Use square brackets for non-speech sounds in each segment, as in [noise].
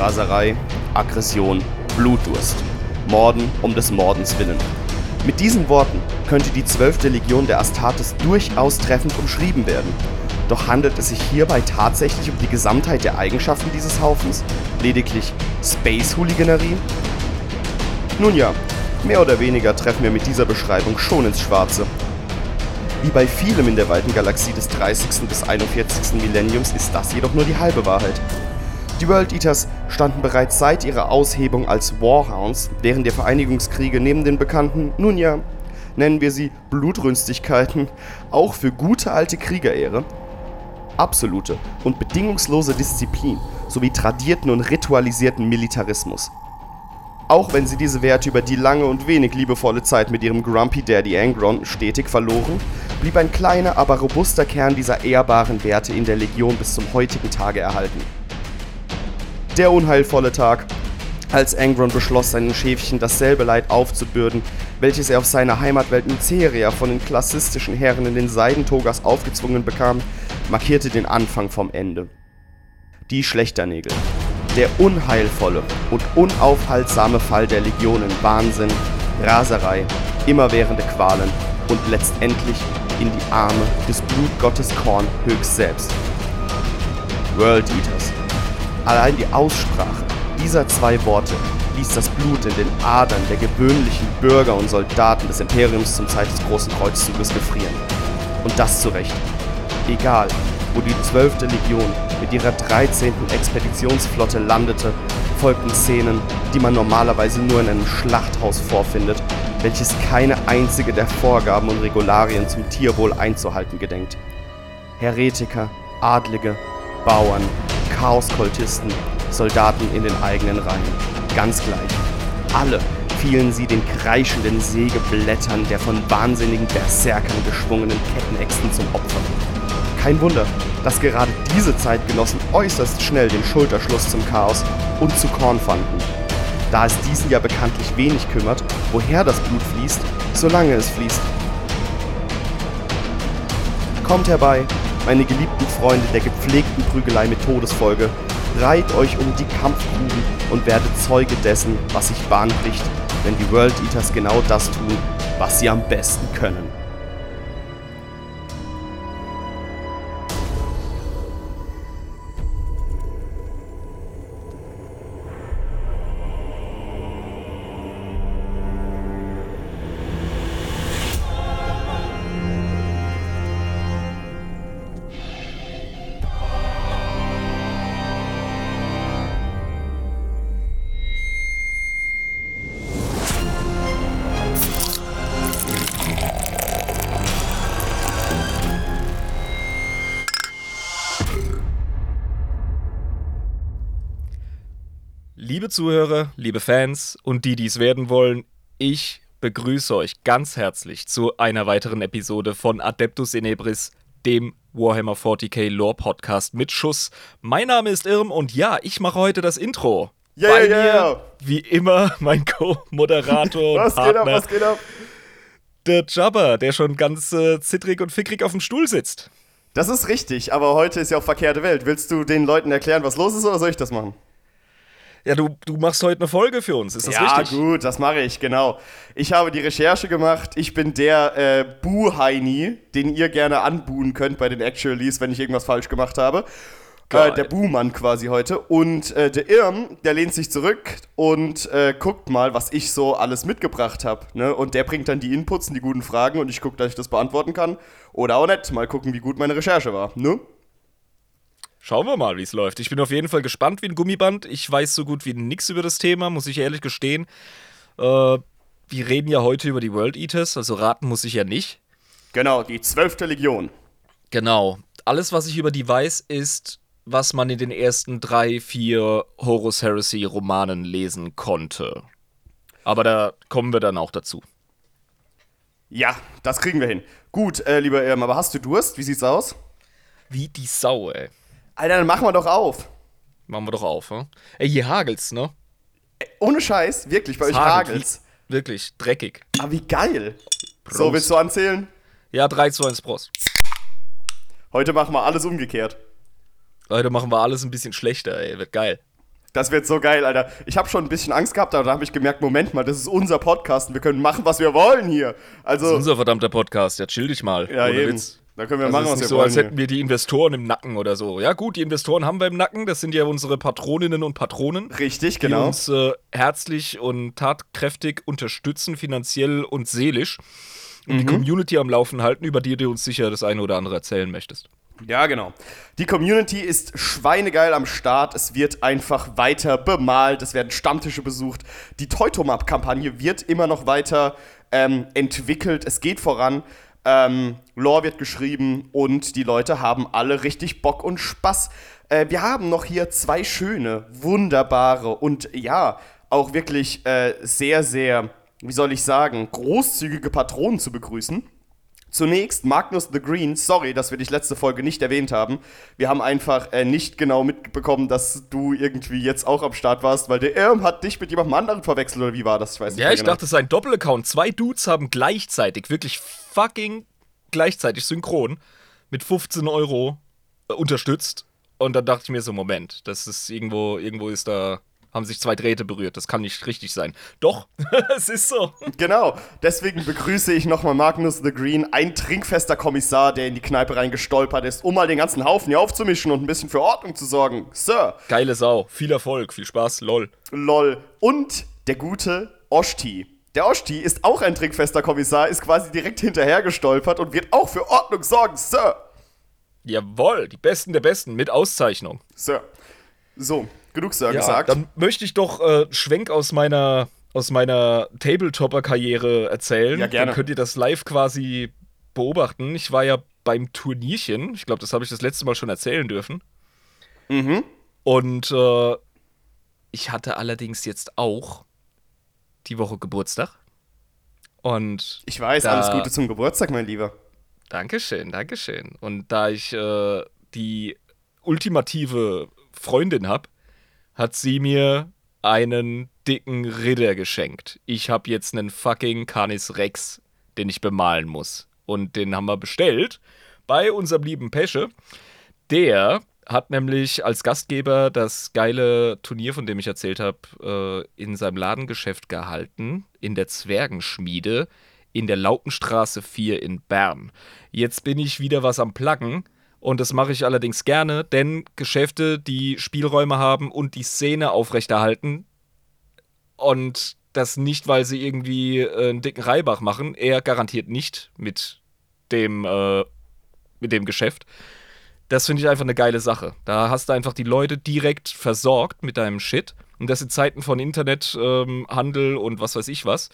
Raserei, Aggression, Blutdurst. Morden um des Mordens willen. Mit diesen Worten könnte die zwölfte Legion der Astartes durchaus treffend umschrieben werden. Doch handelt es sich hierbei tatsächlich um die Gesamtheit der Eigenschaften dieses Haufens? Lediglich Space-Hooliganerie? Nun ja, mehr oder weniger treffen wir mit dieser Beschreibung schon ins Schwarze. Wie bei vielem in der weiten Galaxie des 30. bis 41. Millenniums ist das jedoch nur die halbe Wahrheit. Die World Eaters standen bereits seit ihrer Aushebung als Warhounds während der Vereinigungskriege neben den bekannten, nun ja, nennen wir sie Blutrünstigkeiten, auch für gute alte Kriegerehre, absolute und bedingungslose Disziplin sowie tradierten und ritualisierten Militarismus. Auch wenn sie diese Werte über die lange und wenig liebevolle Zeit mit ihrem Grumpy Daddy Angron stetig verloren, blieb ein kleiner, aber robuster Kern dieser ehrbaren Werte in der Legion bis zum heutigen Tage erhalten. Der unheilvolle Tag, als Angron beschloss, seinen Schäfchen dasselbe Leid aufzubürden, welches er auf seiner Heimatwelt Nuceria von den klassistischen Herren in den Seidentogas aufgezwungen bekam, markierte den Anfang vom Ende. Die Schlechternägel. Der unheilvolle und unaufhaltsame Fall der Legionen Wahnsinn, Raserei, immerwährende Qualen und letztendlich in die Arme des Blutgottes Korn höchst selbst. World Eaters. Allein die Aussprache dieser zwei Worte ließ das Blut in den Adern der gewöhnlichen Bürger und Soldaten des Imperiums zum Zeit des Großen Kreuzzuges gefrieren. Und das zu Recht. Egal, wo die 12. Legion mit ihrer 13. Expeditionsflotte landete, folgten Szenen, die man normalerweise nur in einem Schlachthaus vorfindet, welches keine einzige der Vorgaben und Regularien zum Tierwohl einzuhalten gedenkt. Heretiker, Adlige, Bauern, Chaoskultisten, Soldaten in den eigenen Reihen. Ganz gleich. Alle fielen sie den kreischenden Sägeblättern der von wahnsinnigen Berserkern geschwungenen Kettenäxten zum Opfer. Kein Wunder, dass gerade diese Zeitgenossen äußerst schnell den Schulterschluss zum Chaos und zu Korn fanden. Da es diesen ja bekanntlich wenig kümmert, woher das Blut fließt, solange es fließt. Kommt herbei, meine geliebten Freunde der gepflegten Prügelei mit Todesfolge, reiht euch um die Kampfgruben und werdet Zeuge dessen, was sich Bahn bricht, wenn die World Eaters genau das tun, was sie am besten können. Zuhörer, liebe Fans und die, die es werden wollen, ich begrüße euch ganz herzlich zu einer weiteren Episode von Adeptus Inebris, dem Warhammer 40k Lore Podcast mit Schuss. Mein Name ist Irm und ja, ich mache heute das Intro. Yeah, Bei yeah. mir, wie immer, [laughs] mein Co-Moderator und Was geht Partner, ab, was geht ab? der Jabber, der schon ganz äh, zittrig und fickrig auf dem Stuhl sitzt. Das ist richtig, aber heute ist ja auch verkehrte Welt. Willst du den Leuten erklären, was los ist, oder soll ich das machen? Ja, du, du machst heute eine Folge für uns, ist das ja, richtig? gut, das mache ich, genau. Ich habe die Recherche gemacht. Ich bin der äh, Buh-Heini, den ihr gerne anbuhen könnt bei den Actualies, wenn ich irgendwas falsch gemacht habe. Äh, der Buhmann quasi heute. Und äh, der Irm, der lehnt sich zurück und äh, guckt mal, was ich so alles mitgebracht habe. Ne? Und der bringt dann die Inputs und die guten Fragen und ich gucke, dass ich das beantworten kann. Oder auch nicht. Mal gucken, wie gut meine Recherche war. Ne? Schauen wir mal, wie es läuft. Ich bin auf jeden Fall gespannt wie ein Gummiband. Ich weiß so gut wie nix über das Thema, muss ich ehrlich gestehen. Äh, wir reden ja heute über die World Eaters, also raten muss ich ja nicht. Genau, die zwölfte Legion. Genau. Alles, was ich über die weiß, ist, was man in den ersten drei, vier Horus Heresy Romanen lesen konnte. Aber da kommen wir dann auch dazu. Ja, das kriegen wir hin. Gut, äh, lieber Irm, aber hast du Durst? Wie sieht's aus? Wie die Sau, ey. Alter, dann machen wir doch auf. Machen wir doch auf, hm? Ey, hier hagelt's, ne? Ohne Scheiß, wirklich, bei euch Es hagelt. hagelt's. Wirklich, dreckig. Ah, wie geil. So, Prost. willst du anzählen? Ja, 3, 2, 1, Prost. Heute machen wir alles umgekehrt. Heute machen wir alles ein bisschen schlechter, ey. Wird geil. Das wird so geil, Alter. Ich habe schon ein bisschen Angst gehabt, aber da habe ich gemerkt, Moment mal, das ist unser Podcast und wir können machen, was wir wollen hier. Also, das ist unser verdammter Podcast, ja chill dich mal. Ja, Ohne eben. Witz. Da können wir das machen, ist was nicht wir so, als hätten wir die Investoren im Nacken oder so. Ja, gut, die Investoren haben wir im Nacken. Das sind ja unsere Patroninnen und Patronen. Richtig, genau. Die uns äh, herzlich und tatkräftig unterstützen, finanziell und seelisch. Und mhm. die Community am Laufen halten, über die du uns sicher das eine oder andere erzählen möchtest. Ja, genau. Die Community ist schweinegeil am Start. Es wird einfach weiter bemalt. Es werden Stammtische besucht. Die Teutomap-Kampagne wird immer noch weiter ähm, entwickelt. Es geht voran. Ähm, Lore wird geschrieben und die Leute haben alle richtig Bock und Spaß. Äh, wir haben noch hier zwei schöne, wunderbare und ja, auch wirklich äh, sehr, sehr, wie soll ich sagen, großzügige Patronen zu begrüßen. Zunächst Magnus the Green, sorry, dass wir dich letzte Folge nicht erwähnt haben. Wir haben einfach äh, nicht genau mitbekommen, dass du irgendwie jetzt auch am Start warst, weil der Irm hat dich mit jemandem anderen verwechselt oder wie war das? Ich weiß nicht. Ja, ich genau. dachte, es ist ein Doppelaccount. Zwei Dudes haben gleichzeitig, wirklich fucking gleichzeitig synchron mit 15 Euro äh, unterstützt. Und dann dachte ich mir so, Moment, das ist irgendwo, irgendwo ist da haben sich zwei Drähte berührt. Das kann nicht richtig sein. Doch, [laughs] es ist so. Genau, deswegen begrüße ich nochmal Magnus the Green, ein trinkfester Kommissar, der in die Kneipe reingestolpert ist, um mal den ganzen Haufen hier aufzumischen und ein bisschen für Ordnung zu sorgen. Sir. Geile Sau, viel Erfolg, viel Spaß, lol. Lol. Und der gute Oshti. Der Oshti ist auch ein trinkfester Kommissar, ist quasi direkt hinterher gestolpert und wird auch für Ordnung sorgen, Sir. Jawohl, die Besten der Besten mit Auszeichnung. Sir. So, genug ja, gesagt. Dann möchte ich doch äh, Schwenk aus meiner, aus meiner Tabletopper-Karriere erzählen. Ja, gerne. Dann könnt ihr das live quasi beobachten. Ich war ja beim Turnierchen. Ich glaube, das habe ich das letzte Mal schon erzählen dürfen. Mhm. Und äh, ich hatte allerdings jetzt auch die Woche Geburtstag. Und ich weiß, da, alles Gute zum Geburtstag, mein Lieber. Dankeschön, Dankeschön. Und da ich äh, die ultimative Freundin habe, hat sie mir einen dicken Ritter geschenkt. Ich habe jetzt einen fucking Canis Rex, den ich bemalen muss. Und den haben wir bestellt bei unserem lieben Pesche. Der hat nämlich als Gastgeber das geile Turnier, von dem ich erzählt habe, äh, in seinem Ladengeschäft gehalten, in der Zwergenschmiede in der Laupenstraße 4 in Bern. Jetzt bin ich wieder was am Pluggen und das mache ich allerdings gerne, denn Geschäfte, die Spielräume haben und die Szene aufrechterhalten und das nicht, weil sie irgendwie äh, einen dicken Reibach machen, eher garantiert nicht mit dem, äh, mit dem Geschäft. Das finde ich einfach eine geile Sache. Da hast du einfach die Leute direkt versorgt mit deinem Shit. Und das in Zeiten von Internethandel ähm, und was weiß ich was.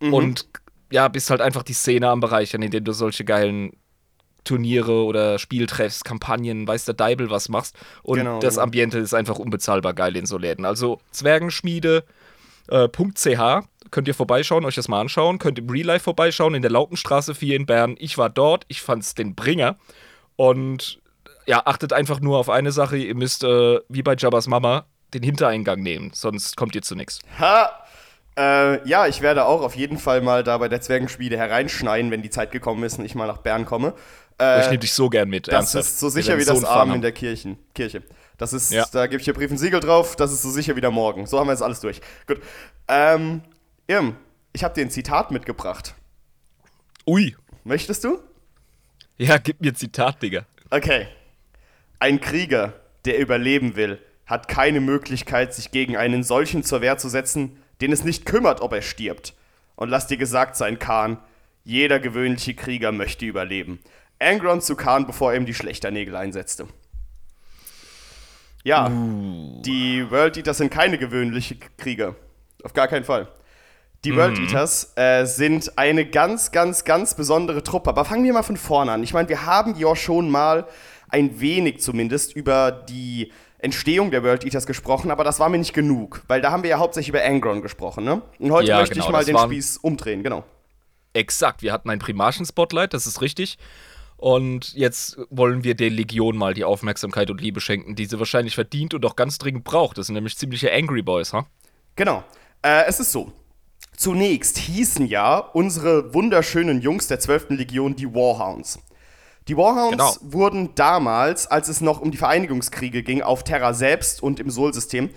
Mhm. Und ja, bist halt einfach die Szene am Bereichern, in denen du solche geilen Turniere oder Spieltreffs, Kampagnen, weiß der Deibel was machst. Und genau, das genau. Ambiente ist einfach unbezahlbar geil in so Läden. Also Zwergenschmiede.ch äh, könnt ihr vorbeischauen, euch das mal anschauen. Könnt im Real Life vorbeischauen in der Lautenstraße 4 in Bern. Ich war dort, ich fand's den Bringer. Und ja, achtet einfach nur auf eine Sache. Ihr müsst, äh, wie bei Jabbas Mama, den Hintereingang nehmen, sonst kommt ihr zu nichts. Ha! Äh, ja, ich werde auch auf jeden Fall mal da bei der Zwergenschmiede hereinschneiden, wenn die Zeit gekommen ist und ich mal nach Bern komme. Äh, ich nehme dich so gern mit. Das ernsthaft. ist so sicher wie das Abend in der Kirchen, Kirche. Das ist, ja. da gebe ich dir Brief und Siegel drauf, das ist so sicher wie der Morgen. So haben wir jetzt alles durch. Gut. Ähm, Irm, ich habe dir ein Zitat mitgebracht. Ui. Möchtest du? Ja, gib mir ein Zitat, Digga. Okay. Ein Krieger, der überleben will, hat keine Möglichkeit, sich gegen einen solchen zur Wehr zu setzen, den es nicht kümmert, ob er stirbt. Und lass dir gesagt sein, Khan, jeder gewöhnliche Krieger möchte überleben. Angron zu Khan, bevor er ihm die Schlechternägel einsetzte. Ja, uh. die World Eaters sind keine gewöhnlichen Krieger. Auf gar keinen Fall. Die World mhm. Eaters äh, sind eine ganz, ganz, ganz besondere Truppe. Aber fangen wir mal von vorne an. Ich meine, wir haben ja schon mal ein wenig zumindest über die Entstehung der World Eaters gesprochen, aber das war mir nicht genug, weil da haben wir ja hauptsächlich über Angron gesprochen, ne? Und heute ja, möchte genau, ich mal den Spieß umdrehen, genau. Exakt, wir hatten ein Primarchen-Spotlight, das ist richtig. Und jetzt wollen wir der Legion mal die Aufmerksamkeit und Liebe schenken, die sie wahrscheinlich verdient und auch ganz dringend braucht. Das sind nämlich ziemliche Angry Boys, ha? Huh? Genau. Äh, es ist so. Zunächst hießen ja unsere wunderschönen Jungs der 12. Legion die Warhounds. Die Warhounds Genau. wurden damals, als es noch um die Vereinigungskriege ging, auf Terra selbst und im Sol-System,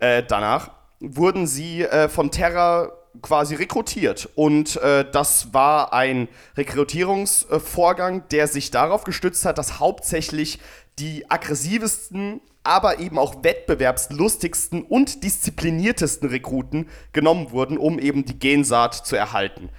äh, danach, wurden sie äh, von Terra quasi rekrutiert. Und äh, das war ein Rekrutierungsvorgang, der sich darauf gestützt hat, dass hauptsächlich die aggressivsten, aber eben auch wettbewerbslustigsten und diszipliniertesten Rekruten genommen wurden, um eben die Gensaat zu erhalten.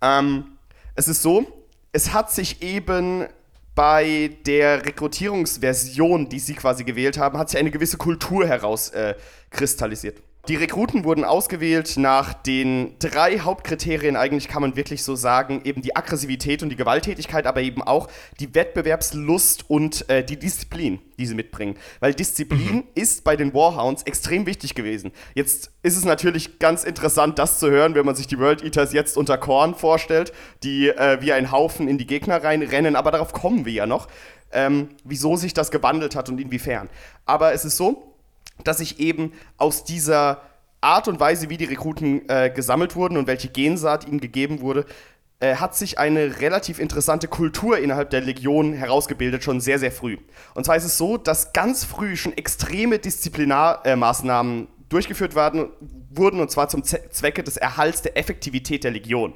Ähm, es ist so, es hat sich eben bei der Rekrutierungsversion, die sie quasi gewählt haben, hat sich eine gewisse Kultur herauskristallisiert. Äh. Die Rekruten wurden ausgewählt nach den drei Hauptkriterien, eigentlich kann man wirklich so sagen, eben die Aggressivität und die Gewalttätigkeit, aber eben auch die Wettbewerbslust und äh, die Disziplin, die sie mitbringen. Weil Disziplin ist bei den Warhounds extrem wichtig gewesen. Jetzt ist es natürlich ganz interessant, das zu hören, wenn man sich die World Eaters jetzt unter Korn vorstellt, die äh, wie ein Haufen in die Gegner reinrennen, aber darauf kommen wir ja noch, ähm, wieso sich das gewandelt hat und inwiefern. Aber es ist so, dass sich eben aus dieser Art und Weise, wie die Rekruten äh, gesammelt wurden und welche Gensaat ihnen gegeben wurde, äh, hat sich eine relativ interessante Kultur innerhalb der Legion herausgebildet, schon sehr, sehr früh. Und zwar ist es so, dass ganz früh schon extreme Disziplinarmaßnahmen durchgeführt werden, wurden, und zwar zum Z Zwecke des Erhalts der Effektivität der Legion.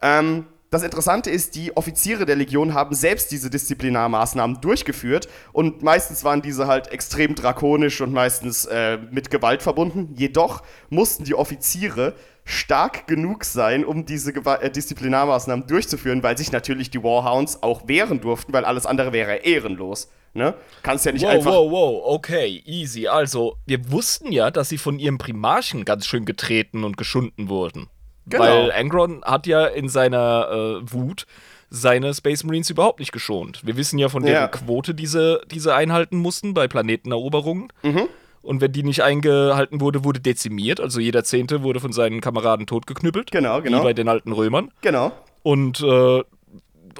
Ähm, das Interessante ist, die Offiziere der Legion haben selbst diese Disziplinarmaßnahmen durchgeführt und meistens waren diese halt extrem drakonisch und meistens äh, mit Gewalt verbunden. Jedoch mussten die Offiziere stark genug sein, um diese Gewa äh, Disziplinarmaßnahmen durchzuführen, weil sich natürlich die Warhounds auch wehren durften, weil alles andere wäre ehrenlos. Ne? Kannst ja nicht Wow, einfach. wow, wow, okay, easy. Also, wir wussten ja, dass sie von ihrem Primarchen ganz schön getreten und geschunden wurden. Genau. Weil Angron hat ja in seiner äh, Wut seine Space Marines überhaupt nicht geschont. Wir wissen ja von deren Ja. Quote, die sie, die sie einhalten mussten bei Planeteneroberungen. Mhm. Und wenn die nicht eingehalten wurde, wurde dezimiert. Also jeder Zehnte wurde von seinen Kameraden totgeknüppelt. Genau, genau. Wie bei den alten Römern. Genau, Und äh,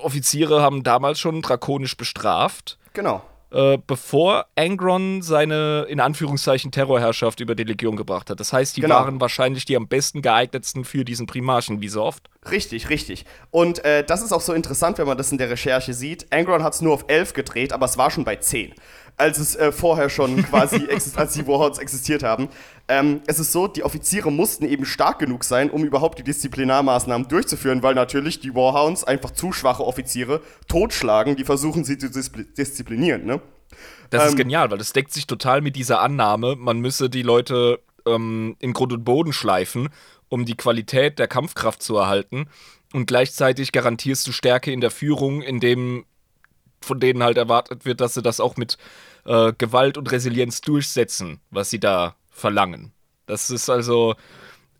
Offiziere haben damals schon drakonisch bestraft genau. Äh, bevor Angron seine, in Anführungszeichen, Terrorherrschaft über die Legion gebracht hat. Das heißt, die Genau. waren wahrscheinlich die am besten geeignetsten für diesen Primarchen, wie so oft. Richtig, richtig. Und äh, das ist auch so interessant, wenn man das in der Recherche sieht. Angron hat es nur auf 11 gedreht, aber es war schon bei 10. Als es äh, vorher schon quasi, [laughs] als die Warhounds existiert haben. Ähm, es ist so, die Offiziere mussten eben stark genug sein, um überhaupt die Disziplinarmaßnahmen durchzuführen, weil natürlich die Warhounds einfach zu schwache Offiziere totschlagen, die versuchen sie zu disziplinieren, ne? Das ist Ähm, genial, weil das deckt sich total mit dieser Annahme, man müsse die Leute ähm, in Grund und Boden schleifen, um die Qualität der Kampfkraft zu erhalten. Und gleichzeitig garantierst du Stärke in der Führung, indem von denen halt erwartet wird, dass sie das auch mit äh, Gewalt und Resilienz durchsetzen, was sie da verlangen. Das ist also.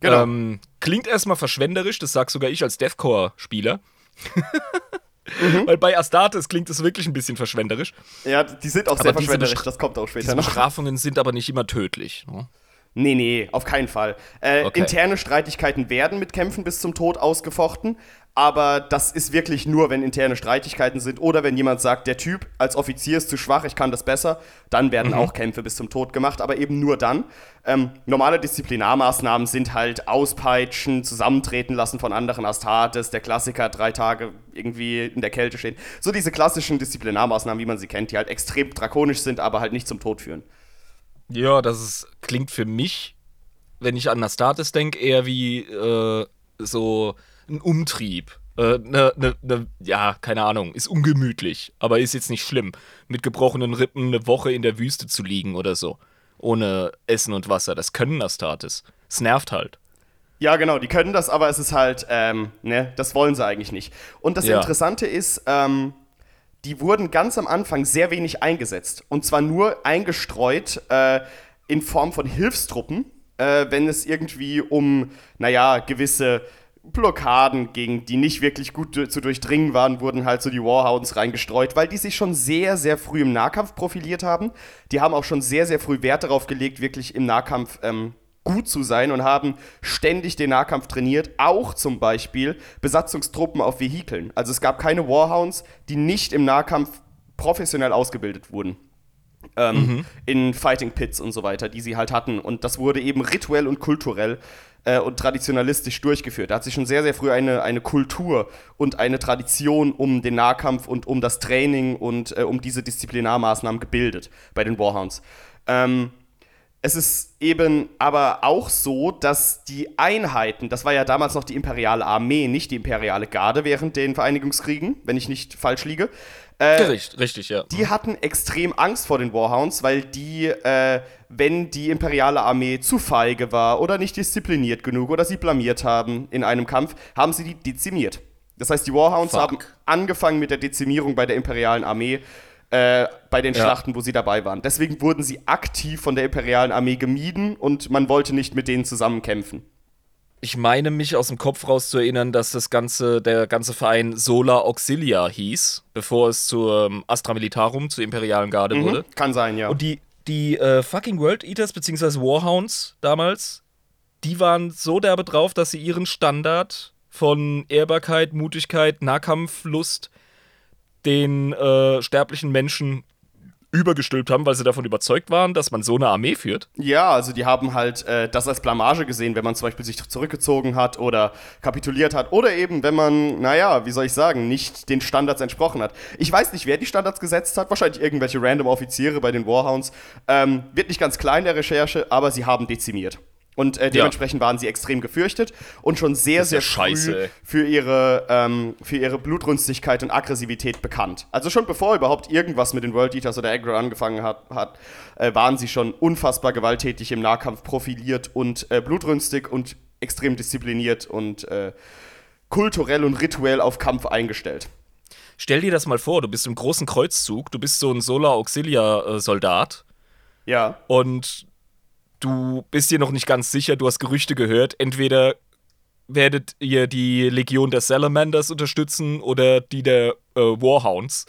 Genau. Ähm, klingt erstmal verschwenderisch, das sag sogar ich als Deathcore-Spieler. Mhm. [laughs] Weil bei Astartes klingt es wirklich ein bisschen verschwenderisch. Ja, die sind auch Aber sehr verschwenderisch, das kommt auch später Diese noch. Bestrafungen sind aber nicht immer tödlich. Ne? Nee, nee, auf keinen Fall. Äh, Okay. Interne Streitigkeiten werden mit Kämpfen bis zum Tod ausgefochten, aber das ist wirklich nur, wenn interne Streitigkeiten sind oder wenn jemand sagt, der Typ als Offizier ist zu schwach, ich kann das besser, dann Mhm. werden auch Kämpfe bis zum Tod gemacht, aber eben nur dann. Ähm, normale Disziplinarmaßnahmen sind halt auspeitschen, zusammentreten lassen von anderen Astartes, der Klassiker, drei Tage irgendwie in der Kälte stehen. So diese klassischen Disziplinarmaßnahmen, wie man sie kennt, die halt extrem drakonisch sind, aber halt nicht zum Tod führen. Ja, das ist, klingt für mich, wenn ich an Astartes denke, eher wie äh, so ein Umtrieb. Äh, ne, ne, ne, ja, keine Ahnung, ist ungemütlich, aber ist jetzt nicht schlimm. Mit gebrochenen Rippen eine Woche in der Wüste zu liegen oder so. Ohne Essen und Wasser. Das können Astartes. Es nervt halt. Ja, genau, die können das, aber es ist halt, ähm, ne, das wollen sie eigentlich nicht. Und das Ja. Interessante ist, ähm, die wurden ganz am Anfang sehr wenig eingesetzt. Und zwar nur eingestreut äh, in Form von Hilfstruppen, äh, wenn es irgendwie um, naja, gewisse Blockaden ging, die nicht wirklich gut zu durchdringen waren, wurden halt so die Warhounds reingestreut, weil die sich schon sehr, sehr früh im Nahkampf profiliert haben. Die haben auch schon sehr, sehr früh Wert darauf gelegt, wirklich im Nahkampf ähm, gut zu sein und haben ständig den Nahkampf trainiert, auch zum Beispiel Besatzungstruppen auf Vehikeln. Also es gab keine Warhounds, die nicht im Nahkampf professionell ausgebildet wurden. Ähm, In Fighting Pits und so weiter, die sie halt hatten. Und das wurde eben rituell und kulturell äh, und traditionalistisch durchgeführt. Da hat sich schon sehr, sehr früh eine, eine Kultur und eine Tradition um den Nahkampf und um das Training und äh, um diese Disziplinarmaßnahmen gebildet bei den Warhounds. Ähm, es ist eben aber auch so, dass die Einheiten, das war ja damals noch die imperiale Armee, nicht die imperiale Garde während den Vereinigungskriegen, wenn ich nicht falsch liege. Äh, richtig, richtig, ja. Die hatten extrem Angst vor den Warhounds, weil die, äh, wenn die imperiale Armee zu feige war oder nicht diszipliniert genug oder sie blamiert haben in einem Kampf, haben sie die dezimiert. Das heißt, die Warhounds Fuck. haben angefangen mit der Dezimierung bei der imperialen Armee äh, bei den ja. Schlachten, wo sie dabei waren. Deswegen wurden sie aktiv von der imperialen Armee gemieden und man wollte nicht mit denen zusammen kämpfen. Ich meine mich aus dem Kopf raus zu erinnern, dass das ganze, der ganze Verein Solar Auxilia hieß, bevor es zur ähm, Astra Militarum, zur Imperialen Garde mhm, wurde. Kann sein, ja. Und die, die äh, fucking World Eaters bzw. Warhounds damals, die waren so derbe drauf, dass sie ihren Standard von Ehrbarkeit, Mutigkeit, Nahkampflust den äh, sterblichen Menschen übergestülpt haben, weil sie davon überzeugt waren, dass man so eine Armee führt. Ja, also die haben halt äh, das als Blamage gesehen, wenn man zum Beispiel sich zurückgezogen hat oder kapituliert hat oder eben, wenn man, naja, wie soll ich sagen, nicht den Standards entsprochen hat. Ich weiß nicht, wer die Standards gesetzt hat, wahrscheinlich irgendwelche random Offiziere bei den Warhounds. Ähm, wird nicht ganz klein der Recherche, aber sie haben dezimiert. Und äh, dementsprechend ja. waren sie extrem gefürchtet und schon sehr, sehr früh für ihre, ähm, für ihre Blutrünstigkeit und Aggressivität bekannt. Also schon bevor überhaupt irgendwas mit den World Eaters oder Aggro angefangen hat, hat äh, waren sie schon unfassbar gewalttätig im Nahkampf profiliert und äh, blutrünstig und extrem diszipliniert und äh, kulturell und rituell auf Kampf eingestellt. Stell dir das mal vor, du bist im großen Kreuzzug, du bist so ein Solar Auxilia-Soldat. Äh, ja. Und du bist dir noch nicht ganz sicher, du hast Gerüchte gehört, entweder werdet ihr die Legion der Salamanders unterstützen oder die der äh, Warhounds.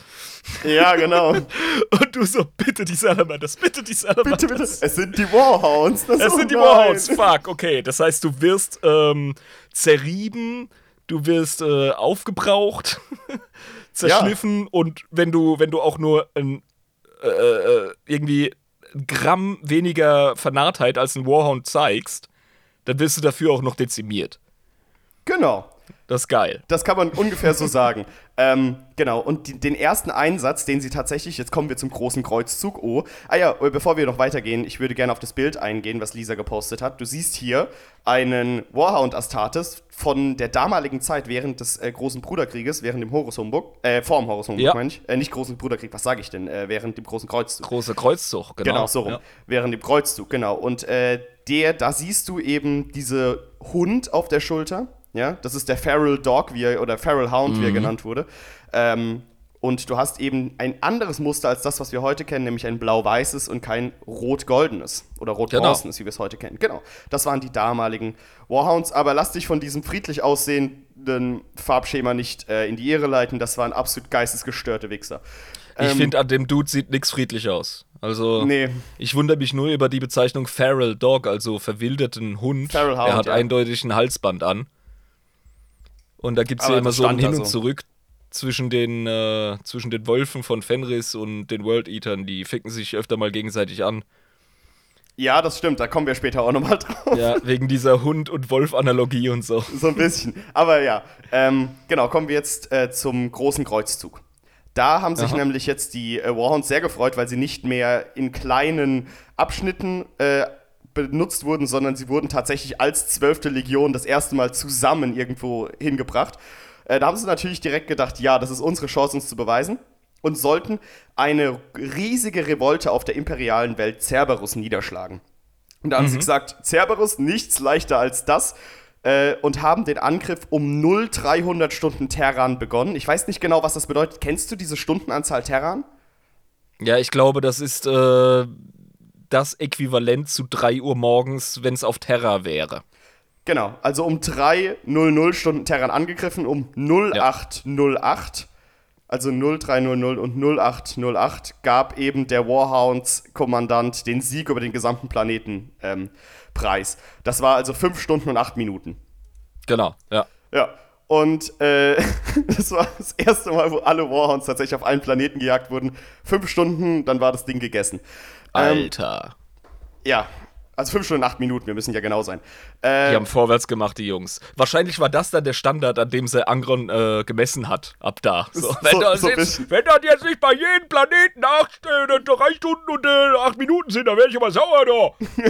Ja, genau. [laughs] Und du so, bitte die Salamanders, bitte die Salamanders. Bitte, bitte. Es sind die Warhounds. Das es sind die Warhounds, fuck, okay. Das heißt, du wirst ähm, zerrieben, du wirst äh, aufgebraucht, [laughs] zerschliffen ja. und wenn du, wenn du auch nur ein, äh, äh irgendwie Gramm weniger Vernarrtheit als ein Warhound zeigst, dann wirst du dafür auch noch dezimiert. Genau. Das ist geil. Das kann man ungefähr so sagen. [laughs] Ähm, genau, und die, den ersten Einsatz, den sie tatsächlich, jetzt kommen wir zum großen Kreuzzug, oh. Ah ja, äh, bevor wir noch weitergehen, ich würde gerne auf das Bild eingehen, was Lisa gepostet hat. Du siehst hier einen Warhound Astartes von der damaligen Zeit während des äh, großen Bruderkrieges, während dem Horus Humbug, äh, vor dem Horus Humbug, ja. meine ich. Äh, nicht großen Bruderkrieg, was sage ich denn? Äh, während dem großen Kreuzzug. Große Kreuzzug, genau. Genau, so rum. Ja. Während dem Kreuzzug, genau. Und äh, der, da siehst du eben diese Hund auf der Schulter ja, das ist der Feral Dog, wie er, oder Feral Hound, mhm. wie er mhm. genannt wurde. Ähm, und du hast eben ein anderes Muster als das, was wir heute kennen, nämlich ein blau-weißes und kein rot-goldenes oder rot-bronzenes, genau. wie wir es heute kennen. Genau, das waren die damaligen Warhounds. Aber lass dich von diesem friedlich aussehenden Farbschema nicht äh, in die Irre leiten. Das waren absolut geistesgestörte Wichser. Ich ähm, finde, an dem Dude sieht nichts friedlich aus. Also, nee. ich wundere mich nur über die Bezeichnung Feral Dog, also verwilderten Hund. Feral Hound, er hat ja. eindeutig ein Halsband an. Und da gibt es ja immer so ein Hin und so. Zurück zwischen den, äh, zwischen den Wölfen von Fenris und den World Eatern. Die ficken sich öfter mal gegenseitig an. Ja, das stimmt, da kommen wir später auch nochmal drauf. Ja, wegen dieser Hund- und Wolf-Analogie und so. So ein bisschen. Aber ja, ähm, genau, kommen wir jetzt äh, zum großen Kreuzzug. Da haben sich Aha. nämlich jetzt die äh, Warhounds sehr gefreut, weil sie nicht mehr in kleinen Abschnitten äh, benutzt wurden, sondern sie wurden tatsächlich als zwölfte Legion das erste Mal zusammen irgendwo hingebracht. Äh, da haben sie natürlich direkt gedacht, ja, das ist unsere Chance, uns zu beweisen. Und sollten eine riesige Revolte auf der imperialen Welt Cerberus niederschlagen. Und da haben mhm. sie gesagt, Cerberus, nichts leichter als das. Äh, und haben den Angriff um 0300 Stunden Terran begonnen. Ich weiß nicht genau, was das bedeutet. Kennst du diese Stundenanzahl Terran? Ja, ich glaube, das ist äh, das Äquivalent zu 3 Uhr morgens, wenn es auf Terra wäre. Genau, also um 3.00 Stunden Terran angegriffen, um 0808, ja. also 0300 und 0808 gab eben der Warhounds-Kommandant den Sieg über den gesamten Planeten ähm, preis. Das war also 5 Stunden und 8 Minuten. Genau, ja. Ja, und äh, [laughs] das war das erste Mal, wo alle Warhounds tatsächlich auf einen Planeten gejagt wurden. Fünf Stunden, dann war das Ding gegessen. Ähm, Alter. Ähm, ja. Also 5 Stunden, 8 Minuten, wir müssen ja genau sein. Äh, die haben vorwärts gemacht, die Jungs. Wahrscheinlich war das dann der Standard, an dem sie Angron äh, gemessen hat, ab da. So, [laughs] so, wenn, das so jetzt, wenn das jetzt nicht bei jedem Planeten 8, äh, 3 Stunden und äh, 8 Minuten sind, dann wäre ich aber sauer da.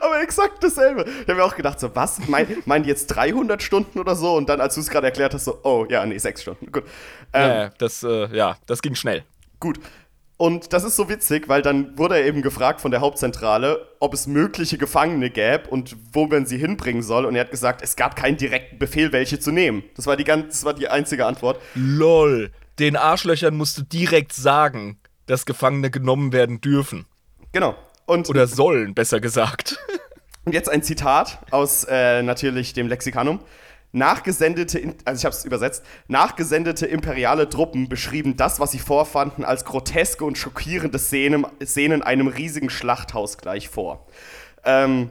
[laughs] aber exakt dasselbe. Ich habe mir auch gedacht, so, was? Mein, meinen die jetzt 300 Stunden oder so? Und dann, als du es gerade erklärt hast, so, oh, ja, nee, 6 Stunden. Gut. Ähm, ja, das, äh, ja, das ging schnell. Gut. Und das ist so witzig, weil dann wurde er eben gefragt von der Hauptzentrale, ob es mögliche Gefangene gäbe und wo man sie hinbringen soll. Und er hat gesagt, es gab keinen direkten Befehl, welche zu nehmen. Das war die, ganz, das war die einzige Antwort. Lol. Den Arschlöchern musst du direkt sagen, dass Gefangene genommen werden dürfen. Genau. Und Oder sollen, besser gesagt. [laughs] Und jetzt ein Zitat aus äh, natürlich dem Lexikanum. Nachgesendete, also ich habe es übersetzt, nachgesendete imperiale Truppen beschrieben das, was sie vorfanden, als groteske und schockierende Szenen, Szenen einem riesigen Schlachthaus gleich vor. Ähm,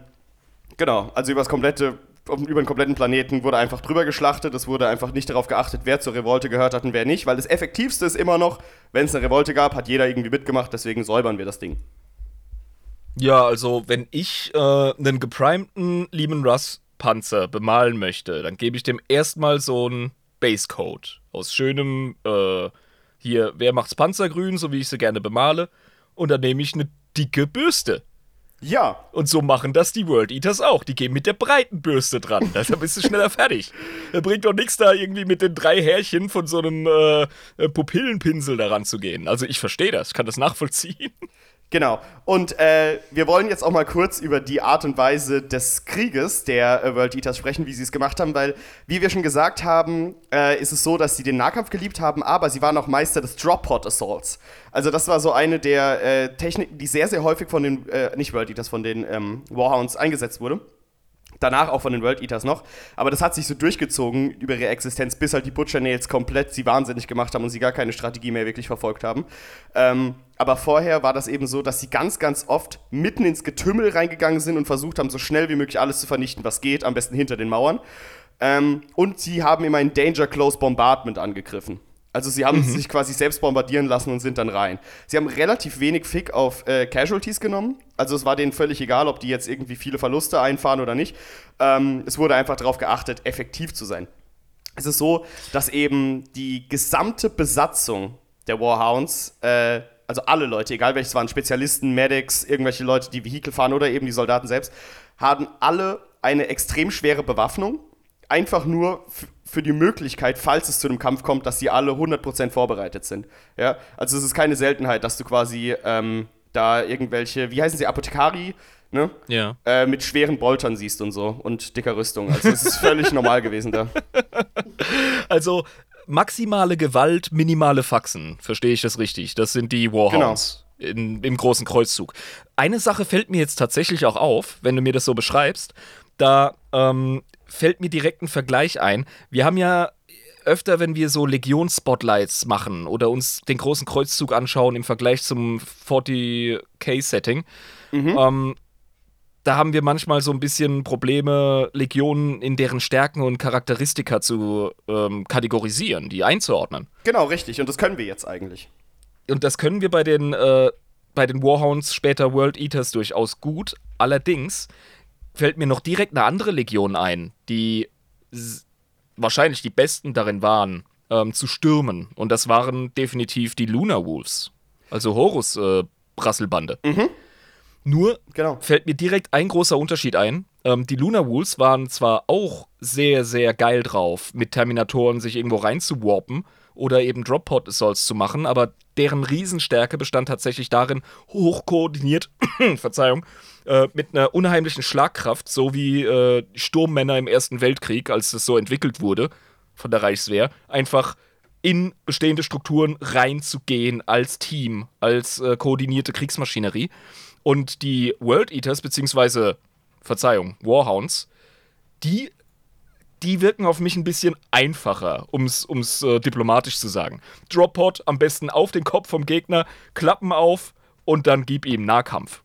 genau, also über das komplette über den kompletten Planeten wurde einfach drüber geschlachtet. Es wurde einfach nicht darauf geachtet, wer zur Revolte gehört hat und wer nicht, weil das Effektivste ist immer noch, wenn es eine Revolte gab, hat jeder irgendwie mitgemacht, deswegen säubern wir das Ding. Ja, also wenn ich äh, einen geprimten Lehman Russ Panzer bemalen möchte, dann gebe ich dem erstmal so einen Basecode aus schönem, äh, hier, wer macht's Panzergrün, so wie ich sie gerne bemale, und dann nehme ich eine dicke Bürste. Ja. Und so machen das die World Eaters auch. Die gehen mit der breiten Bürste dran. [laughs] Deshalb bist du schneller fertig. Da bringt doch nichts da irgendwie mit den drei Härchen von so einem äh, Pupillenpinsel daran zu gehen. Also ich verstehe das, ich kann das nachvollziehen. Genau. Und äh, wir wollen jetzt auch mal kurz über die Art und Weise des Krieges der äh, World Eaters sprechen, wie sie es gemacht haben, weil, wie wir schon gesagt haben, äh, ist es so, dass sie den Nahkampf geliebt haben, aber sie waren auch Meister des Drop-Pod Assaults. Also das war so eine der äh, Techniken, die sehr, sehr häufig von den, äh, nicht World Eaters, von den ähm, Warhounds eingesetzt wurde danach auch von den World Eaters noch. Aber das hat sich so durchgezogen über ihre Existenz, bis halt die Butcher Nails komplett sie wahnsinnig gemacht haben und sie gar keine Strategie mehr wirklich verfolgt haben. Ähm, aber vorher war das eben so, dass sie ganz, ganz oft mitten ins Getümmel reingegangen sind und versucht haben, so schnell wie möglich alles zu vernichten, was geht, am besten hinter den Mauern. Ähm, und sie haben immer ein Danger Close Bombardment angegriffen. Also sie haben mhm. sich quasi selbst bombardieren lassen und sind dann rein. Sie haben relativ wenig Fick auf äh, Casualties genommen. Also es war denen völlig egal, ob die jetzt irgendwie viele Verluste einfahren oder nicht. Ähm, es wurde einfach darauf geachtet, effektiv zu sein. Es ist so, dass eben die gesamte Besatzung der Warhounds, äh, also alle Leute, egal welches waren, Spezialisten, Medics, irgendwelche Leute, die Vehikel fahren oder eben die Soldaten selbst, haben alle eine extrem schwere Bewaffnung. Einfach nur für die Möglichkeit, falls es zu einem Kampf kommt, dass sie alle 100% vorbereitet sind. Ja? Also es ist keine Seltenheit, dass du quasi ähm, da irgendwelche, wie heißen sie, Apothekari, ne? Ja. Äh, mit schweren Boltern siehst und so und dicker Rüstung. Also es ist völlig [laughs] normal gewesen da. Also maximale Gewalt, minimale Faxen, verstehe ich das richtig? Das sind die Warhounds genau. in, im großen Kreuzzug. Eine Sache fällt mir jetzt tatsächlich auch auf, wenn du mir das so beschreibst. Da ähm, fällt mir direkt ein Vergleich ein. Wir haben ja öfter, wenn wir so Legion-Spotlights machen oder uns den großen Kreuzzug anschauen im Vergleich zum 40k-Setting, mhm. ähm, da haben wir manchmal so ein bisschen Probleme, Legionen in deren Stärken und Charakteristika zu ähm, kategorisieren, die einzuordnen. Genau, richtig. Und das können wir jetzt eigentlich. Und das können wir bei den, äh, bei den Warhounds, später World Eaters durchaus gut. Allerdings fällt mir noch direkt eine andere Legion ein, die wahrscheinlich die besten darin waren, ähm, zu stürmen. Und das waren definitiv die Lunar Wolves. Also Horus äh. Mhm. Nur genau. fällt mir direkt ein großer Unterschied ein. Ähm, die Lunar Wolves waren zwar auch sehr, sehr geil drauf, mit Terminatoren sich irgendwo reinzuwarpen oder eben Drop-Pod Assaults zu machen, aber deren Riesenstärke bestand tatsächlich darin, hochkoordiniert, [coughs] Verzeihung, äh, mit einer unheimlichen Schlagkraft, so wie äh, Sturmmänner im Ersten Weltkrieg, als es so entwickelt wurde von der Reichswehr, einfach in bestehende Strukturen reinzugehen als Team, als äh, koordinierte Kriegsmaschinerie. Und die World Eaters, beziehungsweise, Verzeihung, Warhounds, die die wirken auf mich ein bisschen einfacher, um es äh, diplomatisch zu sagen. Drop-Pod am besten auf den Kopf vom Gegner, Klappen auf und dann gib ihm Nahkampf.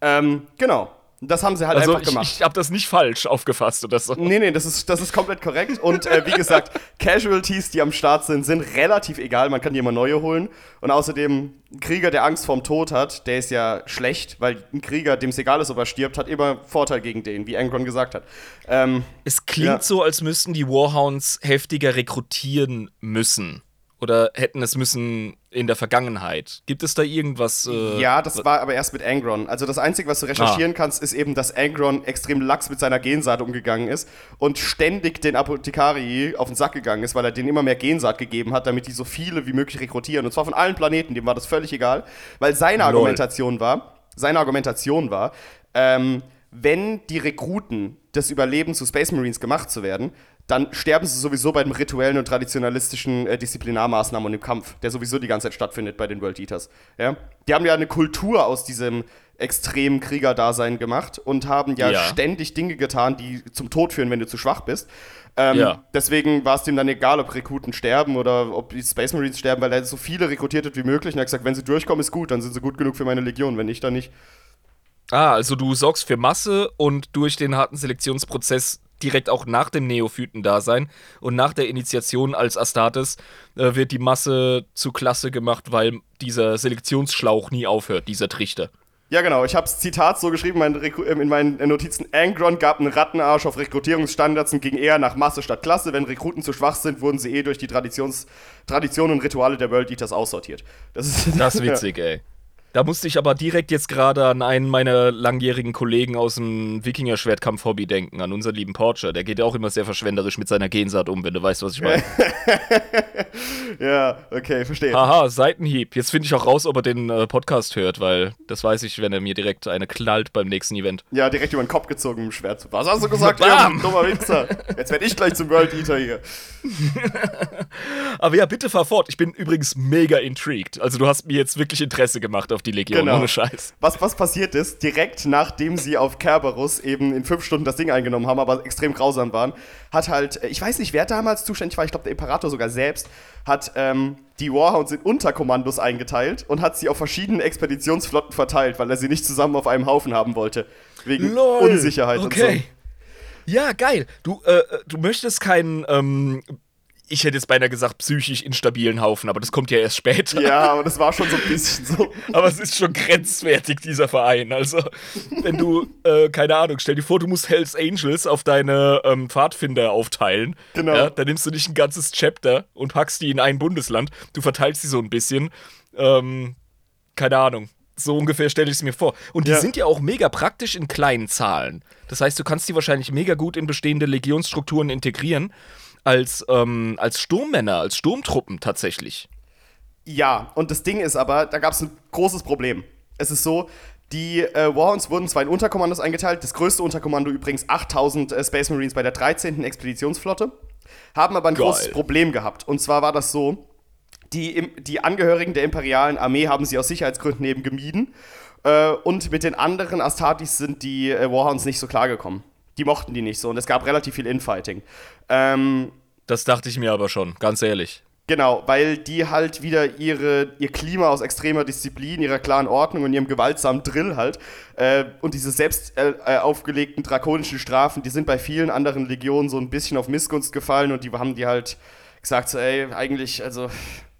Ähm, genau. Das haben sie halt also einfach gemacht. Ich, ich habe das nicht falsch aufgefasst oder so. Nee, nee, das ist, das ist komplett korrekt. Und äh, wie gesagt, [laughs] Casualties, die am Start sind, sind relativ egal. Man kann die immer neue holen. Und außerdem, ein Krieger, der Angst vorm Tod hat, der ist ja schlecht, weil ein Krieger, dem es egal ist, ob er stirbt, hat immer Vorteil gegen den, wie Angron gesagt hat. Ähm, es klingt ja. so, als müssten die Warhounds heftiger rekrutieren müssen oder hätten es müssen in der Vergangenheit. Gibt es da irgendwas? Äh, ja, das war aber erst mit Angron. Also das Einzige, was du recherchieren ah. kannst, ist eben, dass Angron extrem lax mit seiner Gensaat umgegangen ist und ständig den Apothekari auf den Sack gegangen ist, weil er denen immer mehr Gensaat gegeben hat, damit die so viele wie möglich rekrutieren. Und zwar von allen Planeten, dem war das völlig egal, weil seine Lol. Argumentation war, seine Argumentation war, ähm, wenn die Rekruten das Überleben zu Space Marines gemacht zu werden, dann sterben sie sowieso bei den rituellen und traditionalistischen äh, Disziplinarmaßnahmen und im Kampf, der sowieso die ganze Zeit stattfindet bei den World Eaters. Ja? Die haben ja eine Kultur aus diesem extremen Kriegerdasein gemacht und haben ja, ja, ständig Dinge getan, die zum Tod führen, wenn du zu schwach bist. Ähm, ja. Deswegen war es dem dann egal, ob Rekruten sterben oder ob die Space Marines sterben, weil er so viele rekrutiert hat wie möglich. Und er hat gesagt, wenn sie durchkommen, ist gut, dann sind sie gut genug für meine Legion, wenn nicht, dann nicht. Ah, also du sorgst für Masse und durch den harten Selektionsprozess direkt auch nach dem Neophyten-Dasein und nach der Initiation als Astartes äh, wird die Masse zu Klasse gemacht, weil dieser Selektionsschlauch nie aufhört, dieser Trichter. Ja, genau. Ich habe das Zitat so geschrieben in meinen Notizen. Angron gab einen Rattenarsch auf Rekrutierungsstandards und ging eher nach Masse statt Klasse. Wenn Rekruten zu schwach sind, wurden sie eh durch die Traditions Traditionen und Rituale der World Eaters aussortiert. Das ist, das ist [laughs] witzig, ey. Da musste ich aber direkt jetzt gerade an einen meiner langjährigen Kollegen aus dem Wikinger-Schwertkampf-Hobby denken, an unseren lieben Porcher. Der geht ja auch immer sehr verschwenderisch mit seiner Gensaat um, wenn du weißt, was ich meine. [laughs] ja, okay, verstehe. Haha, Seitenhieb. Jetzt finde ich auch raus, ob er den äh, Podcast hört, weil das weiß ich, wenn er mir direkt eine knallt beim nächsten Event. Ja, direkt über den Kopf gezogen im Schwert. Was hast du gesagt? [laughs] ja, dummer Wichser. Jetzt werde ich gleich zum World Eater hier. [laughs] aber ja, bitte fahr fort. Ich bin übrigens mega intrigued. Also du hast mir jetzt wirklich Interesse gemacht auf auf die Legion, genau. ohne Scheiß. Was, was passiert ist, direkt nachdem sie auf Kerberos eben in fünf Stunden das Ding eingenommen haben, aber extrem grausam waren, hat halt, ich weiß nicht, wer damals zuständig war, ich glaube der Imperator sogar selbst, hat ähm, die Warhounds in Unterkommandos eingeteilt und hat sie auf verschiedene Expeditionsflotten verteilt, weil er sie nicht zusammen auf einem Haufen haben wollte. Wegen Lol. Unsicherheit okay. und so. Ja, geil. Du, äh, du möchtest keinen ähm, ich hätte jetzt beinahe gesagt, psychisch instabilen Haufen, aber das kommt ja erst später. Ja, aber das war schon so ein bisschen so. [laughs] aber es ist schon grenzwertig, dieser Verein. Also, wenn du, äh, keine Ahnung, stell dir vor, du musst Hells Angels auf deine ähm, Pfadfinder aufteilen. Genau. Ja, dann nimmst du nicht ein ganzes Chapter und packst die in ein Bundesland. Du verteilst sie so ein bisschen. Ähm, keine Ahnung. So ungefähr stelle ich es mir vor. Und die ja. sind ja auch mega praktisch in kleinen Zahlen. Das heißt, du kannst die wahrscheinlich mega gut in bestehende Legionsstrukturen integrieren als, ähm, als Sturmmänner, als Sturmtruppen tatsächlich. Ja, und das Ding ist aber, da gab es ein großes Problem. Es ist so, die äh, Warhounds wurden zwar in Unterkommandos eingeteilt, das größte Unterkommando übrigens 8000 äh, Space Marines bei der 13. Expeditionsflotte, haben aber ein Geil. großes Problem gehabt. Und zwar war das so, die, die Angehörigen der imperialen Armee haben sie aus Sicherheitsgründen eben gemieden. Äh, und mit den anderen Astartes sind die äh, Warhounds nicht so klargekommen die mochten die nicht so und es gab relativ viel Infighting. Ähm, das dachte ich mir aber schon, ganz ehrlich. Genau, weil die halt wieder ihre, ihr Klima aus extremer Disziplin, ihrer klaren Ordnung und ihrem gewaltsamen Drill halt äh, und diese selbst äh, äh, aufgelegten drakonischen Strafen, die sind bei vielen anderen Legionen so ein bisschen auf Missgunst gefallen und die haben die halt gesagt, so, ey, eigentlich, also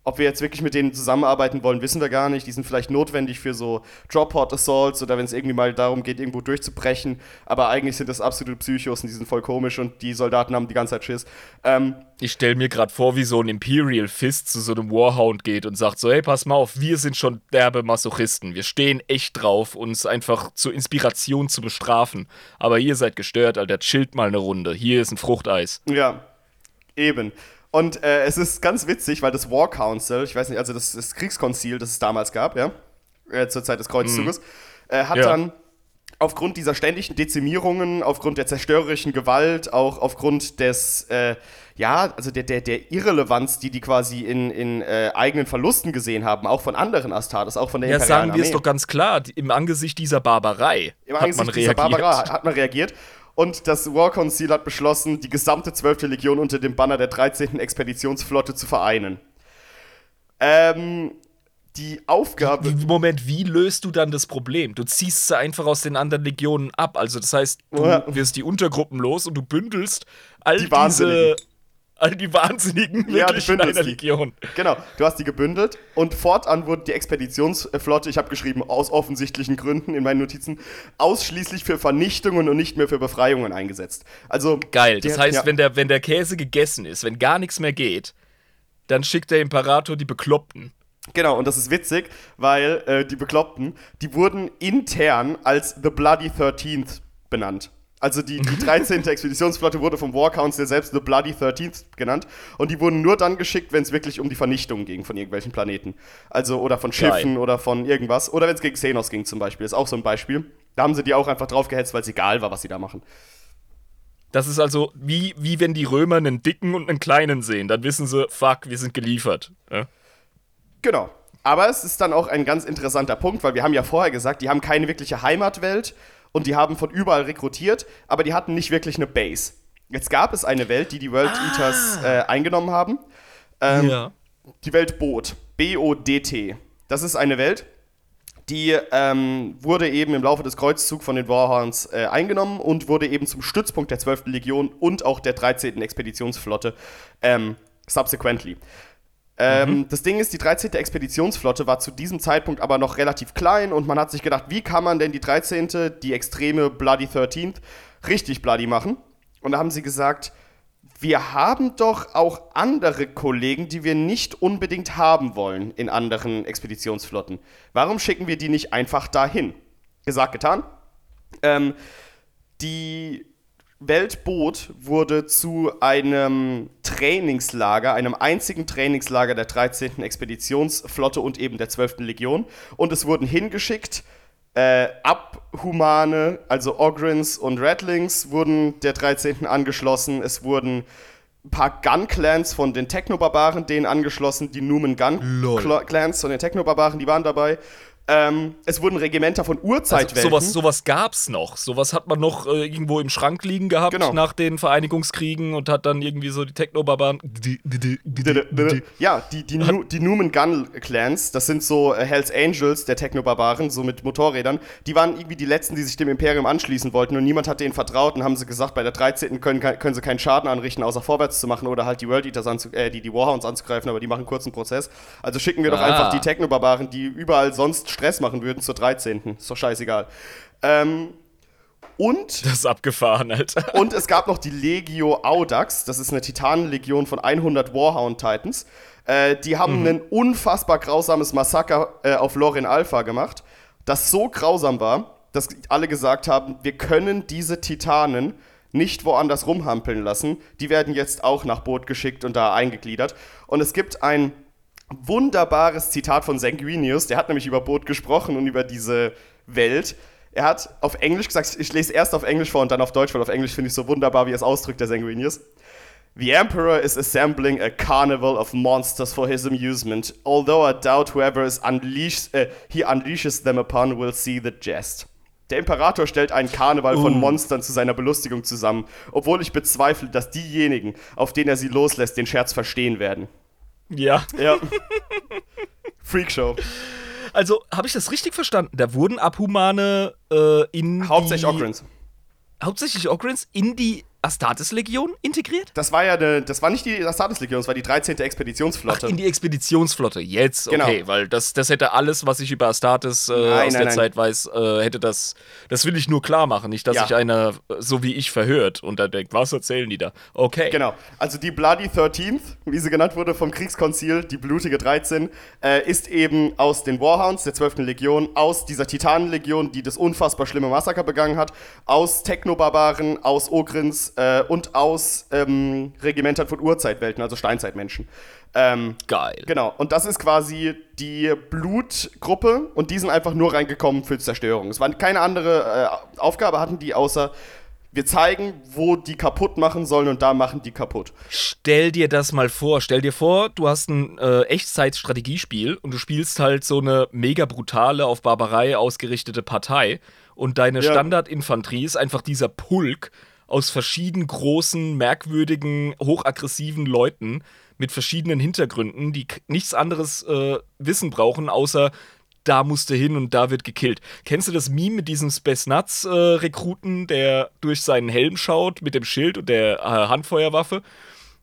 ob wir jetzt wirklich mit denen zusammenarbeiten wollen, wissen wir gar nicht. Die sind vielleicht notwendig für so Drop-Pod-Assaults oder wenn es irgendwie mal darum geht, irgendwo durchzubrechen. Aber eigentlich sind das absolute Psychos und die sind voll komisch und die Soldaten haben die ganze Zeit Schiss. Ähm, ich stelle mir gerade vor, wie so ein Imperial Fist zu so einem Warhound geht und sagt so, hey, pass mal auf, wir sind schon derbe Masochisten. Wir stehen echt drauf, uns einfach zur Inspiration zu bestrafen. Aber ihr seid gestört, Alter, chillt mal eine Runde. Hier ist ein Fruchteis. Ja, eben. Und äh, es ist ganz witzig, weil das War Council, ich weiß nicht, also das, das Kriegskonzil, das es damals gab, ja, äh, zur Zeit des Kreuzzuges, mhm. äh, hat ja. dann aufgrund dieser ständigen Dezimierungen, aufgrund der zerstörerischen Gewalt, auch aufgrund des, äh, ja, also der, der, der Irrelevanz, die die quasi in, in äh, eigenen Verlusten gesehen haben, auch von anderen Astartes, auch von der Ja, sagen wir es doch ganz klar, im Angesicht dieser Barbarei Im Angesicht hat man dieser reagiert. Barbarei hat man reagiert und das War Council hat beschlossen, die gesamte 12. Legion unter dem Banner der 13. Expeditionsflotte zu vereinen. Ähm, die Aufgabe. Moment, wie löst du dann das Problem? Du ziehst sie einfach aus den anderen Legionen ab. Also das heißt, du wirst die Untergruppen los und du bündelst all Die diese. All die Wahnsinnigen Ja, wirklich die in einer die. Legion. Genau, du hast die gebündelt und fortan wurde die Expeditionsflotte, ich habe geschrieben, aus offensichtlichen Gründen in meinen Notizen, ausschließlich für Vernichtungen und nicht mehr für Befreiungen eingesetzt. Also. Geil. Das heißt, ja. wenn, der, wenn der Käse gegessen ist, wenn gar nichts mehr geht, dann schickt der Imperator die Bekloppten. Genau, und das ist witzig, weil äh, die Bekloppten, die wurden intern als The Bloody 13th benannt. Also die, die 13. Expeditionsflotte wurde vom War Council selbst The Bloody 13th genannt und die wurden nur dann geschickt, wenn es wirklich um die Vernichtung ging von irgendwelchen Planeten. Also oder von Schiffen Geil. oder von irgendwas. Oder wenn es gegen Xenos ging zum Beispiel, ist auch so ein Beispiel. Da haben sie die auch einfach drauf gehetzt, weil es egal war, was sie da machen. Das ist also wie, wie wenn die Römer einen dicken und einen kleinen sehen. Dann wissen sie, fuck, wir sind geliefert. Ja? Genau. Aber es ist dann auch ein ganz interessanter Punkt, weil wir haben ja vorher gesagt, die haben keine wirkliche Heimatwelt und die haben von überall rekrutiert, aber die hatten nicht wirklich eine Base. Jetzt gab es eine Welt, die die World Eaters äh, eingenommen haben. Ähm, ja. Die Welt Boot. B-O-D-T. Das ist eine Welt, die ähm, wurde eben im Laufe des Kreuzzugs von den Warhounds äh, eingenommen und wurde eben zum Stützpunkt der 12. Legion und auch der 13. Expeditionsflotte ähm, subsequently. Ähm, Das Ding ist, die 13. Expeditionsflotte war zu diesem Zeitpunkt aber noch relativ klein und man hat sich gedacht, wie kann man denn die 13., die extreme Bloody 13th, richtig bloody machen? Und da haben sie gesagt, wir haben doch auch andere Kollegen, die wir nicht unbedingt haben wollen in anderen Expeditionsflotten. Warum schicken wir die nicht einfach dahin? Gesagt, getan. Ähm, die Weltboot wurde zu einem Trainingslager, einem einzigen Trainingslager der 13. Expeditionsflotte und eben der 12. Legion. Und es wurden hingeschickt äh, Abhumane, also Ogrins und Rattlings wurden der 13. angeschlossen. Es wurden ein paar Gun-Clans von den Technobarbaren denen angeschlossen, die Numen. Gun-Clans von den Technobarbaren, die waren dabei. Ähm, es wurden Regimenter von Also, Urzeitwelten. sowas, sowas gab's noch. Sowas hat man noch äh, irgendwo im Schrank liegen gehabt Genau. nach den Vereinigungskriegen und hat dann irgendwie so die Technobarbaren. Ja, die, die, Nu- die Numen Gun Clans, das sind so äh, Hells Angels der Technobarbaren, so mit Motorrädern, die waren irgendwie die letzten, die sich dem Imperium anschließen wollten und niemand hat denen vertraut und haben sie gesagt, bei der 13. können, können sie keinen Schaden anrichten, außer vorwärts zu machen oder halt die World Eaters anzu äh, die, die Warhounds anzugreifen, aber die machen kurzen Prozess. Also schicken wir doch Ah. einfach die Technobarbaren, die überall sonst Stress machen würden, zur 13. Ist doch scheißegal. Ähm, und Das ist abgefahren, Alter. und es gab noch die Legio Audax, das ist eine Titanenlegion von 100 Warhound-Titans. Äh, die haben ein unfassbar grausames Massaker äh, auf Lorin Alpha gemacht, das so grausam war, dass alle gesagt haben, wir können diese Titanen nicht woanders rumhampeln lassen. Die werden jetzt auch nach Boot geschickt und da eingegliedert. Und es gibt ein wunderbares Zitat von Sanguinius, der hat nämlich über Boot gesprochen und über diese Welt. Er hat auf Englisch gesagt, ich lese erst auf Englisch vor und dann auf Deutsch, weil auf Englisch finde ich so wunderbar, wie er es ausdrückt, der Sanguinius. The Emperor is assembling a carnival of monsters for his amusement, although I doubt whoever is unleashed, äh, he unleashes them upon will see the jest. Der Imperator stellt einen Karneval von Monstern zu seiner Belustigung zusammen, obwohl ich bezweifle, dass diejenigen, auf denen er sie loslässt, den Scherz verstehen werden. Ja. Ja. [laughs] Freakshow. Also, habe ich das richtig verstanden? Da wurden Abhumane äh, in. Hauptsächlich die. Hauptsächlich Ogrins in die Astartes-Legion integriert? Das war ja eine, das war nicht die Astartes-Legion, das war die 13. Expeditionsflotte. In die Expeditionsflotte. Jetzt, Genau. okay, weil das, das hätte alles, was ich über Astartes äh, Nein, aus nein, der nein. Zeit weiß, äh, hätte das. Das will ich nur klar machen, nicht, dass Ja. sich einer so wie ich verhört und dann denkt, was erzählen die da? Okay. Genau. Also die Bloody 13th, wie sie genannt wurde vom Kriegskonzil, die blutige 13, äh, ist eben aus den Warhounds der 12. Legion, aus dieser Titanenlegion, die das unfassbar schlimme Massaker begangen hat, aus Technobarbaren, aus Ogrins äh, und aus ähm, Regimentern von Urzeitwelten, also Steinzeitmenschen. Ähm, Geil. Genau, und das ist quasi die Blutgruppe und die sind einfach nur reingekommen für Zerstörung. Es war keine andere äh, Aufgabe hatten die, außer wir zeigen, wo die kaputt machen sollen und da machen die kaputt. Stell dir das mal vor. Stell dir vor, du hast ein äh, Echtzeit-Strategiespiel und du spielst halt so eine mega brutale, auf Barbarei ausgerichtete Partei und deine Ja. Standardinfanterie ist einfach dieser Pulk aus verschieden großen, merkwürdigen, hochaggressiven Leuten mit verschiedenen Hintergründen, die nichts anderes äh, Wissen brauchen, außer da musst du hin und da wird gekillt. Kennst du das Meme mit diesem Space Nuts äh, Rekruten, der durch seinen Helm schaut mit dem Schild und der äh, Handfeuerwaffe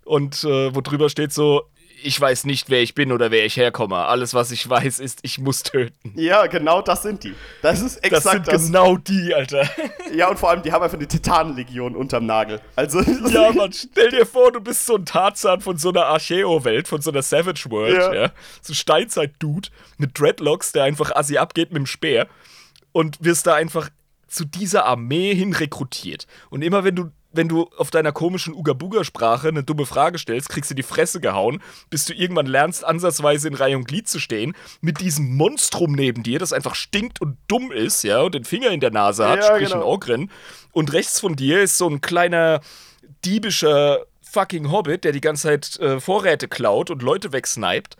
und äh, wo drüber steht so ich weiß nicht, wer ich bin oder wer ich herkomme. Alles, was ich weiß, ist, ich muss töten. Ja, genau das sind die. Das ist exakt das. Sind das. genau die, Alter. Ja, und vor allem, die haben einfach eine Titanenlegion unterm Nagel. Also. [laughs] Ja, Mann, stell dir vor, du bist so ein Tarzan von so einer Archeo-Welt, von so einer Savage World, ja. ja? So ein Steinzeit-Dude mit Dreadlocks, der einfach assi abgeht mit dem Speer. Und wirst da einfach zu dieser Armee hin rekrutiert. Und immer wenn du wenn du auf deiner komischen Uga-Buga-Sprache eine dumme Frage stellst, kriegst du die Fresse gehauen, bis du irgendwann lernst, ansatzweise in Reihe und Glied zu stehen, mit diesem Monstrum neben dir, das einfach stinkt und dumm ist, ja, und den Finger in der Nase hat, ja, sprich genau. ein Ogren. Und rechts von dir ist so ein kleiner diebischer fucking Hobbit, der die ganze Zeit äh, Vorräte klaut und Leute wegsniped.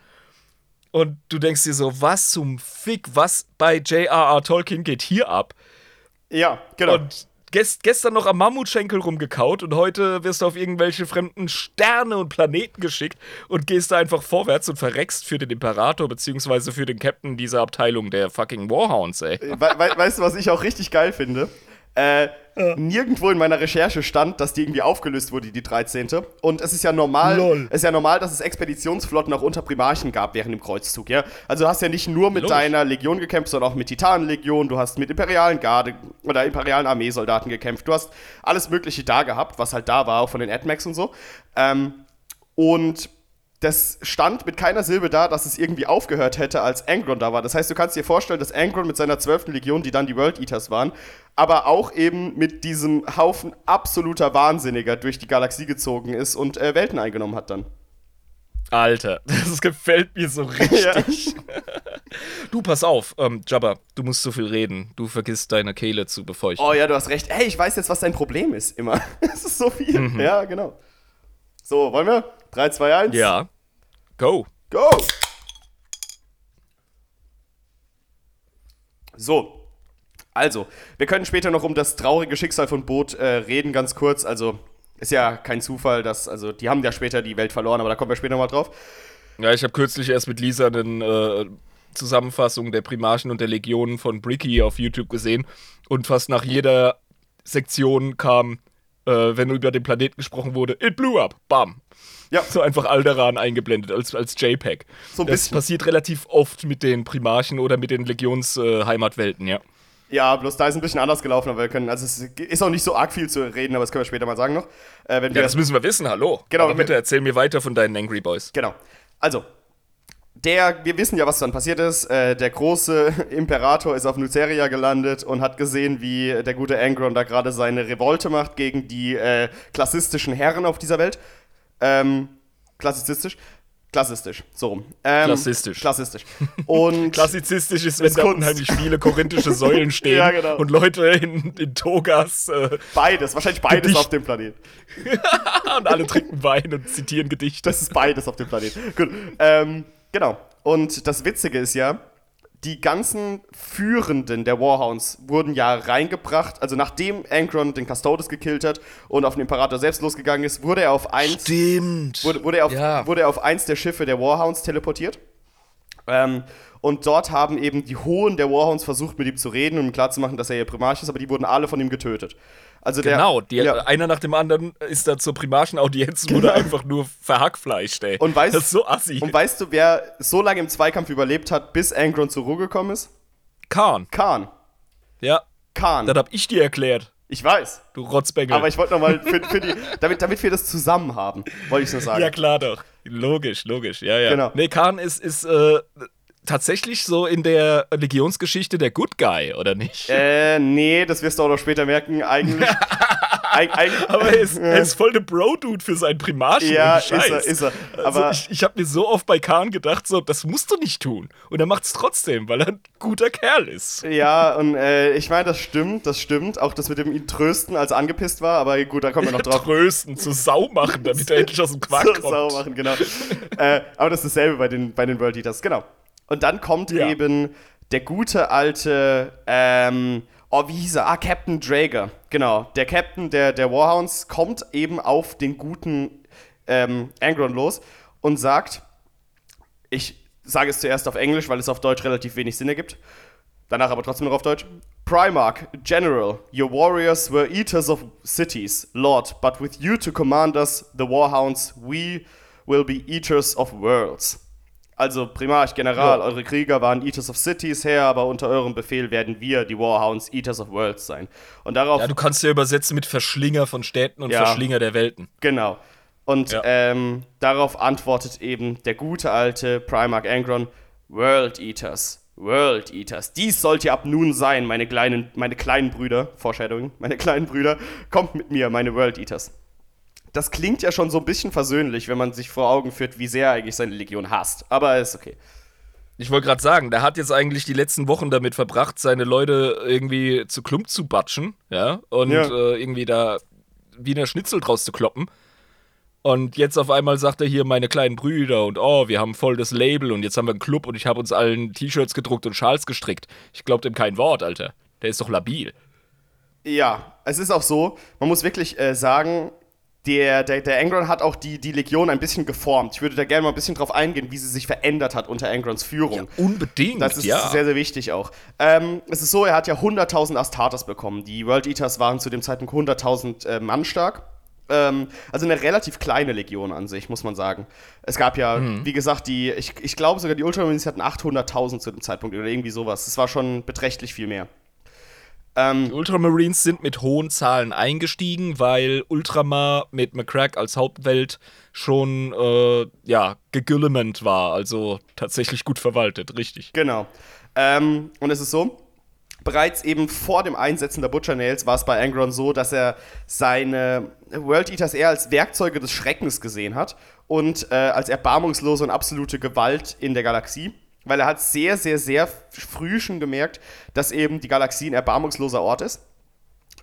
Und du denkst dir so, was zum Fick, was bei J.R.R. Tolkien geht hier ab? Ja, genau. Und gest gestern noch am Mammutschenkel rumgekaut und heute wirst du auf irgendwelche fremden Sterne und Planeten geschickt und gehst da einfach vorwärts und verreckst für den Imperator beziehungsweise für den Captain dieser Abteilung der fucking Warhounds, ey. We we weißt du, was ich auch richtig geil finde? Äh, ja. Nirgendwo in meiner Recherche stand, dass die irgendwie aufgelöst wurde, die 13. Und es ist ja normal, Lol. es ist ja normal, dass es Expeditionsflotten auch unter Primarchen gab während dem Kreuzzug, ja. Also du hast ja nicht nur mit Logisch. deiner Legion gekämpft, sondern auch mit Titanenlegion, du hast mit imperialen Garde oder imperialen Armeesoldaten gekämpft, du hast alles Mögliche da gehabt, was halt da war, auch von den AdMax und so. Ähm, und das stand mit keiner Silbe da, dass es irgendwie aufgehört hätte, als Angron da war. Das heißt, du kannst dir vorstellen, dass Angron mit seiner 12. Legion, die dann die World Eaters waren, aber auch eben mit diesem Haufen absoluter Wahnsinniger durch die Galaxie gezogen ist und äh, Welten eingenommen hat dann. Alter, [laughs] das gefällt mir so richtig. Ja. [laughs] Du, pass auf, ähm, Jabba, du musst so viel reden. Du vergisst deine Kehle zu befeuchten. Oh ja, du hast recht. Hey, ich weiß jetzt, was dein Problem ist, immer. [laughs] Es ist so viel. Mhm. Ja, genau. So, wollen wir? 3, 2, 1. Ja. Go. Go. So. Also, wir können später noch um das traurige Schicksal von Boot äh, reden, ganz kurz. Also, ist ja kein Zufall, dass, also, die haben ja später die Welt verloren, aber da kommen wir später mal drauf. Ja, ich habe kürzlich erst mit Lisa eine äh, Zusammenfassung der Primarchen und der Legionen von Bricky auf YouTube gesehen und fast nach jeder Sektion kam, äh, wenn über den Planeten gesprochen wurde, it blew up, bam. Ja. So einfach Alderan eingeblendet als, als JPEG. So das bisschen. passiert relativ oft mit den Primarchen oder mit den Legionsheimatwelten, äh, ja. Ja, bloß da ist ein bisschen anders gelaufen, aber wir können, also es ist auch nicht so arg viel zu reden, aber das können wir später mal sagen noch. Äh, ja, das müssen wir wissen, hallo. Genau. Aber bitte erzähl mir weiter von deinen Angry Boys. Genau. Also, der, wir wissen ja, was dann passiert ist. Äh, der große [laughs] Imperator ist auf Nuceria gelandet und hat gesehen, wie der gute Angron da gerade seine Revolte macht gegen die äh, klassistischen Herren auf dieser Welt. Ähm, klassizistisch. Klassistisch, so rum. Ähm, klassistisch. Klassistisch. Und [laughs] Klassizistisch ist, wenn da unheimlich viele korinthische Säulen [laughs] stehen ja, genau. und Leute in, in Togas. Äh, beides, wahrscheinlich beides Gedicht. auf dem Planet. [laughs] und alle trinken Wein und zitieren Gedichte. Das ist beides auf dem Planet. Gut. Ähm, genau. Und das Witzige ist ja, die ganzen Führenden der Warhounds wurden ja reingebracht. Also nachdem Ankron den Custodes gekillt hat und auf den Imperator selbst losgegangen ist, wurde er auf eins. Stimmt. Wurde, wurde, er, auf, ja. wurde er auf eins der Schiffe der Warhounds teleportiert. Ähm, und dort haben eben die Hohen der Warhounds versucht, mit ihm zu reden und ihm klarzumachen, dass er ihr Primarch ist, aber die wurden alle von ihm getötet. Also genau, der, ja. einer nach dem anderen ist da zur primarischen Audienz genau. wurde einfach nur verhackfleischt, ey. Und weißt, das ist so assi. Und weißt du, wer so lange im Zweikampf überlebt hat, bis Angron zur Ruhe gekommen ist? Khan. Khan. Ja. Khan. Das hab ich dir erklärt. Ich weiß. Du Rotzbengel. Aber ich wollte nochmal, für, für die, damit, damit wir das zusammen haben, wollte ich nur sagen. Ja, klar doch. Logisch, logisch. Ja, ja. Genau. Nee, Khan ist, ist äh, tatsächlich so in der Legionsgeschichte der Good Guy, oder nicht? Äh, nee, das wirst du auch noch später merken. Eigentlich. [laughs] eig, eig, aber er ist, er ist voll der Bro-Dude für seinen Primarchen. Ja, ist er, ist er. Aber also ich, ich habe mir so oft bei Khan gedacht, so, das musst du nicht tun. Und er macht es trotzdem, weil er ein guter Kerl ist. Ja, und äh, ich meine, das stimmt, das stimmt. Auch das mit dem ihn trösten, als er angepisst war, aber gut, da kommen wir noch drauf. trösten, zu Sau machen, damit er endlich aus dem [laughs] Quark kommt. Zu Sau machen, genau. äh, aber das ist dasselbe bei den, bei den World Eaters, genau. Und dann kommt ja. eben der gute alte ähm, Oh, wie hieß er? Ah, Captain Drager. Genau. Der Captain der, der Warhounds kommt eben auf den guten ähm, Angron los und sagt, ich sage es zuerst auf Englisch, weil es auf Deutsch relativ wenig Sinn ergibt. Danach aber trotzdem noch auf Deutsch. Primarch, General, your warriors were eaters of cities, Lord, but with you to command us, the Warhounds, we will be eaters of worlds. Also Primarch, General, ja. eure Krieger waren Eaters of Cities her, aber unter eurem Befehl werden wir, die Warhounds, Eaters of Worlds sein. Und darauf. Ja, du kannst ja übersetzen mit Verschlinger von Städten und ja, Verschlinger der Welten. Genau. Und ja. ähm, darauf antwortet eben der gute alte Primarch Angron: World Eaters. World Eaters. Dies sollte ab nun sein, meine kleinen, meine kleinen Brüder. Foreshadowing, meine kleinen Brüder. Kommt mit mir, meine World Eaters das klingt ja schon so ein bisschen versöhnlich, wenn man sich vor Augen führt, wie sehr er eigentlich seine Legion hasst. Aber ist okay. Ich wollte gerade sagen, der hat jetzt eigentlich die letzten Wochen damit verbracht, seine Leute irgendwie zu Klump zu batschen, ja, und ja. Äh, irgendwie da Wiener Schnitzel draus zu kloppen. Und jetzt auf einmal sagt er hier meine kleinen Brüder und oh, wir haben voll das Label und jetzt haben wir einen Club und ich habe uns allen T-Shirts gedruckt und Schals gestrickt. Ich glaube dem kein Wort, Alter. Der ist doch labil. Ja, es ist auch so, man muss wirklich äh, sagen, der, der, der Angron hat auch die, die Legion ein bisschen geformt. Ich würde da gerne mal ein bisschen drauf eingehen, wie sie sich verändert hat unter Angrons Führung. Ja, unbedingt, Das ist ja. sehr, sehr wichtig auch. Ähm, es ist so, er hat ja 100.000 Astartes bekommen. Die World Eaters waren zu dem Zeitpunkt 100.000 äh, Mann stark. Ähm, also eine relativ kleine Legion an sich, muss man sagen. Es gab ja, mhm. wie gesagt, die, ich, ich glaube sogar die Ultramarines hatten 800.000 zu dem Zeitpunkt oder irgendwie sowas. Das war schon beträchtlich viel mehr. Ähm, die Ultramarines sind mit hohen Zahlen eingestiegen, weil Ultramar mit McCrack als Hauptwelt schon äh, ja, gegillement war, also tatsächlich gut verwaltet, richtig. Genau. Ähm, und es ist so, bereits eben vor dem Einsetzen der Butcher Nails war es bei Angron so, dass er seine World Eaters eher als Werkzeuge des Schreckens gesehen hat und äh, als erbarmungslose und absolute Gewalt in der Galaxie weil er hat sehr, sehr, sehr früh schon gemerkt, dass eben die Galaxie ein erbarmungsloser Ort ist.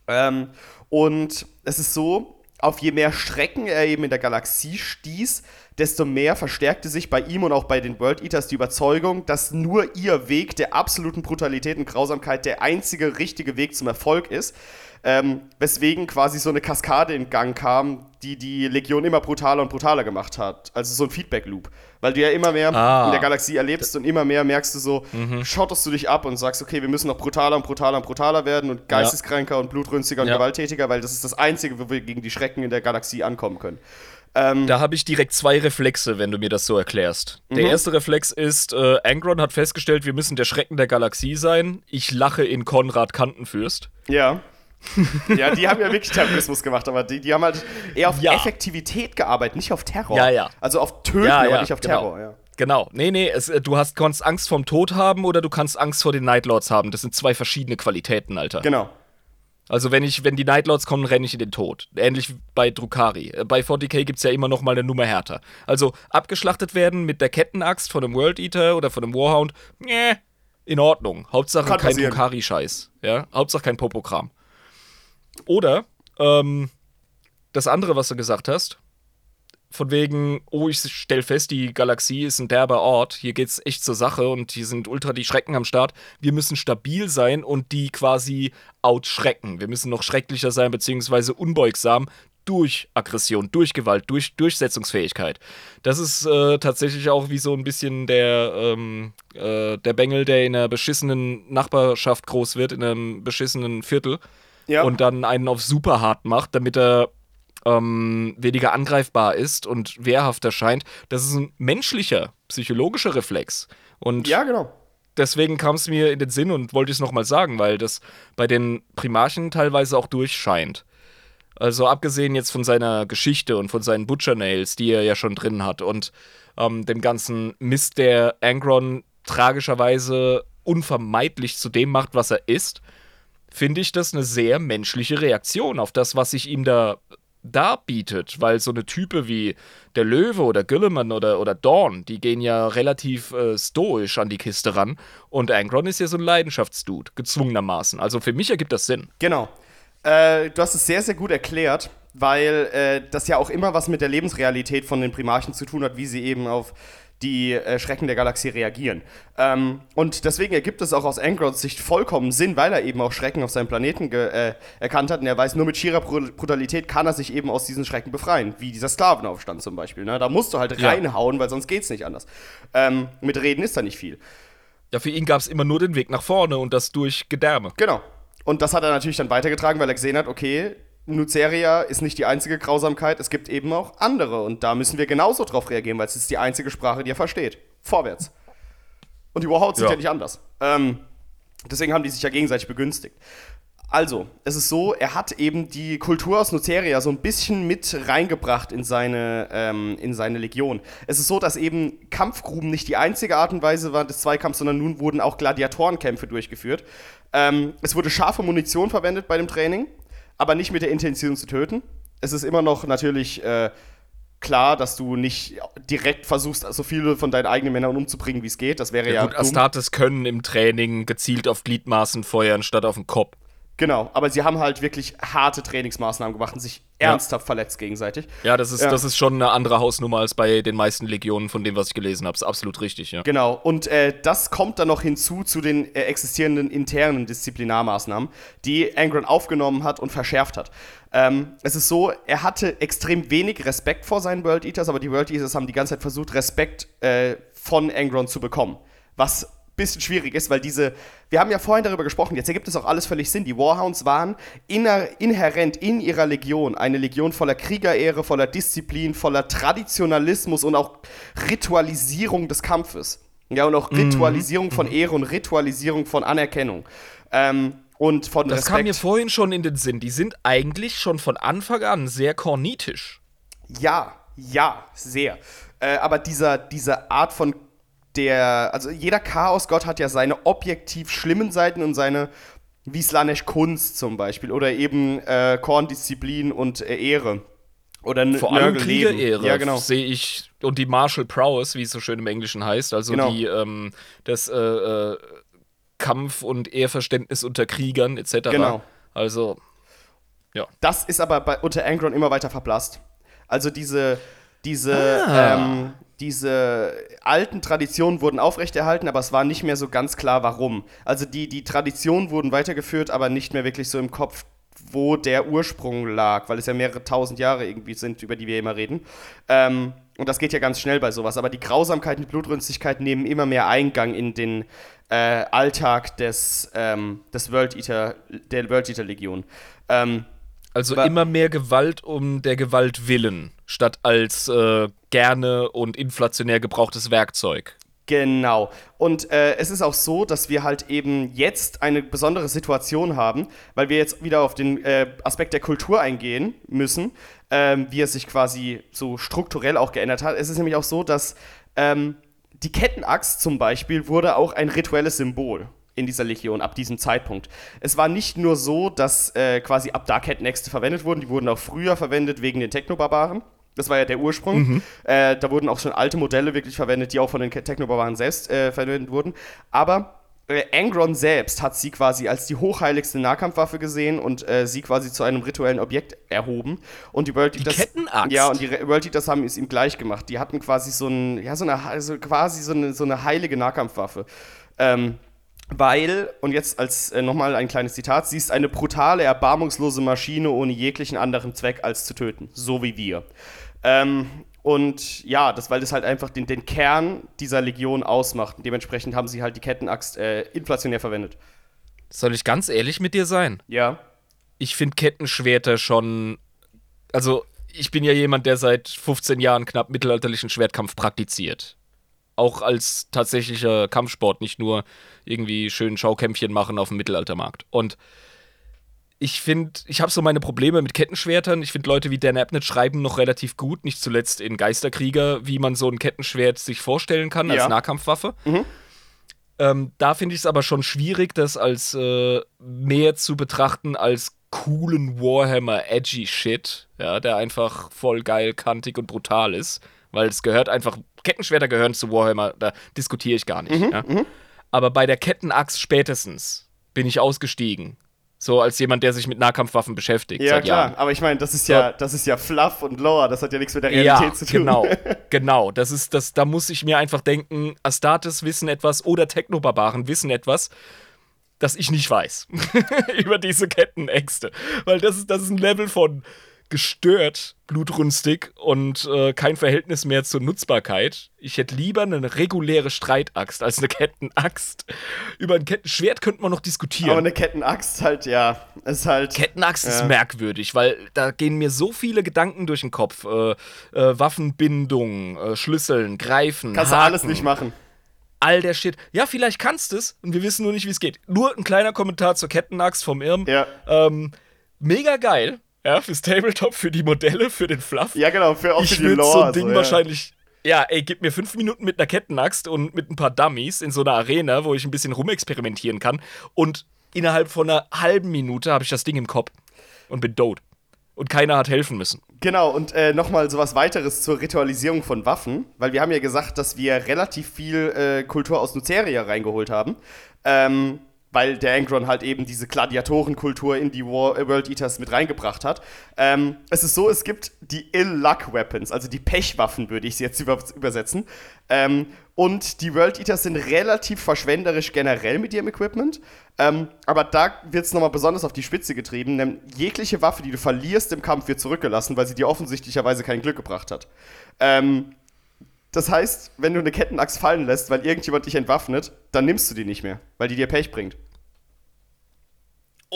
Ähm, und es ist so, auf je mehr Strecken er eben in der Galaxie stieß, desto mehr verstärkte sich bei ihm und auch bei den World Eaters die Überzeugung, dass nur ihr Weg der absoluten Brutalität und Grausamkeit der einzige richtige Weg zum Erfolg ist. Ähm, weswegen quasi so eine Kaskade in Gang kam, die die Legion immer brutaler und brutaler gemacht hat. Also so ein Feedback-Loop. Weil du ja immer mehr ah. in der Galaxie erlebst und immer mehr merkst du so, mhm. schottest du dich ab und sagst, okay, wir müssen noch brutaler und brutaler und brutaler werden und geisteskranker ja. und blutrünstiger und ja. gewalttätiger, weil das ist das Einzige, wo wir gegen die Schrecken in der Galaxie ankommen können. Ähm, da habe ich direkt zwei Reflexe, wenn du mir das so erklärst. Der mhm. erste Reflex ist, äh, Angron hat festgestellt, wir müssen der Schrecken der Galaxie sein. Ich lache in Konrad Kantenfürst. Ja. [laughs] ja, die haben ja wirklich Terrorismus gemacht, aber die, die haben halt eher auf ja. Effektivität gearbeitet, nicht auf Terror. Ja, ja. Also auf Töten, ja, ja, aber nicht auf genau. Terror, ja. Genau. Nee, nee, es, äh, du hast, kannst Angst vom Tod haben oder du kannst Angst vor den Nightlords haben. Das sind zwei verschiedene Qualitäten, Alter. Genau. Also wenn ich, wenn die Nightlords kommen, renne ich in den Tod. Ähnlich wie bei Drukari. Äh, bei 40k gibt es ja immer noch mal eine Nummer härter. Also abgeschlachtet werden mit der Kettenaxt von einem World Eater oder von einem Warhound, nee, in Ordnung. Hauptsache Kann kein Drukari-Scheiß. Ja? Hauptsache kein Popokram. Oder ähm, das andere, was du gesagt hast, von wegen, oh, ich stell fest, die Galaxie ist ein derber Ort, hier geht's echt zur Sache und hier sind ultra die Schrecken am Start. Wir müssen stabil sein und die quasi outschrecken. Wir müssen noch schrecklicher sein, beziehungsweise unbeugsam durch Aggression, durch Gewalt, durch Durchsetzungsfähigkeit. Das ist äh, tatsächlich auch wie so ein bisschen der, ähm, äh, der Bengel, der in einer beschissenen Nachbarschaft groß wird, in einem beschissenen Viertel ja. und dann einen auf super hart macht, damit er ähm, weniger angreifbar ist und wehrhafter scheint. Das ist ein menschlicher, psychologischer Reflex. Und ja, genau. Deswegen kam es mir in den Sinn und wollte ich es nochmal sagen, weil das bei den Primarchen teilweise auch durchscheint. Also abgesehen jetzt von seiner Geschichte und von seinen Butcher Nails, die er ja schon drin hat und ähm, dem ganzen Mist, der Angron tragischerweise unvermeidlich zu dem macht, was er ist, finde ich das eine sehr menschliche Reaktion auf das, was sich ihm da darbietet, weil so eine Type wie der Löwe oder Gilliman oder, oder Dawn, die gehen ja relativ äh, stoisch an die Kiste ran und Angron ist ja so ein Leidenschaftsdude, gezwungenermaßen. Also für mich ergibt das Sinn. Genau. Äh, du hast es sehr, sehr gut erklärt, weil äh, das ja auch immer was mit der Lebensrealität von den Primarchen zu tun hat, wie sie eben auf die äh, Schrecken der Galaxie reagieren. Ähm, und deswegen ergibt es auch aus Angrons Sicht vollkommen Sinn, weil er eben auch Schrecken auf seinem Planeten äh, erkannt hat und er weiß, nur mit schierer Brutalität kann er sich eben aus diesen Schrecken befreien, wie dieser Sklavenaufstand zum Beispiel. Ne? Da musst du halt Ja. reinhauen, weil sonst geht's nicht anders. Ähm, mit Reden ist da nicht viel. Ja, für ihn gab es immer nur den Weg nach vorne und das durch Gedärme. Genau. Und das hat er natürlich dann weitergetragen, weil er gesehen hat, okay, Nuceria ist nicht die einzige Grausamkeit, es gibt eben auch andere. Und da müssen wir genauso drauf reagieren, weil es ist die einzige Sprache, die er versteht. Vorwärts. Und die Warhounds sind Ja. ja nicht anders. Ähm, deswegen haben die sich ja gegenseitig begünstigt. Also, es ist so, er hat eben die Kultur aus Nuceria so ein bisschen mit reingebracht in seine, ähm, in seine Legion. Es ist so, dass eben Kampfgruben nicht die einzige Art und Weise waren des Zweikampfs, sondern nun wurden auch Gladiatorenkämpfe durchgeführt. Ähm, es wurde scharfe Munition verwendet bei dem Training, aber nicht mit der Intention zu töten. Es ist immer noch natürlich äh, klar, dass du nicht direkt versuchst, so viele von deinen eigenen Männern umzubringen, wie es geht. Das wäre ja, Ja, gut, dumm. Astartes können im Training gezielt auf Gliedmaßen feuern statt auf den Kopf. Genau, aber sie haben halt wirklich harte Trainingsmaßnahmen gemacht und sich Ja. ernsthaft verletzt gegenseitig. Ja, das ist, Ja. das ist schon eine andere Hausnummer als bei den meisten Legionen von dem, was ich gelesen habe. Ist absolut richtig, ja. Genau, und äh, das kommt dann noch hinzu zu den äh, existierenden internen Disziplinarmaßnahmen, die Angron aufgenommen hat und verschärft hat. Ähm, es ist so, er hatte extrem wenig Respekt vor seinen World Eaters, aber die World Eaters haben die ganze Zeit versucht, Respekt äh, von Angron zu bekommen. Was bisschen schwierig ist, weil diese, wir haben ja vorhin darüber gesprochen, jetzt ergibt es auch alles völlig Sinn. Die Warhounds waren inner, inhärent in ihrer Legion eine Legion voller Kriegerehre, voller Disziplin, voller Traditionalismus und auch Ritualisierung des Kampfes. Ja, und auch Mhm. Ritualisierung von Ehre und Ritualisierung von Anerkennung. Ähm, und von Das Respekt. kam mir vorhin schon in den Sinn. Die sind eigentlich schon von Anfang an sehr kornitisch. Ja, ja, sehr. Äh, aber dieser, diese Art von der, also jeder Chaosgott hat ja seine objektiv schlimmen Seiten und seine, wie Slanesh Kunst zum Beispiel, oder eben äh, Korndisziplin und äh, Ehre. Oder Vor allem. Kriegerehre Ja, genau. sehe ich. Und die Martial Prowess, wie es so schön im Englischen heißt. Also Genau. die, ähm, das äh, äh, Kampf- und Ehrverständnis unter Kriegern etc. Genau. Also, Das ist aber bei, unter Angron immer weiter verblasst. Also diese, diese, Ah. ähm, diese alten Traditionen wurden aufrechterhalten, aber es war nicht mehr so ganz klar, warum. Also die, die Traditionen wurden weitergeführt, aber nicht mehr wirklich so im Kopf, wo der Ursprung lag, weil es ja mehrere tausend Jahre irgendwie sind, über die wir immer reden. Ähm, und das geht ja ganz schnell bei sowas. Aber die Grausamkeit und Blutrünstigkeit nehmen immer mehr Eingang in den äh, Alltag des, ähm, des World Eater, der World Eater Legion. Ähm, also Wa- immer mehr Gewalt um der Gewalt willen, statt als äh, gerne und inflationär gebrauchtes Werkzeug. Genau. Und äh, es ist auch so, dass wir halt eben jetzt eine besondere Situation haben, weil wir jetzt wieder auf den äh, Aspekt der Kultur eingehen müssen, ähm, wie es sich quasi so strukturell auch geändert hat. Es ist nämlich auch so, dass ähm, die Kettenaxt zum Beispiel wurde auch ein rituelles Symbol in dieser Legion ab diesem Zeitpunkt. Es war nicht nur so, dass äh, quasi ab da Kettenäxte verwendet wurden, die wurden auch früher verwendet wegen den Technobarbaren. Das war ja der Ursprung. Äh, da wurden auch schon alte Modelle wirklich verwendet, die auch von den Technobarbaren selbst äh, verwendet wurden. Aber äh, Angron selbst hat sie quasi als die hochheiligste Nahkampfwaffe gesehen und äh, sie quasi zu einem rituellen Objekt erhoben. Und die World Eaters. Ja, und die World Eaters haben es ihm gleich gemacht. Die hatten quasi so ein, ja, so eine, also quasi so eine, so eine heilige Nahkampfwaffe. Ähm, weil, und jetzt als äh, nochmal ein kleines Zitat, sie ist eine brutale, erbarmungslose Maschine ohne jeglichen anderen Zweck als zu töten. So wie wir. Ähm, und ja, das, weil das halt einfach den, den Kern dieser Legion ausmacht. Und dementsprechend haben sie halt die Kettenaxt äh, inflationär verwendet. Soll ich ganz ehrlich mit dir sein? Ja. ich finde Kettenschwerter schon. Also, ich bin ja jemand, der seit 15 Jahren knapp mittelalterlichen Schwertkampf praktiziert. Auch als tatsächlicher Kampfsport, nicht nur irgendwie schön Schaukämpfchen machen auf dem Mittelaltermarkt. Und ich finde, ich habe so meine Probleme mit Kettenschwertern. Ich finde, Leute wie Dan Abnett schreiben noch relativ gut, nicht zuletzt in Geisterkrieger, wie man so ein Kettenschwert sich vorstellen kann als Ja. Nahkampfwaffe. Ähm, da finde ich es aber schon schwierig, das als äh, mehr zu betrachten als coolen Warhammer edgy Shit, ja, der einfach voll geil, kantig und brutal ist, weil es gehört einfach Kettenschwerter gehören zu Warhammer, da diskutiere ich gar nicht, ja. Aber bei der Kettenaxt spätestens bin ich ausgestiegen. So als jemand, der sich mit Nahkampfwaffen beschäftigt. Ja, klar, Jahren. aber ich meine, das ist ja, das ist ja Fluff und Lore, das hat ja nichts mit der Realität Ja, zu tun. genau, [laughs] genau. Das ist, das, da muss ich mir einfach denken, Astartes wissen etwas oder Technobarbaren wissen etwas, das ich nicht weiß [laughs] über diese Kettenäxte. Weil das ist, das ist ein Level von gestört, blutrünstig und äh, kein Verhältnis mehr zur Nutzbarkeit. Ich hätte lieber eine reguläre Streitaxt als eine Kettenaxt. Über ein Kettenschwert könnte man noch diskutieren. Aber eine Kettenaxt halt, ja, ist halt. Kettenaxt ist Ja. merkwürdig, weil da gehen mir so viele Gedanken durch den Kopf. Äh, äh, Waffenbindung, äh, Schlüsseln, Greifen. kannst du Haken, alles nicht machen. All der Shit. Ja, vielleicht kannst du es und wir wissen nur nicht, wie es geht. Nur ein kleiner Kommentar zur Kettenaxt vom Irm. Ja. Ähm, mega geil. Ja, fürs Tabletop, für die Modelle, für den Fluff. Ja, genau, für auch für ich die würde Lore. so ein Ding ja. wahrscheinlich. Ja, ey, gib mir fünf Minuten mit einer Kettenaxt und mit ein paar Dummies in so einer Arena, wo ich ein bisschen rumexperimentieren kann. Und innerhalb von einer halben Minute habe ich das Ding im Kopf und bin tot. Und keiner hat helfen müssen. Genau, und äh, nochmal so was weiteres zur Ritualisierung von Waffen, weil wir haben ja gesagt, dass wir relativ viel äh, Kultur aus Nuceria reingeholt haben. Ähm, weil der Angron halt eben diese Gladiatorenkultur in die War äh, World Eaters mit reingebracht hat. Ähm, es ist so, es gibt die Ill-Luck-Weapons, also die Pechwaffen, würde ich sie jetzt über übersetzen. Ähm, und die World Eaters sind relativ verschwenderisch generell mit ihrem Equipment. Ähm, aber da wird es nochmal besonders auf die Spitze getrieben. Denn jegliche Waffe, die du verlierst im Kampf, wird zurückgelassen, weil sie dir offensichtlicherweise kein Glück gebracht hat. Ähm, das heißt, wenn du eine Kettenaxt fallen lässt, weil irgendjemand dich entwaffnet, dann nimmst du die nicht mehr, weil die dir Pech bringt.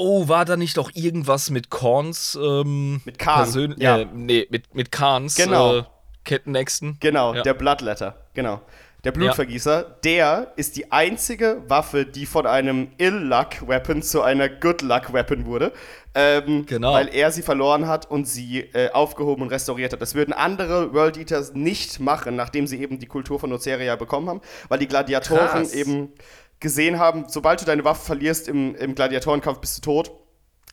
Oh, war da nicht auch irgendwas mit Korns? Ähm, Mit Kahn, ja. äh, nee, mit, mit Kahns Genau. äh, Kettenäxten. Genau, Ja. der Bloodletter, genau. Der Blutvergießer, der ist die einzige Waffe, die von einem Ill-Luck-Weapon zu einer Good-Luck-Weapon wurde. Ähm, Genau. Weil er sie verloren hat und sie äh, aufgehoben und restauriert hat. Das würden andere World Eaters nicht machen, nachdem sie eben die Kultur von Noceria bekommen haben, weil die Gladiatoren Krass. eben gesehen haben, sobald du deine Waffe verlierst im, im Gladiatorenkampf, bist du tot.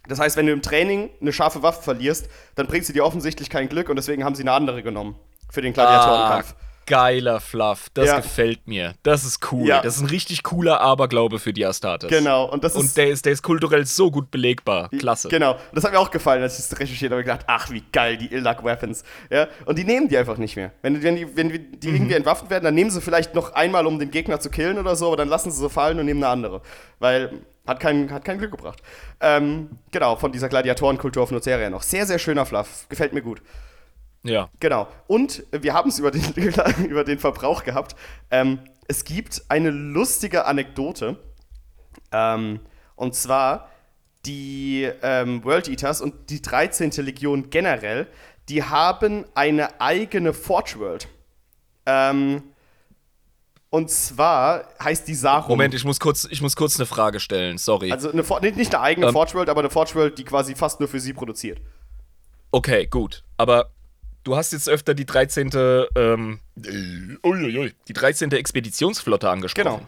Das heißt, wenn du im Training eine scharfe Waffe verlierst, dann bringt sie dir offensichtlich kein Glück und deswegen haben sie eine andere genommen für den Gladiatorenkampf. Ah, geiler Fluff. Das Ja. gefällt mir. Das ist cool. Ja. Das ist ein richtig cooler Aberglaube für die Astartes. Genau, und das ist. Und der ist, der ist kulturell so gut belegbar. Klasse. Genau, und das hat mir auch gefallen, als ich das recherchiert habe. Ich gedacht, ach, wie geil, die Ill-Luck Weapons. Ja, und die nehmen die einfach nicht mehr. Wenn, wenn die, wenn die Mhm. irgendwie entwaffnet werden, dann nehmen sie vielleicht noch einmal, um den Gegner zu killen oder so, aber dann lassen sie sie fallen und nehmen eine andere. Weil hat kein, hat kein Glück gebracht. Ähm, genau, von dieser Gladiatorenkultur auf Noceria noch. Sehr, sehr schöner Fluff. Gefällt mir gut. Ja. Genau. Und wir haben es über den, [laughs] über den Verbrauch gehabt. Ähm, es gibt eine lustige Anekdote. Ähm, und zwar die ähm, World Eaters und die 13. Legion generell, die haben eine eigene Forge World. Ähm, und zwar heißt die Sarum. Moment, ich muss, kurz, ich muss kurz eine Frage stellen. Sorry. Also eine, nicht eine eigene Ähm. Forge World, aber eine Forge World, die quasi fast nur für sie produziert. Okay, gut. Aber du hast jetzt öfter die 13. Ähm, äh, die 13. Expeditionsflotte angesprochen. Genau.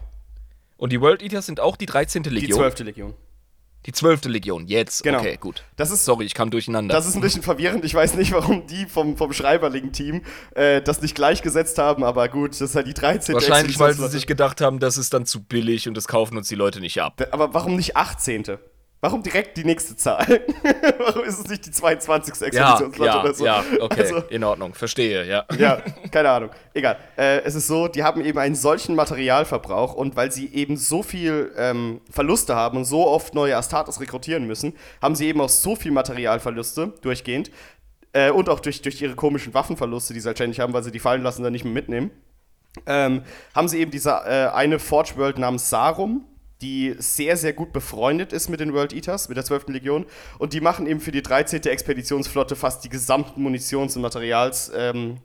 Und die World Eaters sind auch die 13. Die Legion. 12. Legion. Die 12. Legion, jetzt. Genau. Okay, gut. Das ist Sorry, ich kam durcheinander. Das ist ein bisschen verwirrend. Ich weiß nicht, warum die vom, vom Schreiberling-Team äh, das nicht gleichgesetzt haben, aber gut, das ist halt die 13. Wahrscheinlich, weil sie sich gedacht haben, das ist dann zu billig und das kaufen uns die Leute nicht ab. Aber warum nicht 18.? Warum direkt die nächste Zahl? [laughs] warum ist es nicht die 22. Ja, Expeditionsflotte ja, oder so? ja, okay, Also, in Ordnung, verstehe, ja. [laughs] ja, [laughs] keine Ahnung. Egal. Äh, es ist so, die haben eben einen solchen Materialverbrauch und weil sie eben so viel ähm, Verluste haben und so oft neue Astartes rekrutieren müssen, haben sie eben auch so viel Materialverluste durchgehend äh, und auch durch, durch ihre komischen Waffenverluste, die sie halt ständig haben, weil sie die fallen lassen und dann nicht mehr mitnehmen, ähm, haben sie eben diese äh, eine Forge World namens Sarum, die sehr, sehr gut befreundet ist mit den World Eaters, mit der 12. Legion. Und die machen eben für die 13. Expeditionsflotte fast die gesamten Munitions- und Materials, ähm,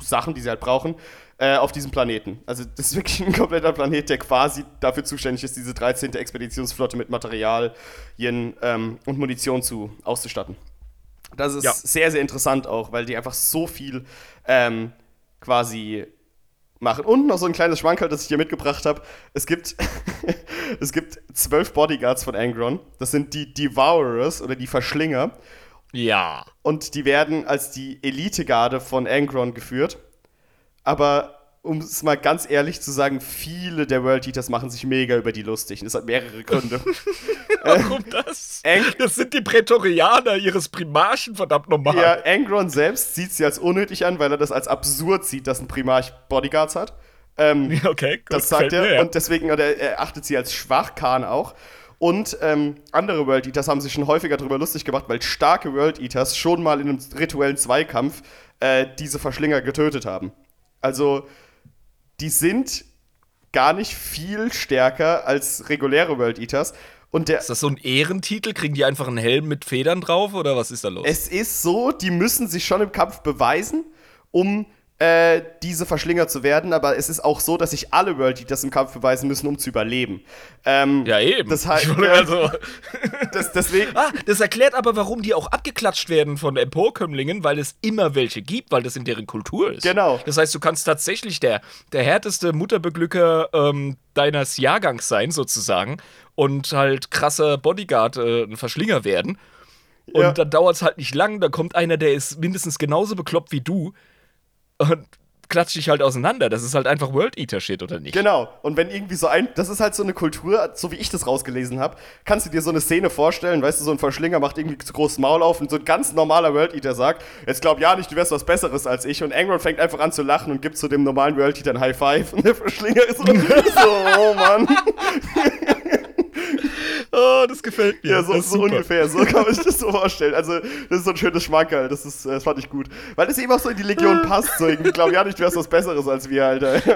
die sie halt brauchen, äh, auf diesem Planeten. Also das ist wirklich ein kompletter Planet, der quasi dafür zuständig ist, diese 13. Expeditionsflotte mit Materialien ähm, und Munition zu, auszustatten. Das ist Ja. sehr, sehr interessant auch, weil die einfach so viel ähm, quasi machen. Und noch so ein kleines Schwankerl, das ich hier mitgebracht habe. Es gibt, [laughs] es gibt zwölf Bodyguards von Angron. Das sind die Devourers oder die Verschlinger. Ja. Und die werden als die Elitegarde von Angron geführt. Aber um es mal ganz ehrlich zu sagen, viele der World Eaters machen sich mega über die lustig. Und das hat mehrere Gründe. [laughs] Warum das? Das sind die Prätorianer ihres Primarchen, verdammt nochmal. Ja, Angron selbst sieht sie als unnötig an, weil er das als absurd sieht, dass ein Primarch Bodyguards hat. Ähm, [laughs] okay, gut, das sagt er. mir, ja. Und deswegen oder er achtet sie als schwach, Khan auch. Und ähm, andere World Eaters haben sich schon häufiger darüber lustig gemacht, weil starke World Eaters schon mal in einem rituellen Zweikampf äh, diese Verschlinger getötet haben. Also, die sind gar nicht viel stärker als reguläre World Eaters. Und der, Ist das so ein Ehrentitel? Kriegen die einfach einen Helm mit Federn drauf oder was ist da los? es ist so, die müssen sich schon im Kampf beweisen, um äh, diese Verschlinger zu werden, aber es ist auch so, dass sich alle World Eaters im Kampf beweisen müssen, um zu überleben. Ähm, ja, eben. Das heißt, Ich wollte also, [laughs] das, deswegen, ah, das erklärt aber, warum die auch abgeklatscht werden von Emporkömmlingen, weil es immer welche gibt, weil das in deren Kultur ist. Genau. Das heißt, du kannst tatsächlich der, der härteste Mutterbeglücker ähm, deines Jahrgangs sein, sozusagen, und halt krasser Bodyguard, äh, ein Verschlinger werden. Und Ja. dann dauert es halt nicht lang, da kommt einer, der ist mindestens genauso bekloppt wie du und klatscht dich halt auseinander. Das ist halt einfach World Eater-Shit, oder nicht? Genau. Und wenn irgendwie so ein, das ist halt so eine Kultur, so wie ich das rausgelesen habe, kannst du dir so eine Szene vorstellen, weißt du, so ein Verschlinger macht irgendwie zu großes Maul auf und so ein ganz normaler World Eater sagt, jetzt glaub ja nicht, du wärst was Besseres als ich. Und Angron fängt einfach an zu lachen und gibt zu dem normalen World Eater ein High Five. Und der Verschlinger ist so, [laughs] so oh Mann. [laughs] Oh, das gefällt mir. Ja, so, so ungefähr, so kann man sich das so vorstellen. Also, das ist so ein schönes Schmankerl, das, ist, äh, das fand ich gut. Weil das eben auch so in die Legion [laughs] passt, so irgendwie, glaub ja nicht, du wärst was Besseres als wir, Alter. [laughs]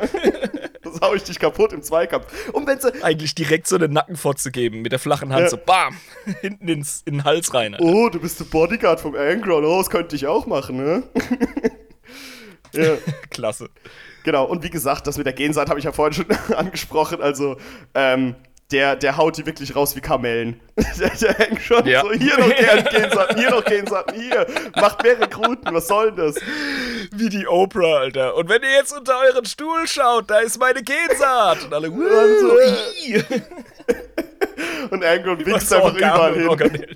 Das hau ich dich kaputt im Zweikampf. Und wenn sie, Eigentlich direkt so eine Nackenfotze geben, mit der flachen Hand Ja. so BAM! [laughs] Hinten ins, in den Hals rein. Alter. Oh, du bist der Bodyguard vom Angron. Oh, das könnte ich auch machen, ne? ja, Klasse. genau. Und wie gesagt, das mit der Gensaat habe ich ja vorhin schon angesprochen. Also, ähm, der, der haut die wirklich raus wie Kamellen. [laughs] Der, der hängt schon Ja. so, hier noch Gen- Gensaat, hier noch Gensaat, hier. Macht mehr Rekruten, was soll denn das? Wie die Oprah, Alter. Und wenn ihr jetzt unter euren Stuhl schaut, da ist meine Gensaat. Und alle, [laughs] Und so. [laughs] Und Angron wichst einfach überall hin.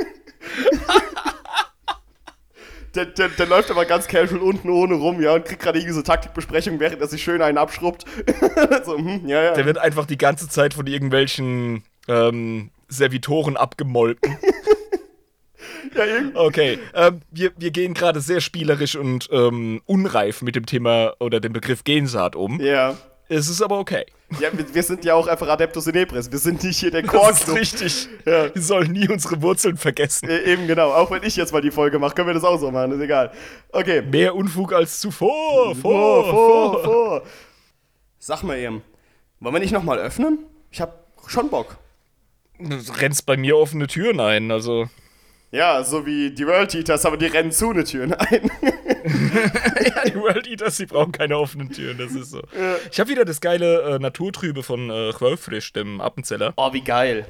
Der, der, der läuft aber ganz casual unten ohne rum, ja, und kriegt gerade irgendwie so Taktikbesprechung, während er sich schön einen abschrubbt. [laughs] so, hm, ja, ja. Der wird einfach die ganze Zeit von irgendwelchen ähm, Servitoren abgemolken. [laughs] ja, irgendwie. Okay, ähm, wir, wir gehen gerade sehr spielerisch und ähm, unreif mit dem Thema oder dem Begriff Gensaat um. Ja. Es ist aber okay. Ja, wir, wir sind ja auch einfach Adeptus in Ebris. Wir sind nicht hier der [laughs] Das ist richtig. Ja. Wir sollen nie unsere Wurzeln vergessen. Äh, Eben genau. Auch wenn ich jetzt mal die Folge mache, können wir das auch so machen. Ist egal. Okay. Mehr Unfug als zuvor. Vor, Vor, vor, vor, vor. Sag mal eben, wollen wir nicht nochmal öffnen? Ich hab schon Bock. Du rennst bei mir offene Türen ein, also. Ja, so wie die World Eaters, aber die rennen zu eine Tür ein. [laughs] ja, die World Eaters, die brauchen keine offenen Türen, das ist so. Ich habe wieder das geile äh, Naturtrübe von äh, Chwölfrisch, dem Appenzeller, oh, wie geil.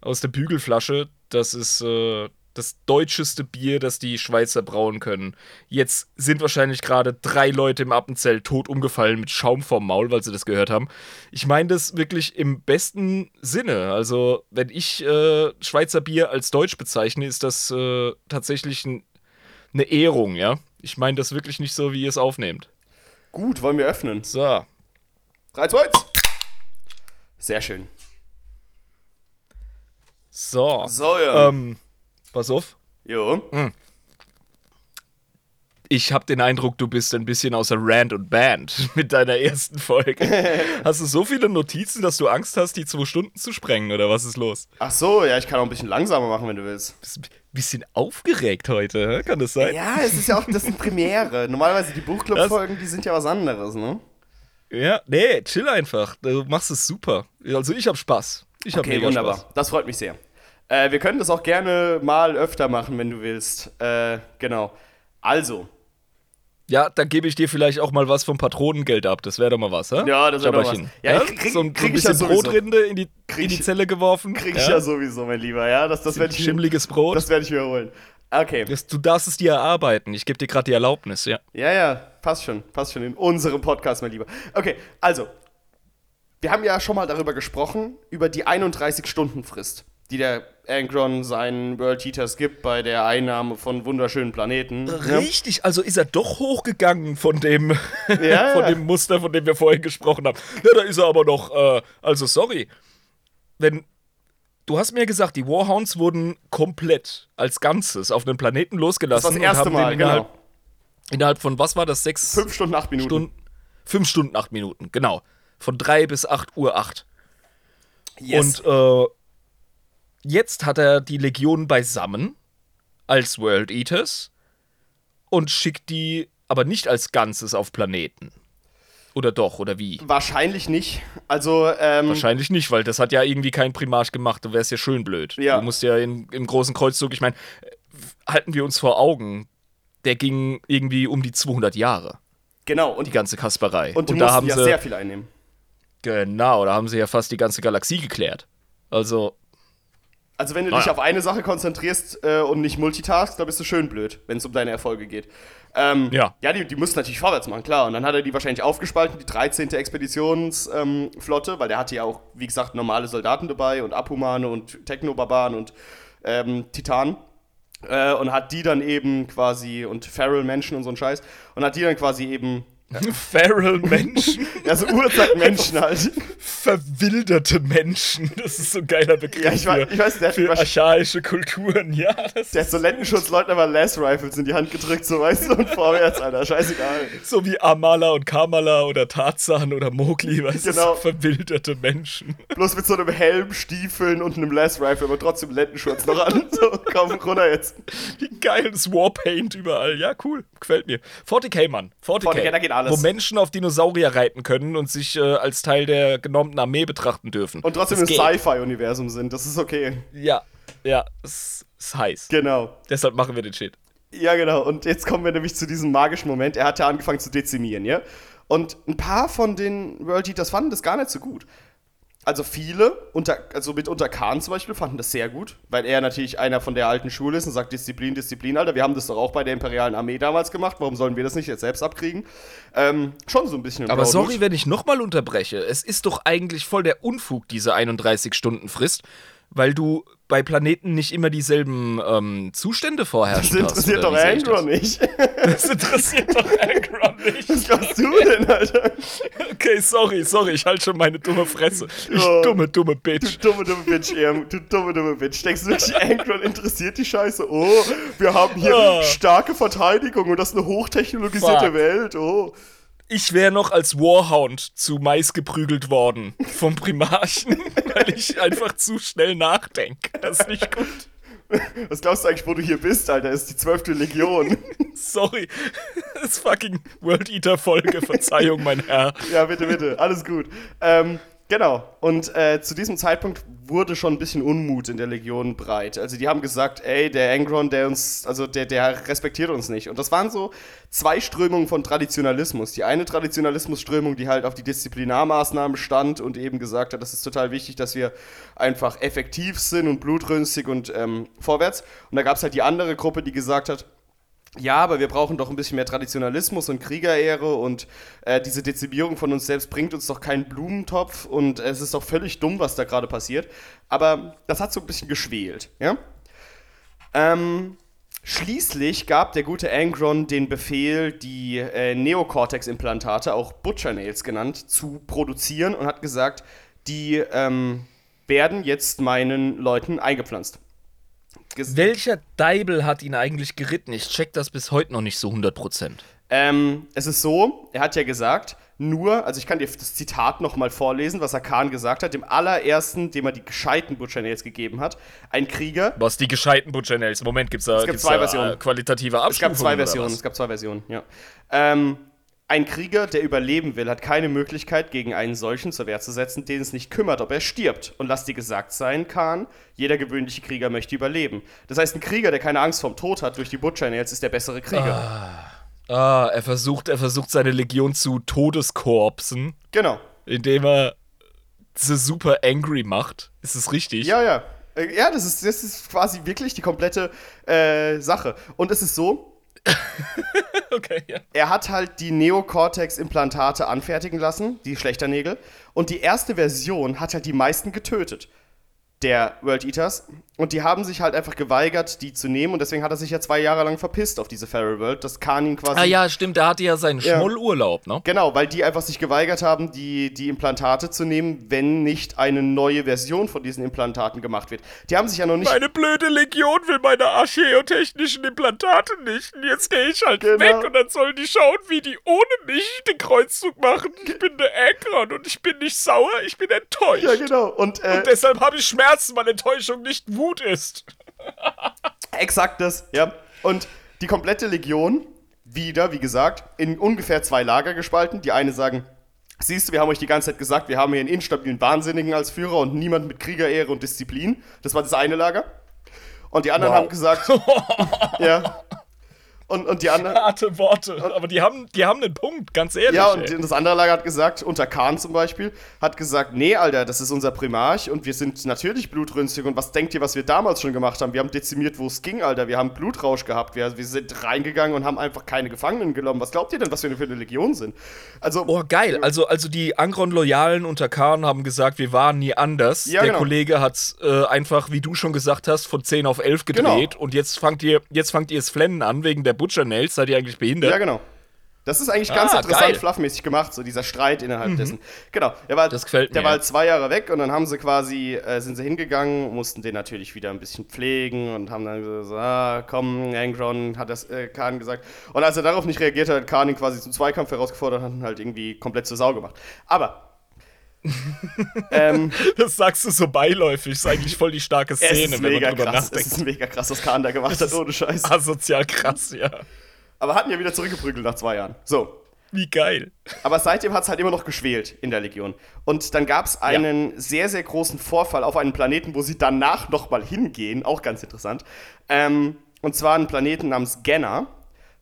aus der Bügelflasche. Das ist äh, das deutscheste Bier, das die Schweizer brauen können. Jetzt sind wahrscheinlich gerade drei Leute im Appenzell tot umgefallen mit Schaum vorm Maul, weil sie das gehört haben. Ich meine das wirklich im besten Sinne. Also, wenn ich äh, Schweizer Bier als deutsch bezeichne, ist das äh, tatsächlich ein, eine Ehrung, ja. Ich meine das wirklich nicht so, wie ihr es aufnehmt. Gut, wollen wir öffnen. So. 3, 2, 1. Sehr schön. So. So, ja. Ähm, pass auf. jo. Ich habe den Eindruck, du bist ein bisschen außer Rand und Band [laughs] mit deiner ersten Folge. [laughs] hast du so viele Notizen, dass du Angst hast, die zwei Stunden zu sprengen, oder was ist los? Ach so, ja, ich kann auch ein bisschen langsamer machen, wenn du willst. Bist ein bisschen aufgeregt heute, kann das sein? Ja, es ist ja auch, das sind Premiere. Normalerweise die Buchclub-Folgen, die sind ja was anderes, ne? Ja, nee, chill einfach. Du machst es super. Also ich hab Spaß. Ich hab Okay, mega wunderbar. Spaß. Das freut mich sehr. Äh, wir können das auch gerne mal öfter machen, wenn du willst. Äh, genau. Also, Ja, dann gebe ich dir vielleicht auch mal was vom Patronengeld ab. Das wäre doch mal was, hä? Ja, das wär doch was. Ja, ich krieg- so ein, so krieg ein ich ja bisschen sowieso. Brotrinde in die, Krieg in die Zelle geworfen. krieg ich ja, sowieso, mein Lieber, ja? Das, das werde ich, Schimmliges Brot. das werd ich mir holen. Okay. Das, du darfst es dir erarbeiten. Ich gebe dir gerade die Erlaubnis, ja. Ja, ja, passt schon. Passt schon in unserem Podcast, mein Lieber. Okay, also. Wir haben ja schon mal darüber gesprochen, über die 31-Stunden-Frist, die der Angron seinen World Eaters gibt bei der Einnahme von wunderschönen Planeten. Ja. Richtig, also ist er doch hochgegangen von dem, [laughs] Ja, von ja. dem Muster, von dem wir vorhin gesprochen haben. Ja, da ist er aber noch, äh, also sorry, wenn du hast mir gesagt, die Warhounds wurden komplett als Ganzes auf einen Planeten losgelassen. Das war das erste und haben Mal, den innerhalb, genau. innerhalb von, was war das, sechs Fünf Stunden, acht Minuten. Stunden? Fünf Stunden, acht Minuten, genau. Von drei bis acht Uhr acht. Yes. Und äh, jetzt hat er die Legion beisammen als World Eaters und schickt die aber nicht als Ganzes auf Planeten. Oder doch, oder wie? Wahrscheinlich nicht. Also, ähm, Wahrscheinlich nicht, weil das hat ja irgendwie kein Primarch gemacht. Du wärst ja schön blöd. Ja. Du musst ja in, im großen Kreuzzug, ich meine, halten wir uns vor Augen, der ging irgendwie um die 200 Jahre, genau. Und, die ganze Kasperei. und die da haben ja sie, sehr viel einnehmen. genau, da haben sie ja fast die ganze Galaxie geklärt. Also, Also, wenn du Ah, dich auf eine Sache konzentrierst äh, und nicht multitaskst, dann bist du schön blöd, wenn es um deine Erfolge geht. Ähm, Ja. Ja, die, die müssen natürlich vorwärts machen, klar. Und dann hat er die wahrscheinlich aufgespalten, die 13. Expeditionsflotte, ähm, weil der hatte ja auch, wie gesagt, normale Soldaten dabei und Abhumane und Technobarbaren und ähm, Titanen. Äh, und hat die dann eben quasi, und Feral-Menschen und so ein Scheiß, und hat die dann quasi eben, Feral Menschen, [laughs] also Urzeitmenschen halt. verwilderte Menschen, das ist so ein geiler Begriff Ja, ich weiß- für, ich weiß, der für archaische Kulturen, ja. Das Der hat so Lendenschutzleuten aber Less Rifles in die Hand gedrückt, so weißt du, und vorwärts, Alter, scheißegal. So wie Amala und Kamala oder Tarzan oder Mowgli, weißt du, Genau. so verwilderte Menschen. Bloß mit so einem Helm, Stiefeln und einem Less Rifle, aber trotzdem Lendenschutz noch an. So, komm runter jetzt. Wie geil, das Warpaint überall. Ja, cool, gefällt mir. 40k, Mann. 40k. 40K, da geht alles. Wo Menschen auf Dinosaurier reiten können und sich äh, als Teil der genommenen Armee betrachten dürfen. Und trotzdem Das im. Sci-Fi-Universum sind, das ist okay. Ja, ja, es ist heiß. Genau. Deshalb machen wir den Shit. Ja, genau. Und jetzt kommen wir nämlich zu diesem magischen Moment. Er hat ja angefangen zu dezimieren, ja? Und ein paar von den World Eaters fanden das gar nicht so gut. Also viele, unter, also mitunter Khan zum Beispiel, fanden das sehr gut, weil er natürlich einer von der alten Schule ist und sagt, Disziplin, Disziplin, Alter, wir haben das doch auch bei der imperialen Armee damals gemacht, warum sollen wir das nicht jetzt selbst abkriegen? Ähm, schon so ein bisschen Aber sorry, wenn ich nochmal unterbreche. Es ist doch eigentlich voll der Unfug, diese 31 Stunden Frist, weil du bei Planeten nicht immer dieselben ähm, Zustände vorherrschen Das hast. interessiert oder doch Angron nicht. [laughs] Das? interessiert doch Angron nicht. Was glaubst du denn, Alter? Okay, sorry, sorry, ich halte schon meine dumme Fresse. Ich Oh. dumme, dumme Du Bitch. dumme, dumme Bitch, Erm. Du dumme, dumme Bitch. Denkst du wirklich, Angron interessiert die Scheiße? Oh, wir haben hier Ah. starke Verteidigung und das ist eine hochtechnologisierte Fuck. Welt. Oh. Ich wäre noch als Warhound zu Mais geprügelt worden vom Primarchen, [laughs] weil ich einfach zu schnell nachdenke. Das ist nicht gut. Was glaubst du eigentlich, wo du hier bist, Alter? Das ist die zwölfte Legion. [laughs] Sorry. Das ist fucking World Eater Folge. Verzeihung, mein Herr. ja, bitte, bitte. Alles gut. Ähm, genau. Und äh, zu diesem Zeitpunkt wurde schon ein bisschen Unmut in der Legion breit. Also die haben gesagt, ey, der Angron, der uns, also der, der respektiert uns nicht. Und das waren so zwei Strömungen von Traditionalismus. Die eine Traditionalismusströmung, die halt auf die Disziplinarmaßnahmen stand und eben gesagt hat, das ist total wichtig, dass wir einfach effektiv sind und blutrünstig und ähm, vorwärts. Und da gab es halt die andere Gruppe, die gesagt hat, ja, aber wir brauchen doch ein bisschen mehr Traditionalismus und Kriegerehre und äh, diese Dezimierung von uns selbst bringt uns doch keinen Blumentopf und es ist doch völlig dumm, was da gerade passiert. Aber das hat so ein bisschen geschwelt, ja? Ähm, schließlich gab der gute Angron den Befehl, die äh, Neocortex-Implantate, auch Butcher Nails genannt, zu produzieren und hat gesagt, die ähm, werden jetzt meinen Leuten eingepflanzt. Welcher Deibel hat ihn eigentlich geritten? Ich check das bis heute noch nicht so 100%. Ähm, es ist so, er hat ja gesagt, nur, also ich kann dir das Zitat nochmal vorlesen, was Khan gesagt hat, dem allerersten, dem er die gescheiten Butcher Nails gegeben hat, ein Krieger. Was die gescheiten Butcher Nails? Moment, gibt's da, gibt gibt's zwei da, Versionen. Qualitative Es Abstufungen? gab zwei Versionen, es gab zwei Versionen, ja. Ähm, ein Krieger, der überleben will, hat keine Möglichkeit, gegen einen solchen zur Wehr zu setzen, den es nicht kümmert, ob er stirbt. Und lass dir gesagt sein, Khan, jeder gewöhnliche Krieger möchte überleben. Das heißt, ein Krieger, der keine Angst vorm Tod hat durch die Butcher Nails, ist der bessere Krieger. Ah, er versucht, er versucht seine Legion zu Todeskorpsen, Genau. indem er sie super angry macht. Ist es richtig? Ja, ja. Äh, Ja, das ist, das ist quasi wirklich die komplette äh, Sache. Und es ist so, [laughs] Okay, ja. er hat halt die Neocortex-Implantate anfertigen lassen, die Schlechternägel. Und die erste Version hat halt die meisten getötet. Der World Eaters. Und die haben sich halt einfach geweigert, die zu nehmen. Und deswegen hat er sich ja zwei Jahre lang verpisst auf diese Feral World, dass Khan ihn quasi. Ah ja, stimmt, da hatte ja seinen Ja. Schmollurlaub, ne? Genau, weil die einfach sich geweigert haben, die, die Implantate zu nehmen, wenn nicht eine neue Version von diesen Implantaten gemacht wird. Die haben sich ja noch nicht. Meine blöde Legion will meine archäotechnischen Implantate nicht. Und jetzt gehe ich halt Genau. weg und dann sollen die schauen, wie die ohne mich den Kreuzzug machen. Ich bin der Ekron und ich bin nicht sauer, ich bin enttäuscht. ja, genau. Und, äh, Und deshalb habe ich Schmerzen, weil Enttäuschung nicht Wut ist. [laughs] Exakt das, ja. Und die komplette Legion, wieder, wie gesagt, in ungefähr zwei Lager gespalten. Die eine sagen, siehst du, wir haben euch die ganze Zeit gesagt, wir haben hier einen instabilen Wahnsinnigen als Führer und niemand mit Kriegerehre und Disziplin. Das war das eine Lager. Und die anderen Wow. haben gesagt, [laughs] ja. Und, und die anderen, [laughs] Harte Worte. Aber die haben, die haben einen Punkt, ganz ehrlich. Ja, und ey. das andere Lager hat gesagt, unter Khan zum Beispiel, hat gesagt, nee, Alter, das ist unser Primarch und wir sind natürlich blutrünstig und was denkt ihr, was wir damals schon gemacht haben? Wir haben dezimiert, wo es ging, Alter, wir haben Blutrausch gehabt, wir, wir sind reingegangen und haben einfach keine Gefangenen genommen. Was glaubt ihr denn, was wir für eine Legion sind? Also, Oh, geil. Also, also die Angron-Loyalen unter Khan haben gesagt, wir waren nie anders. Ja, Der genau. Kollege hat äh, einfach, wie du schon gesagt hast, von 10 auf 11 gedreht. Genau. Und jetzt fangt ihr, jetzt fangt ihr es Flennen an wegen der Butcher Nails. Seid ihr eigentlich behindert? ja, genau. Das ist eigentlich ganz Ah, interessant, geil. Mhm. fluffmäßig gemacht, so dieser Streit innerhalb dessen. Genau. Der war, Das gefällt Der mir. war halt zwei Jahre weg und dann haben sie quasi, äh, sind sie hingegangen, mussten den natürlich wieder ein bisschen pflegen und haben dann gesagt, ah, komm, Angron, hat das äh, Khan gesagt. Und als er darauf nicht reagiert hat, hat Khan ihn quasi zum Zweikampf herausgefordert und hat ihn halt irgendwie komplett zur Sau gemacht. Aber, ähm, [laughs] Das sagst du so beiläufig. Ist eigentlich voll die starke es Szene, wenn man mega drüber krass. Es nachdenkt. ist mega krass, was Khan da gemacht hat, ohne Scheiß. Asozial krass, ja. Aber hatten ja wieder zurückgeprügelt nach zwei Jahren. So. Wie geil. Aber seitdem hat es halt immer noch geschwelt in der Legion. Und dann gab es einen sehr, sehr großen Vorfall auf einem Planeten, wo sie danach nochmal hingehen. Auch ganz interessant. Ähm, und zwar einen Planeten namens Genna.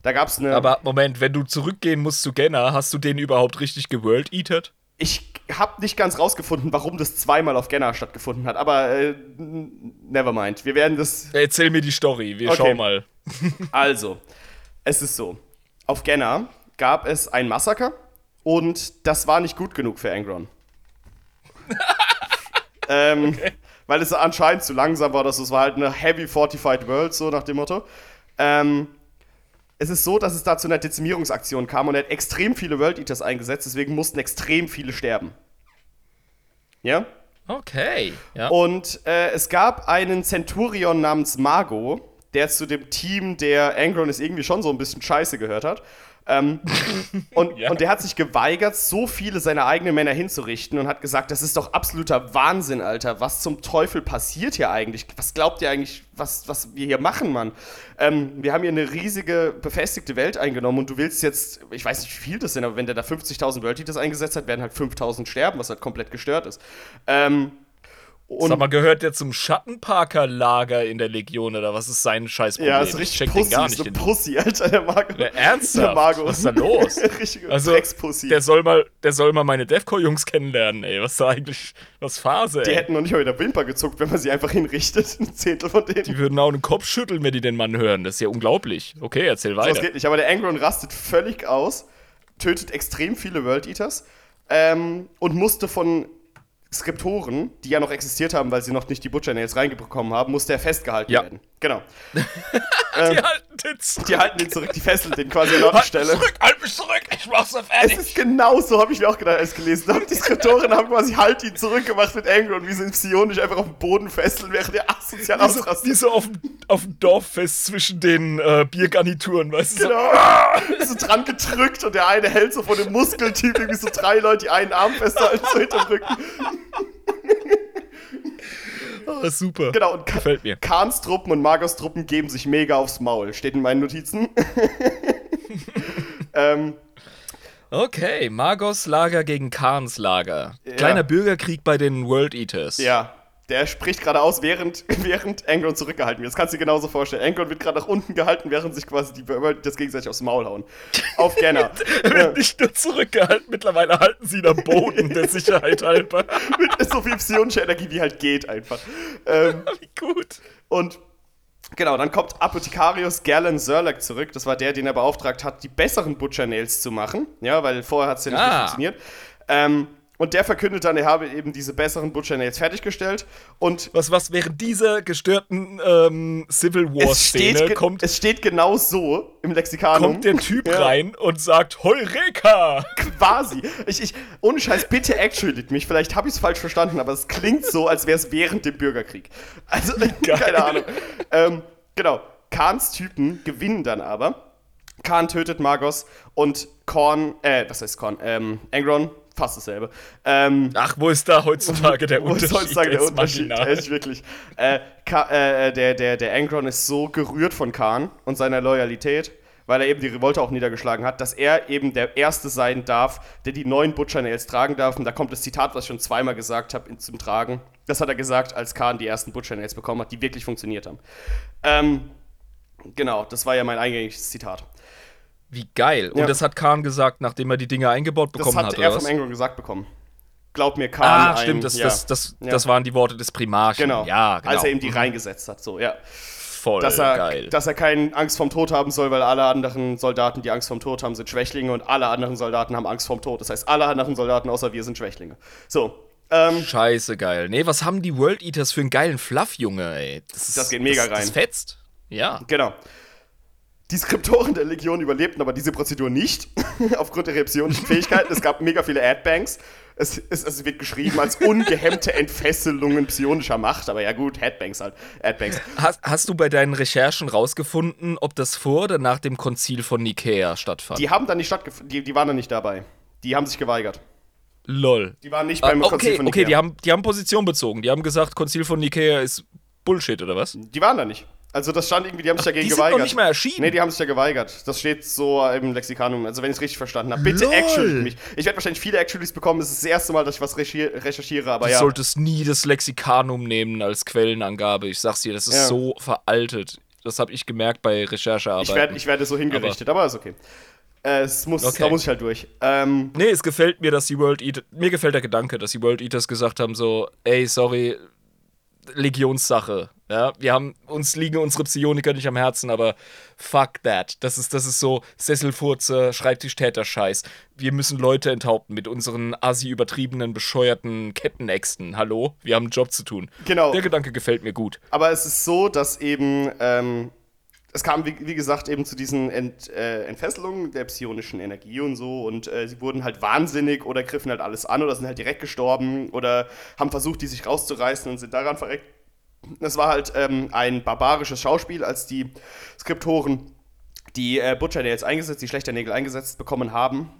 Da gab es eine. Aber Moment, wenn du zurückgehen musst zu Genna, hast du den überhaupt richtig geworld eatet? ich habe nicht ganz rausgefunden, warum das zweimal auf Genna stattgefunden hat. Aber äh, never mind. Wir werden das. Erzähl mir die Story, wir Okay. schauen mal. [laughs] Also, es ist so. Auf Genna gab es ein Massaker und das war nicht gut genug für Angron. [laughs] ähm, Weil es anscheinend zu langsam war, dass es war halt eine heavy fortified world, so nach dem Motto. Ähm, es ist so, dass es da zu einer Dezimierungsaktion kam und er hat extrem viele World Eaters eingesetzt, deswegen mussten extrem viele sterben. Ja? Okay. Ja. Und äh, es gab einen Centurion namens Mago, der zu dem Team der Angron ist irgendwie schon so ein bisschen scheiße gehört hat. Ähm, [laughs] und, Ja. und der hat sich geweigert, so viele seiner eigenen Männer hinzurichten und hat gesagt, das ist doch absoluter Wahnsinn, Alter. Was zum Teufel passiert hier eigentlich? Was glaubt ihr eigentlich, was, was wir hier machen, Mann? Ähm, wir haben hier eine riesige, befestigte Welt eingenommen und du willst jetzt, ich weiß nicht, wie viel das sind, aber wenn der da 50.000 World Eaters eingesetzt hat, werden halt 5.000 sterben, was halt komplett gestört ist. Ähm, und Sag mal, gehört der zum Schattenparker-Lager in der Legion oder was ist sein Scheißproblem? Ja, ist Ich richtig check Pussy, den gar ist nicht. eine Den Pussy, Alter, der Marco. Ja, ernsthaft? Der Marco. Was ist da los? [laughs] Richtige also, der soll mal, der soll mal meine Defco-Jungs kennenlernen, ey. Was ist da eigentlich, was Phase, Die ey. hätten noch nicht mal mit der Wimper gezuckt, wenn man sie einfach hinrichtet. [laughs] Ein Zehntel von denen. Die würden auch den Kopf schütteln, wenn die den Mann hören. Das ist ja unglaublich. Okay, erzähl So, das weiter. geht nicht. Aber der Angron rastet völlig aus, tötet extrem viele World Eaters ähm, und musste von Skriptoren, die ja noch existiert haben, weil sie noch nicht die Butcher Nails reingekommen haben, musste er festgehalten Ja. werden. Genau. [laughs] die halten den zurück. Die halten ihn zurück, die fesseln den quasi an Ort und Stelle. zurück, halt mich zurück, ich mach's Es fertig. ist genau so, habe ich mir auch gedacht, als ich gelesen habe. Die Skriptoren haben quasi halt ihn zurückgemacht mit Angron, wie sie ihn psionisch einfach auf den Boden fesseln, während er asozial ausrastet. wie so auf, dem- auf dem Dorffest zwischen den äh, Biergarnituren, weißt du? So, Genau. so dran gedrückt und der eine hält so von dem Muskeltyp irgendwie so drei Leute, die einen Arm festhalten, so hinterm Rücken. Oh, super. Genau, und Ka Gefällt mir. Khans Truppen und Magos Truppen geben sich mega aufs Maul. Steht in meinen Notizen. [laughs] ähm, Okay, Magos Lager gegen Khans Lager. Kleiner Bürgerkrieg bei den World Eaters. ja, der spricht gerade aus, während, [laughs] während Angron zurückgehalten wird. Das kannst du dir genauso vorstellen. Angron wird gerade nach unten gehalten, während sich quasi die World das gegenseitig aufs Maul hauen. Auf [laughs] Genner. Er wird nicht nur zurückgehalten, mittlerweile halten sie ihn am Boden der [laughs] Sicherheit halber. Mit so viel psionischer Energie, wie halt geht einfach. Ähm, Wie gut. Und genau, dann kommt Apothekarius Gerlen Sörlek zurück. Das war der, den er beauftragt hat, die besseren Butcher Nails zu machen. Ja, weil vorher hat es ja nicht Ah. funktioniert. Ähm, und der verkündet dann, er habe eben diese besseren Butcher Nails fertiggestellt. Und Was, was während dieser gestörten ähm, Civil War-Szene kommt, es steht genau so im Lexikanum. kommt der Typ [laughs] Ja. rein und sagt Heureka! Quasi. Ich, ich, ohne Scheiß, bitte actualit mich. Vielleicht habe ich es falsch verstanden, aber es klingt so, als wäre es während dem Bürgerkrieg. Also, [laughs] keine Ahnung. Ähm, genau. Khans Typen gewinnen dann aber. Khan tötet Magos und Korn, äh, was heißt Korn? Ähm, Angron, fast dasselbe. Ähm, Ach, wo ist da heutzutage [laughs] der wo ist Unterschied? heutzutage der Unterschied? Echt wirklich. Äh, Ka äh, der, der, der Angron ist so gerührt von Khan und seiner Loyalität, weil er eben die Revolte auch niedergeschlagen hat, dass er eben der Erste sein darf, der die neuen Butcher Nails tragen darf. Und da kommt das Zitat, was ich schon zweimal gesagt habe, zum Tragen. Das hat er gesagt, als Khan die ersten Butcher Nails bekommen hat, die wirklich funktioniert haben. Ähm, genau, das war ja mein eingängiges Zitat. Wie geil. Und Ja. das hat Khan gesagt, nachdem er die Dinger eingebaut Das bekommen hat hat, er oder vom? Angron gesagt bekommen. Glaub mir, Khan. Ah, ein- stimmt, das, ja. das, das, Ja. das waren die Worte des Primarchen. Genau. Ja, genau. Als er ihm die reingesetzt hat, so, ja. Voll dass er, geil. dass er keine Angst vorm Tod haben soll, weil alle anderen Soldaten, die Angst vorm Tod haben, sind Schwächlinge und alle anderen Soldaten haben Angst vorm Tod. Das heißt, alle anderen Soldaten außer wir sind Schwächlinge. So, ähm, Scheiße geil. Nee, was haben die World Eaters für einen geilen Fluff, Junge, ey? Das, ist, Das geht mega das, Das rein. fetzt. Ja. genau. Die Skriptoren der Legion überlebten aber diese Prozedur nicht, [laughs] aufgrund ihrer psionischen Fähigkeiten. Es gab mega viele Adbanks. Es, es, es wird geschrieben als ungehemmte Entfesselungen psionischer Macht, aber ja gut, Headbanks halt. Adbanks. Hast, hast du bei deinen Recherchen rausgefunden, ob das vor oder nach dem Konzil von Nikea stattfand? Die haben dann nicht stattgefunden, die, die waren dann nicht dabei. Die haben sich geweigert. Lol. Die waren nicht Ah, beim Konzil okay, von okay, Nikea. die haben, die haben Position bezogen. Die haben gesagt, Konzil von Nikea ist Bullshit, oder was? Die waren da nicht. Also das stand irgendwie, die haben sich dagegen die sind geweigert. noch nicht mal erschienen. Nee, die haben sich ja geweigert. Das steht so im Lexikanum, also wenn ich es richtig verstanden habe. Bitte actually mich. Ich werde wahrscheinlich viele Actuallys bekommen. Es ist das erste Mal, dass ich was recherchiere, aber Du ja. solltest nie das Lexikanum nehmen als Quellenangabe. Ich sag's dir, das ist Ja. so veraltet. Das habe ich gemerkt bei Recherchearbeit. Ich werde ich werde so hingerichtet, aber, ist okay. Es muss, Okay. Da muss ich halt durch. Ähm, Nee, es gefällt mir, dass die World Eaters. Mir gefällt der Gedanke, dass die World Eaters gesagt haben: so, ey, sorry, Legionssache. Ja, wir haben, uns liegen unsere Psioniker nicht am Herzen, aber fuck that. Das ist, das ist so Sesselfurze, Schreibtischtäter-Scheiß. Wir müssen Leute enthaupten mit unseren assi übertriebenen, bescheuerten Kettenäxten. Hallo? Wir haben einen Job zu tun. Genau. Der Gedanke gefällt mir gut. aber es ist so, dass eben, ähm, es kam, wie, wie gesagt, eben zu diesen Ent, äh, Entfesselungen der psionischen Energie und so und äh, sie wurden halt wahnsinnig oder griffen halt alles an oder sind halt direkt gestorben oder haben versucht, die sich rauszureißen und sind daran verreckt. Es war halt ähm, ein barbarisches Schauspiel, als die Skriptoren die äh, Butcher Nails eingesetzt, die Schlechternägel eingesetzt bekommen haben.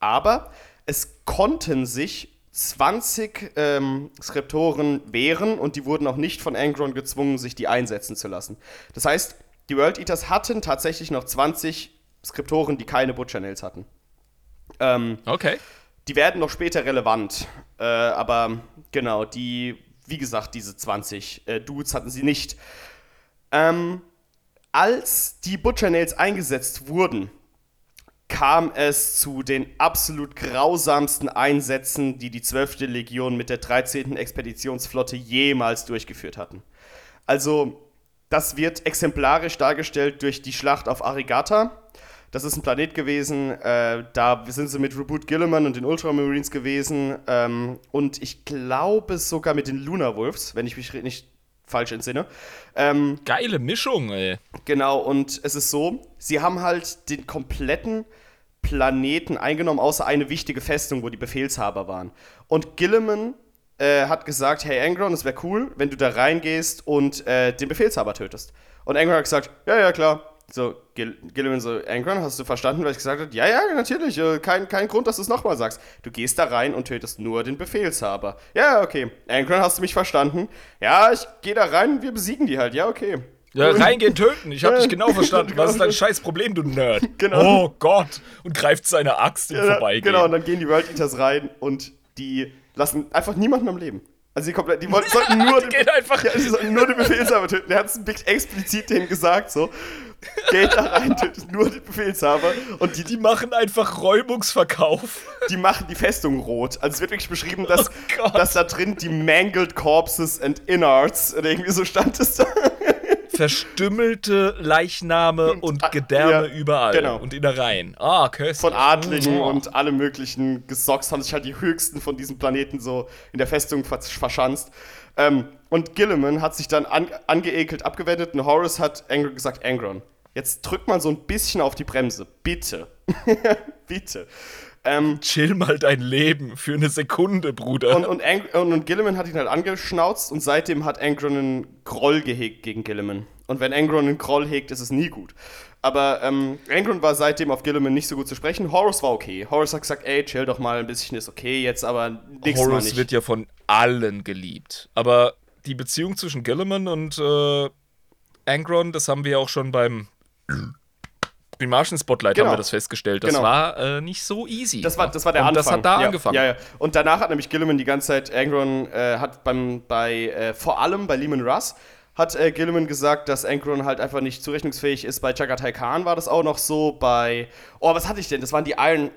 Aber es konnten sich 20 ähm, Skriptoren wehren und die wurden auch nicht von Angron gezwungen, sich die einsetzen zu lassen. Das heißt, die World Eaters hatten tatsächlich noch 20 Skriptoren, die keine Butcher Nails hatten. Ähm, Okay. die werden noch später relevant. Äh, aber genau, die, wie gesagt, diese 20 äh, Dudes hatten sie nicht. Ähm, als die Butcher Nails eingesetzt wurden, kam es zu den absolut grausamsten Einsätzen, die die 12. Legion mit der 13. Expeditionsflotte jemals durchgeführt hatten. Also, das wird exemplarisch dargestellt durch die Schlacht auf Arigata. Das ist ein Planet gewesen, äh, da sind sie mit Reboot Gilliman und den Ultramarines gewesen ähm, und ich glaube sogar mit den Lunar Wolves, wenn ich mich nicht falsch entsinne. Ähm, Geile Mischung, ey. Genau, und es ist so, sie haben halt den kompletten Planeten eingenommen, außer eine wichtige Festung, wo die Befehlshaber waren. Und Gilliman äh, hat gesagt, hey Angron, es wäre cool, wenn du da reingehst und äh, den Befehlshaber tötest. Und Angron hat gesagt, ja, ja, klar. So, Gil Gilliman so, Angron, hast du verstanden, was ich gesagt habe? Ja, ja, natürlich, äh, kein, kein Grund, dass du es nochmal sagst. Du gehst da rein und tötest nur den Befehlshaber. Ja, okay. Angron, hast du mich verstanden? Ja, ich gehe da rein und wir besiegen die halt. Ja, okay. Ja, reingehen, töten. Ich hab Ja, dich genau [laughs] verstanden. Was ist genau. dein scheiß Problem, du Nerd? [laughs] Genau. Oh Gott. Und greift seine Axt im Ja, Vorbeigehen. Genau, und dann gehen die World Eaters rein und die lassen einfach niemanden am Leben. Also die, komplett, die wollten, sollten nur [laughs] den, gehen einfach- ja, die sollten nur den Befehlshaber töten. Der hat es explizit denen gesagt, so. Geht da rein, tötet nur den Befehlshaber. Und die, Die machen einfach Räumungsverkauf. die machen die Festung rot. Also es wird wirklich beschrieben, dass, Oh dass da drin die Mangled Corpses and Innards, irgendwie so stand es da. Verstümmelte Leichname und Gedärme ja, überall. genau. Und Innereien. Ah, köstlich. von Adligen Oh. und alle möglichen Gesocks haben sich halt die höchsten von diesem Planeten so in der Festung vers- verschanzt. Ähm, und Gilliman hat sich dann an, angeekelt abgewendet und Horace hat Angron gesagt, Angron, jetzt drück mal so ein bisschen auf die Bremse, bitte. [laughs] bitte. Ähm, Chill mal dein Leben für eine Sekunde, Bruder. und, und, Ang und, und Gilliman hat ihn halt angeschnauzt und seitdem hat Angron einen Groll gehegt gegen Gilliman. Und wenn Angron einen Groll hegt, ist es nie gut. Aber ähm, Angron war seitdem auf Gilliman nicht so gut zu sprechen. Horace war okay. Horace hat gesagt, ey, chill doch mal ein bisschen, ist okay jetzt, aber Mal Horus nicht. wird ja von allen geliebt. Aber die Beziehung zwischen Gilliman und äh, Angron, das haben wir ja auch schon beim Primarchen Spotlight Genau. haben wir das festgestellt. Das Genau. war äh, nicht so easy. Das war, das war der und Anfang. das hat da ja, angefangen. Ja, ja. Und danach hat nämlich Gilliman die ganze Zeit, Angron äh, hat beim, bei, äh, vor allem bei Lehman Russ, hat äh, Gilliman gesagt, dass Angron halt einfach nicht zurechnungsfähig ist. Bei Chagatai Khan war das auch noch so. Bei, oh, was hatte ich denn? Das waren die Iron,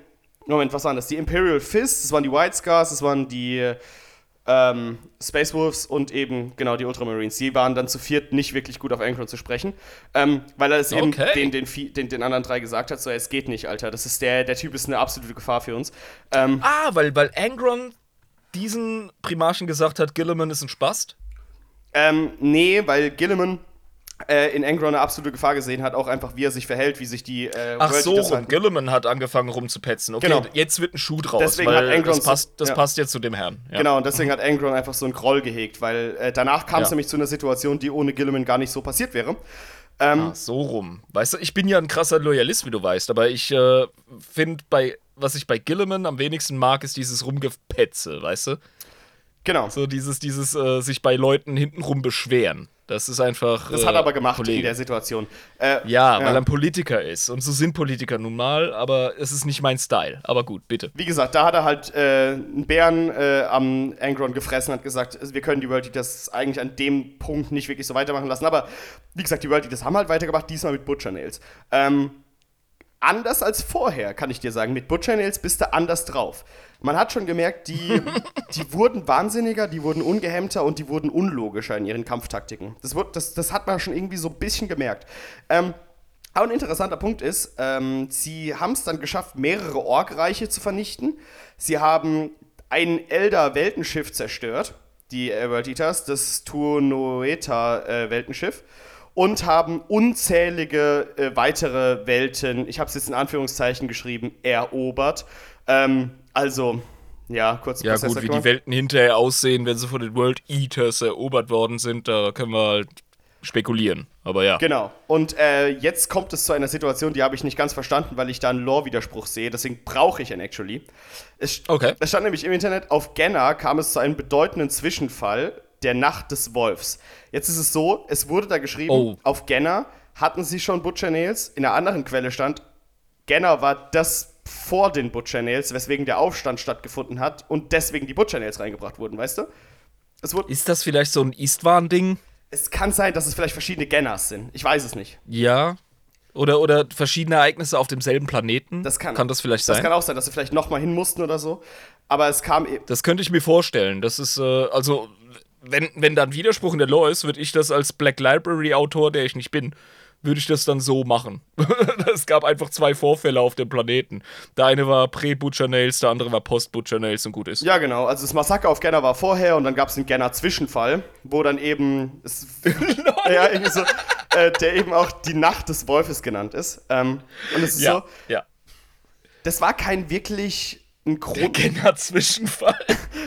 Moment, was waren das? Die Imperial Fists, das waren die White Scars, das waren die ähm, Space Wolves und eben, genau, die Ultramarines. Die waren dann zu viert nicht wirklich gut auf Angron zu sprechen, ähm, weil er es eben Okay. den, den, vi- den, den anderen drei gesagt hat, so, es geht nicht, Alter, das ist der, der Typ ist eine absolute Gefahr für uns. Ähm, Ah, weil, weil Angron diesen Primarchen gesagt hat, Gilliman ist ein Spast? ähm, nee, weil Gilliman äh, in Angron eine absolute Gefahr gesehen hat, auch einfach wie er sich verhält, wie sich die äh, Ach World so, rum. Gilliman hat angefangen rumzupetzen. Okay, Genau. jetzt wird ein Schuh draus, Deswegen weil hat Angron das, passt, das ja. passt jetzt zu dem Herrn. Ja. Genau, und deswegen hat Angron einfach so einen Groll gehegt, weil äh, danach kam es Ja. nämlich zu einer Situation, die ohne Gilliman gar nicht so passiert wäre. Ah, so rum. Weißt du, ich bin ja ein krasser Loyalist, wie du weißt, aber ich äh, finde, bei was ich bei Gilliman am wenigsten mag, ist dieses Rumgepetze, weißt du? Genau. So dieses, dieses äh, sich bei Leuten hintenrum beschweren. Das ist einfach. Das äh, hat er aber gemacht Kollege. in der Situation. Äh, Ja, weil er ein Politiker ist. Und so sind Politiker nun mal, aber es ist nicht mein Style. Aber gut, bitte. Wie gesagt, da hat er halt äh, einen Bären äh, am Angron gefressen, hat gesagt, wir können die World Eaters eigentlich an dem Punkt nicht wirklich so weitermachen lassen. Aber wie gesagt, die World Eaters haben halt weitergemacht, diesmal mit Butcher Nails. Ähm, anders als vorher, kann ich dir sagen. Mit Butcher Nails bist du anders drauf. Man hat schon gemerkt, die, [laughs] die wurden wahnsinniger, die wurden ungehemmter und die wurden unlogischer in ihren Kampftaktiken. Das, wurde, das, das hat man schon irgendwie so ein bisschen gemerkt. Ähm, aber ein interessanter Punkt ist, ähm, sie haben es dann geschafft, mehrere Orkreiche zu vernichten. Sie haben ein Elder-Weltenschiff zerstört, die äh, World Eaters, das Tuonoeta-Weltenschiff, und haben unzählige äh, weitere Welten, ich habe es jetzt in Anführungszeichen geschrieben, erobert. Ähm, also, ja, kurz Ja, gut, wie die Welten hinterher aussehen, wenn sie von den World Eaters erobert worden sind, da können wir halt spekulieren. Aber ja. Genau. Und äh, jetzt kommt es zu einer Situation, die habe ich nicht ganz verstanden, weil ich da einen Lore-Widerspruch sehe. Deswegen brauche ich einen Actually. Es, Okay. es stand nämlich im Internet, auf Genna kam es zu einem bedeutenden Zwischenfall der Nacht des Wolfs. Jetzt ist es so, es wurde da geschrieben, Oh. auf Genna hatten sie schon Butcher Nails. In einer anderen Quelle stand, Genna war das vor den Butcher Nails, weswegen der Aufstand stattgefunden hat und deswegen die Butcher Nails reingebracht wurden, weißt du? Ist das vielleicht so ein Istvan-Ding? es kann sein, dass es vielleicht verschiedene Gennas sind. Ich weiß es nicht. Ja. Oder, oder verschiedene Ereignisse auf demselben Planeten? Das kann. Kann das vielleicht Das sein? kann auch sein, dass sie vielleicht noch mal hin mussten oder so. Aber es kam e- Das könnte ich mir vorstellen. Das ist, äh, also, wenn, wenn da ein Widerspruch in der Law ist, würde ich das als Black Library-Autor, der ich nicht bin, würde ich das dann so machen. [laughs] es gab einfach zwei Vorfälle auf dem Planeten. Der eine war Pre-Butcher Nails, der andere war Post-Butcher Nails und gut ist. Ja, genau. Also das Massaker auf Genna war vorher und dann gab es den Genna-Zwischenfall, wo dann eben. [laughs] Ja, irgendwie so, äh, der eben auch die Nacht des Wolfes genannt ist. Ähm, und es ist ja. so, ja. das war kein wirklich ein Grund. Genner-Zwischenfall. [laughs]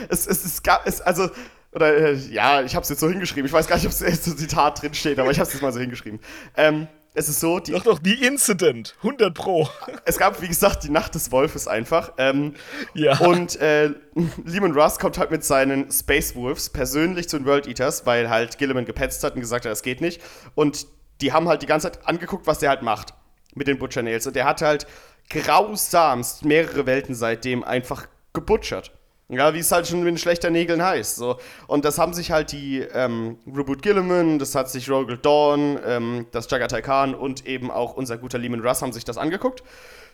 Es, es, es gab es, also. Oder äh, ja, ich habe es jetzt so hingeschrieben. Ich weiß gar nicht, ob es so ein Zitat drin steht, aber ich habe es jetzt mal so hingeschrieben. Ähm, es ist so, die, Doch, doch, die Incident. 100 Pro. [laughs] es gab, wie gesagt, die Nacht des Wolfes einfach. Ähm, Ja. Und äh, [laughs] Lehman Russ kommt halt mit seinen Space Wolves persönlich zu den World Eaters, weil halt Gilliman gepetzt hat und gesagt hat, das geht nicht. Und die haben halt die ganze Zeit angeguckt, was der halt macht mit den Butcher Nails. Und der hat halt grausamst mehrere Welten seitdem einfach gebutchert. Ja, wie es halt schon mit schlechter Nägeln heißt. So. Und das haben sich halt die ähm, Reboot Gilliman, das hat sich Rogel Dawn, ähm, das Jagatai Khan und eben auch unser guter Lehman Russ haben sich das angeguckt.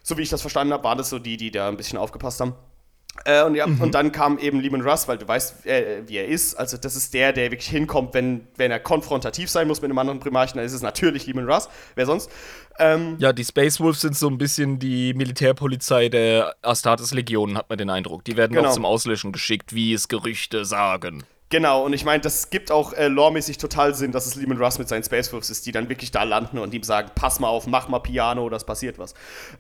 So wie ich das verstanden habe, waren das so die, die da ein bisschen aufgepasst haben. Äh, und, ja, mhm. und dann kam eben Lehman Russ, weil du weißt, äh, wie er ist. Also, das ist der, der wirklich hinkommt, wenn, wenn er konfrontativ sein muss mit einem anderen Primarchen. Dann ist es natürlich Lehman Russ. Wer sonst? Ähm, ja, die Space Wolves sind so ein bisschen die Militärpolizei der Astartes Legionen, hat man den Eindruck. Die werden genau. auch zum Auslöschen geschickt, wie es Gerüchte sagen. Genau, und ich meine, das gibt auch äh, loremäßig total Sinn, dass es Lehman Russ mit seinen Space Wolves ist, die dann wirklich da landen und ihm sagen, pass mal auf, mach mal Piano, das passiert was.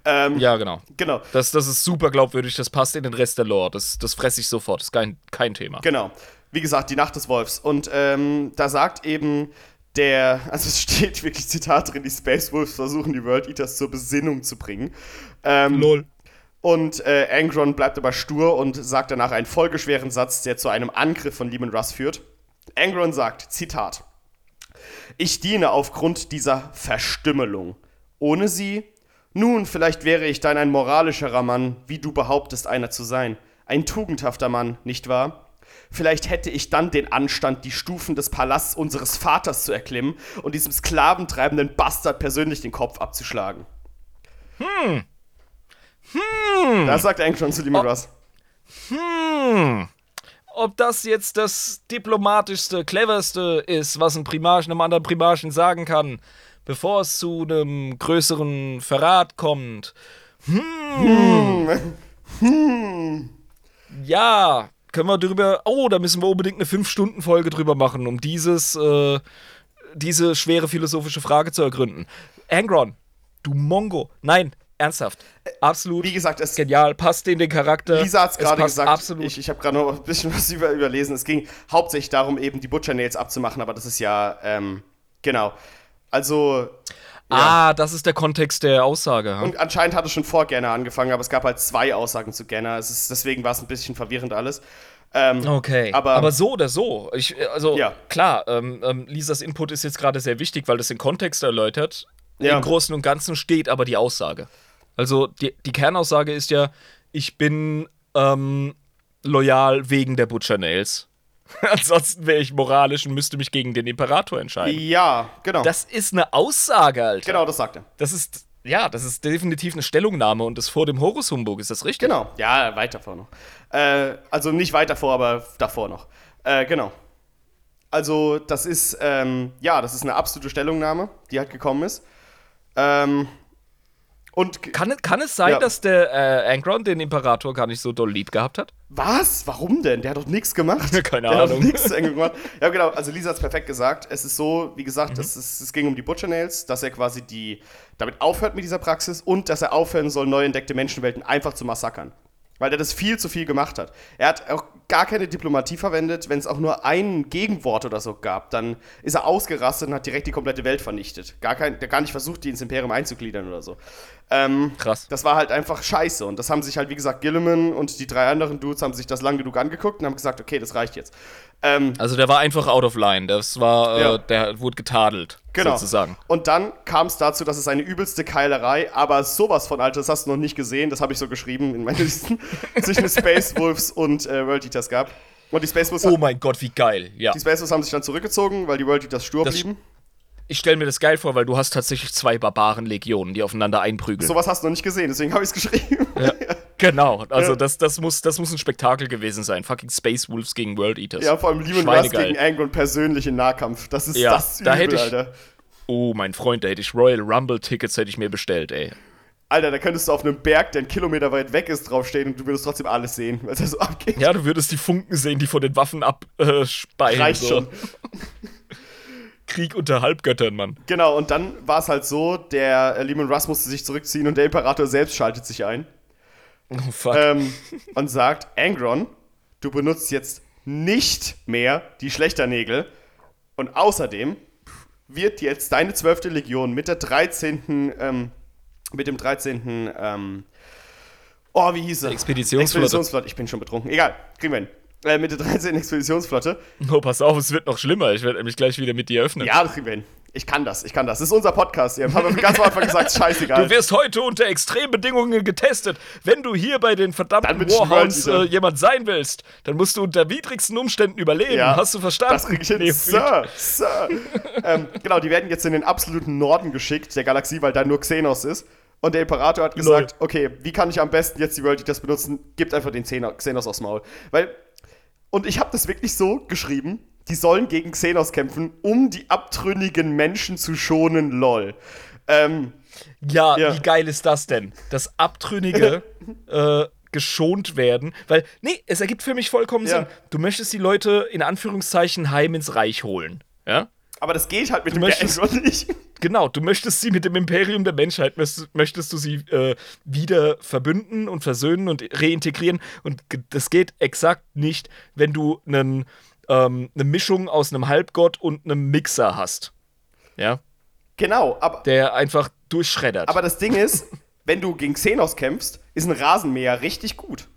Ähm, ja, genau. Genau. Das, das ist super glaubwürdig, das passt in den Rest der Lore, das, das fresse ich sofort, das ist kein, kein Thema. Genau. Wie gesagt, die Nacht des Wolfs. Und ähm, da sagt eben der, [laughs] also es steht wirklich Zitat drin, die Space Wolves versuchen die World Eaters zur Besinnung zu bringen. Ähm, Lol. Und äh, Angron bleibt aber stur und sagt danach einen folgeschweren Satz, der zu einem Angriff von Lehman Russ führt. Angron sagt, Zitat, Ich diene aufgrund dieser Verstümmelung. Ohne sie? Nun, vielleicht wäre ich dann ein moralischerer Mann, wie du behauptest, einer zu sein. Ein tugendhafter Mann, nicht wahr? Vielleicht hätte ich dann den Anstand, die Stufen des Palasts unseres Vaters zu erklimmen und diesem sklaventreibenden Bastard persönlich den Kopf abzuschlagen. Hm, hm. Das sagt Eng schon zu Lehman Russ. Hm. Ob das jetzt das diplomatischste, cleverste ist, was ein Primarchen einem anderen Primarchen sagen kann, bevor es zu einem größeren Verrat kommt. Hm. Hm. hm. Ja, können wir drüber. Oh, da müssen wir unbedingt eine 5-Stunden-Folge drüber machen, um dieses, äh, diese schwere philosophische Frage zu ergründen. Angron, du Mongo. Nein, Ernsthaft. Absolut. Wie gesagt, es genial, passt in den Charakter. Lisa hat es gerade gesagt. Absolut. Ich, ich habe gerade noch ein bisschen was [laughs] über, überlesen. Es ging hauptsächlich darum, eben die Butcher Nails abzumachen, aber das ist ja, ähm, genau. Also. Ja. Ah, das ist der Kontext der Aussage. Hm? Und anscheinend hat es schon vor Genner angefangen, aber es gab halt zwei Aussagen zu Genner. Es ist, deswegen war es ein bisschen verwirrend alles. Ähm, okay. Aber, aber, so oder so. Ich, also ja. klar, ähm, ähm, Lisas Input ist jetzt gerade sehr wichtig, weil das den Kontext erläutert. Ja. Im Großen und Ganzen steht aber die Aussage. Also die, die Kernaussage ist ja, ich bin ähm, loyal wegen der Butcher Nails. [laughs] Ansonsten wäre ich moralisch und müsste mich gegen den Imperator entscheiden. Ja, genau. Das ist eine Aussage, Alter. Genau, das sagt er. Das ist, ja, das ist definitiv eine Stellungnahme und das vor dem Horus-Humbug, ist das richtig? Genau, ja, weit davor noch. Äh, also nicht weit davor, aber davor noch. Äh, genau. Also, das ist, ähm, ja, das ist eine absolute Stellungnahme, die halt gekommen ist. Ähm, und kann, kann es sein, ja. dass der äh, Angron den Imperator gar nicht so doll lieb gehabt hat? Was? Warum denn? Der hat doch nichts gemacht. [laughs] Keine der Ahnung. Hat nichts gemacht. Ja, genau. Also Lisa hat es perfekt gesagt. Es ist so, wie gesagt, mhm. es, ist, es ging um die Butcher Nails, dass er quasi die damit aufhört mit dieser Praxis und dass er aufhören soll, neu entdeckte Menschenwelten einfach zu massakern weil er das viel zu viel gemacht hat. Er hat auch gar keine Diplomatie verwendet. Wenn es auch nur ein Gegenwort oder so gab, dann ist er ausgerastet und hat direkt die komplette Welt vernichtet. Gar kein, der gar nicht versucht, die ins Imperium einzugliedern oder so. Ähm, Krass. Das war halt einfach scheiße. Und das haben sich halt, wie gesagt, Gilliman und die drei anderen Dudes haben sich das lang genug angeguckt und haben gesagt, okay, das reicht jetzt. Ähm, also der war einfach out of line. Das war, äh, ja. der wurde getadelt. Genau. Sozusagen. Und dann kam es dazu, dass es eine übelste Keilerei, aber sowas von, Alter, das hast du noch nicht gesehen, das habe ich so geschrieben in meinen [laughs] Listen, zwischen Space Wolves und äh, World Eaters gab. Und die Space Wolves. Oh mein Gott, wie geil, ja. Die Space Wolves haben sich dann zurückgezogen, weil die World Eaters stur das blieben. Ich stelle mir das geil vor, weil du hast tatsächlich zwei Barbaren-Legionen, die aufeinander einprügeln. Sowas hast du noch nicht gesehen, deswegen habe ich es geschrieben. Ja, [laughs] genau, also ja. das, das, muss, das muss ein Spektakel gewesen sein. Fucking Space Wolves gegen World Eaters. Ja, vor allem Lehman Russ gegen Angron persönlich in Nahkampf. Das ist ja, das da hätte ich, Alter. Oh, mein Freund, da hätte ich Royal Rumble-Tickets hätte ich mir bestellt, ey. Alter, da könntest du auf einem Berg, der einen Kilometer weit weg ist, draufstehen und du würdest trotzdem alles sehen, es da so abgeht. Ja, du würdest die Funken sehen, die von den Waffen abspeien. Äh, Reicht so. schon. [laughs] Krieg unter Halbgöttern, Mann. Genau, und dann war es halt so, der äh, Lehman Russ musste sich zurückziehen und der Imperator selbst schaltet sich ein. Oh. Ähm, und sagt, Angron, du benutzt jetzt nicht mehr die Schlechternägel. Und außerdem wird jetzt deine zwölfte Legion mit der 13. Ähm, mit dem 13. Ähm, oh, wie hieß er? Expeditionsflotte. Expeditionsflotte. Ich bin schon betrunken. Egal, kriegen wir hin äh, mit der 13. Expeditionsflotte. Oh, pass auf, es wird noch schlimmer. Ich werde nämlich gleich wieder mit dir öffnen. Ja, das kriegen wir hin. Ich kann das, ich kann das. Das ist unser Podcast. Ihr habt ganz am Anfang gesagt, [laughs] scheißegal. Du wirst heute unter Extrembedingungen getestet. Wenn du hier bei den verdammten Warhounds äh, jemand sein willst, dann musst du unter widrigsten Umständen überleben. Ja, Hast du verstanden? Das krieg ich hin. Nee, Sir, Sir. ähm, genau, die werden jetzt in den absoluten Norden geschickt, der Galaxie, weil da nur Xenos ist. Und der Imperator hat gesagt, okay, wie kann ich am besten jetzt die World Eaters benutzen? Gibt einfach den Xenos aufs Maul. Weil, und ich habe das wirklich so geschrieben, die sollen gegen Xenos kämpfen, um die abtrünnigen Menschen zu schonen, lol. Ähm, ja, ja, wie geil ist das denn? Das Abtrünnige [laughs] äh, geschont werden. Weil, nee, es ergibt für mich vollkommen ja. Sinn. Du möchtest die Leute in Anführungszeichen heim ins Reich holen. Ja? Aber das geht halt mit du dem möchtest, nicht. [laughs] Genau, du möchtest sie mit dem Imperium der Menschheit, möchtest, möchtest du sie äh, wieder verbünden und versöhnen und reintegrieren. Und das geht exakt nicht, wenn du einen, ähm, eine Mischung aus einem Halbgott und einem Mixer hast. Ja. Genau, aber. Der einfach durchschreddert. Aber das Ding ist, [laughs] wenn du gegen Xenos kämpfst, ist ein Rasenmäher richtig gut.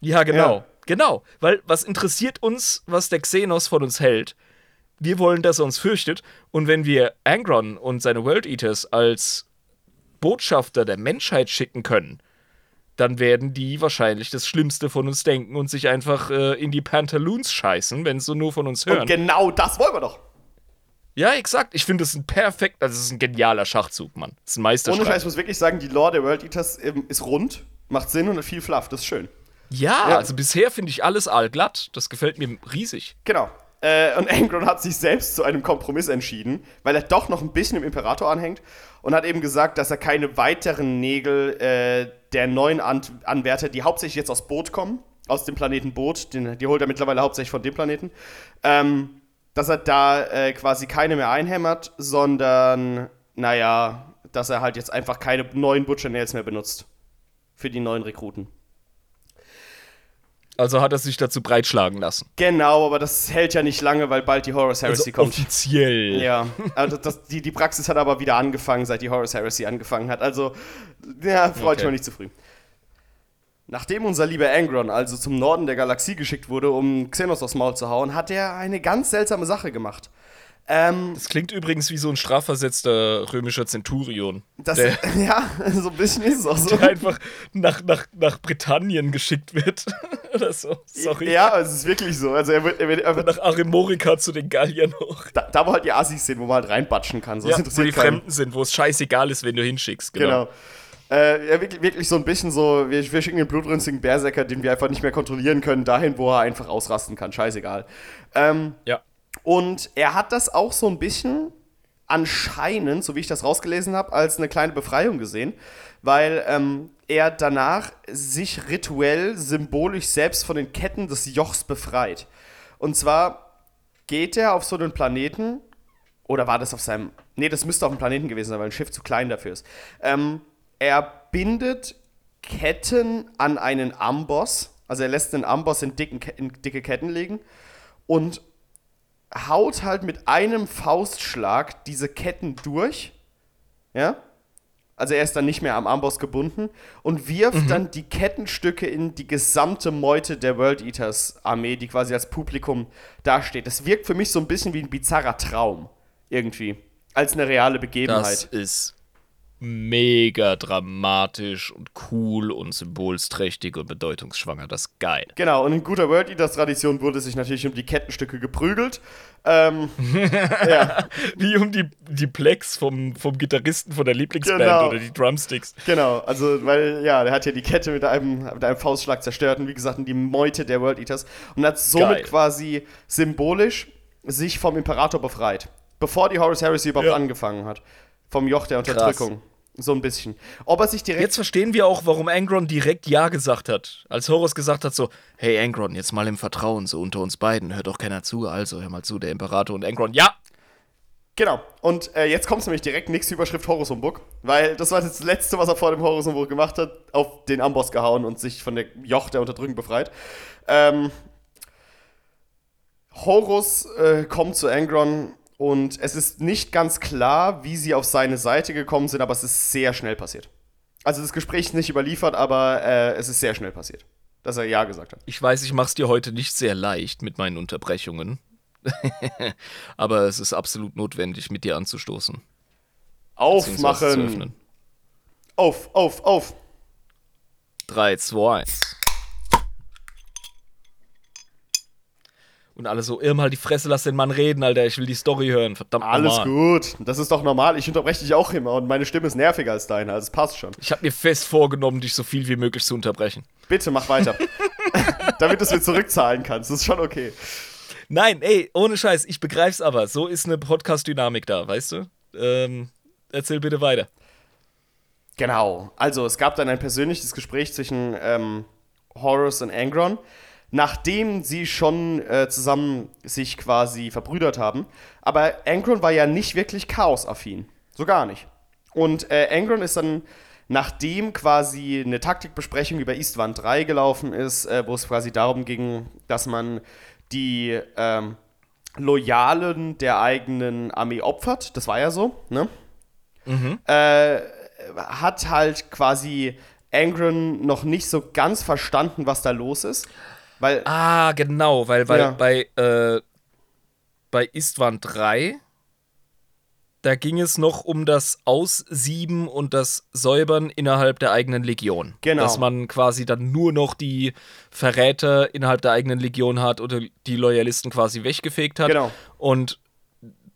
Ja, genau. Ja. Genau. Weil was interessiert uns, was der Xenos von uns hält? Wir wollen, dass er uns fürchtet. Und wenn wir Angron und seine World Eaters als Botschafter der Menschheit schicken können, dann werden die wahrscheinlich das Schlimmste von uns denken und sich einfach äh, in die Pantaloons scheißen, wenn sie nur von uns hören. Und genau das wollen wir doch. Ja, exakt. Ich finde das ein perfekt, also das ist ein genialer Schachzug, Mann. Das ist ein Meisterschach. Ohne Scheiß, ich muss wirklich sagen, die Lore der World Eaters ähm, ist rund, macht Sinn und hat viel Fluff. Das ist schön. Ja, ja. also bisher finde ich alles allglatt. Das gefällt mir riesig. Genau. Äh, und [laughs] Angron hat sich selbst zu einem Kompromiss entschieden, weil er doch noch ein bisschen im Imperator anhängt und hat eben gesagt, dass er keine weiteren Nägel äh, der neuen An Anwärter, die hauptsächlich jetzt aus Boot kommen, aus dem Planeten Boot, den, die holt er mittlerweile hauptsächlich von dem Planeten, ähm, dass er da äh, quasi keine mehr einhämmert, sondern, naja, dass er halt jetzt einfach keine neuen Butcher Nails mehr benutzt. Für die neuen Rekruten. Also hat er sich dazu breitschlagen lassen. Genau, aber das hält ja nicht lange, weil bald die Horus Heresy also kommt. Offiziell. Ja. Also das, die, die Praxis hat aber wieder angefangen, seit die Horus Heresy angefangen hat. Also, ja, freut okay. mich nicht zu früh. Nachdem unser lieber Angron also zum Norden der Galaxie geschickt wurde, um Xenos aufs Maul zu hauen, hat er eine ganz seltsame Sache gemacht. Ähm, das klingt übrigens wie so ein strafversetzter römischer Zenturion. Das, der, [laughs] ja, so ein bisschen ist es auch so. Der einfach nach, nach, nach Britannien geschickt wird. [laughs] Oder so. Sorry. Ja, es ist wirklich so. Also er wird, er wird, er wird nach Arimorica zu den Galliern hoch. Da, da, wo halt die Assis sind, wo man halt reinbatschen kann. So, ja, wo die Fremden sind, wo es scheißegal ist, wenn du hinschickst. Genau. genau. Äh, ja, wirklich, wirklich, so ein bisschen so, wir, wir schicken den blutrünstigen Berserker, den wir einfach nicht mehr kontrollieren können, dahin, wo er einfach ausrasten kann. Scheißegal. Ähm, ja. Und er hat das auch so ein bisschen anscheinend, so wie ich das rausgelesen habe, als eine kleine Befreiung gesehen, weil ähm, er danach sich rituell, symbolisch selbst von den Ketten des Jochs befreit. Und zwar geht er auf so einen Planeten, oder war das auf seinem, nee, das müsste auf dem Planeten gewesen sein, weil ein Schiff zu klein dafür ist. Ähm, er bindet Ketten an einen Amboss, also er lässt den Amboss in, dicken, in dicke Ketten legen und haut halt mit einem Faustschlag diese Ketten durch. Ja? Also er ist dann nicht mehr am Amboss gebunden und wirft mhm. dann die Kettenstücke in die gesamte Meute der World Eaters Armee, die quasi als Publikum dasteht. Das wirkt für mich so ein bisschen wie ein bizarrer Traum irgendwie, als eine reale Begebenheit. Das ist mega dramatisch und cool und symbolsträchtig und bedeutungsschwanger. Das ist geil. Genau, und in guter World Eaters Tradition wurde sich natürlich um die Kettenstücke geprügelt. Ähm, [laughs] ja. Wie um die, die Plex vom, vom Gitarristen von der Lieblingsband genau. oder die Drumsticks. Genau, also, weil, ja, der hat ja die Kette mit einem, mit einem Faustschlag zerstört und wie gesagt, in die Meute der World Eaters und hat somit geil. quasi symbolisch sich vom Imperator befreit. Bevor die Horus Heresy überhaupt ja. angefangen hat. Vom Joch der Unterdrückung. Krass. So ein bisschen. Ob er sich direkt. Jetzt verstehen wir auch, warum Angron direkt Ja gesagt hat. Als Horus gesagt hat, so, hey Angron, jetzt mal im Vertrauen, so unter uns beiden, hört doch keiner zu, also hör mal zu, der Imperator und Angron, ja! Genau. Und äh, jetzt kommt nämlich direkt nächste Überschrift Horus Umbug, weil das war das Letzte, was er vor dem Horus Umbug gemacht hat, auf den Amboss gehauen und sich von der Joch der Unterdrückung befreit. Ähm, Horus äh, kommt zu Angron und es ist nicht ganz klar, wie sie auf seine Seite gekommen sind, aber es ist sehr schnell passiert. Also das Gespräch ist nicht überliefert, aber äh, es ist sehr schnell passiert, dass er Ja gesagt hat. Ich weiß, ich mache es dir heute nicht sehr leicht mit meinen Unterbrechungen. [laughs] aber es ist absolut notwendig, mit dir anzustoßen. Aufmachen! Auf, auf, auf! 3, 2, 1. Und alle so, Irm, halt die Fresse, lass den Mann reden, Alter, ich will die Story hören. Verdammt Alles normal. gut. Das ist doch normal. Ich unterbreche dich auch immer und meine Stimme ist nerviger als deine, also es passt schon. Ich habe mir fest vorgenommen, dich so viel wie möglich zu unterbrechen. Bitte mach weiter. [laughs] Damit du es mir zurückzahlen kannst. Das ist schon okay. Nein, ey, ohne Scheiß, ich begreif's aber. So ist eine Podcast-Dynamik da, weißt du? Ähm, erzähl bitte weiter. Genau. Also, es gab dann ein persönliches Gespräch zwischen ähm, Horus und Angron, nachdem sie schon äh, zusammen sich quasi verbrüdert haben. Aber Angron war ja nicht wirklich chaosaffin. So gar nicht. Und äh, Angron ist dann, nachdem quasi eine Taktikbesprechung über Eastwand 3 gelaufen ist, äh, wo es quasi darum ging, dass man die ähm, Loyalen der eigenen Armee opfert, das war ja so, ne? Äh, hat halt quasi Angron noch nicht so ganz verstanden, was da los ist. Weil, Ah, genau, weil, weil Ja. bei, äh, bei Istvan 3, da ging es noch um das Aussieben und das Säubern innerhalb der eigenen Legion. Genau. Dass man quasi dann nur noch die Verräter innerhalb der eigenen Legion hat oder die Loyalisten quasi weggefegt hat. Genau. Und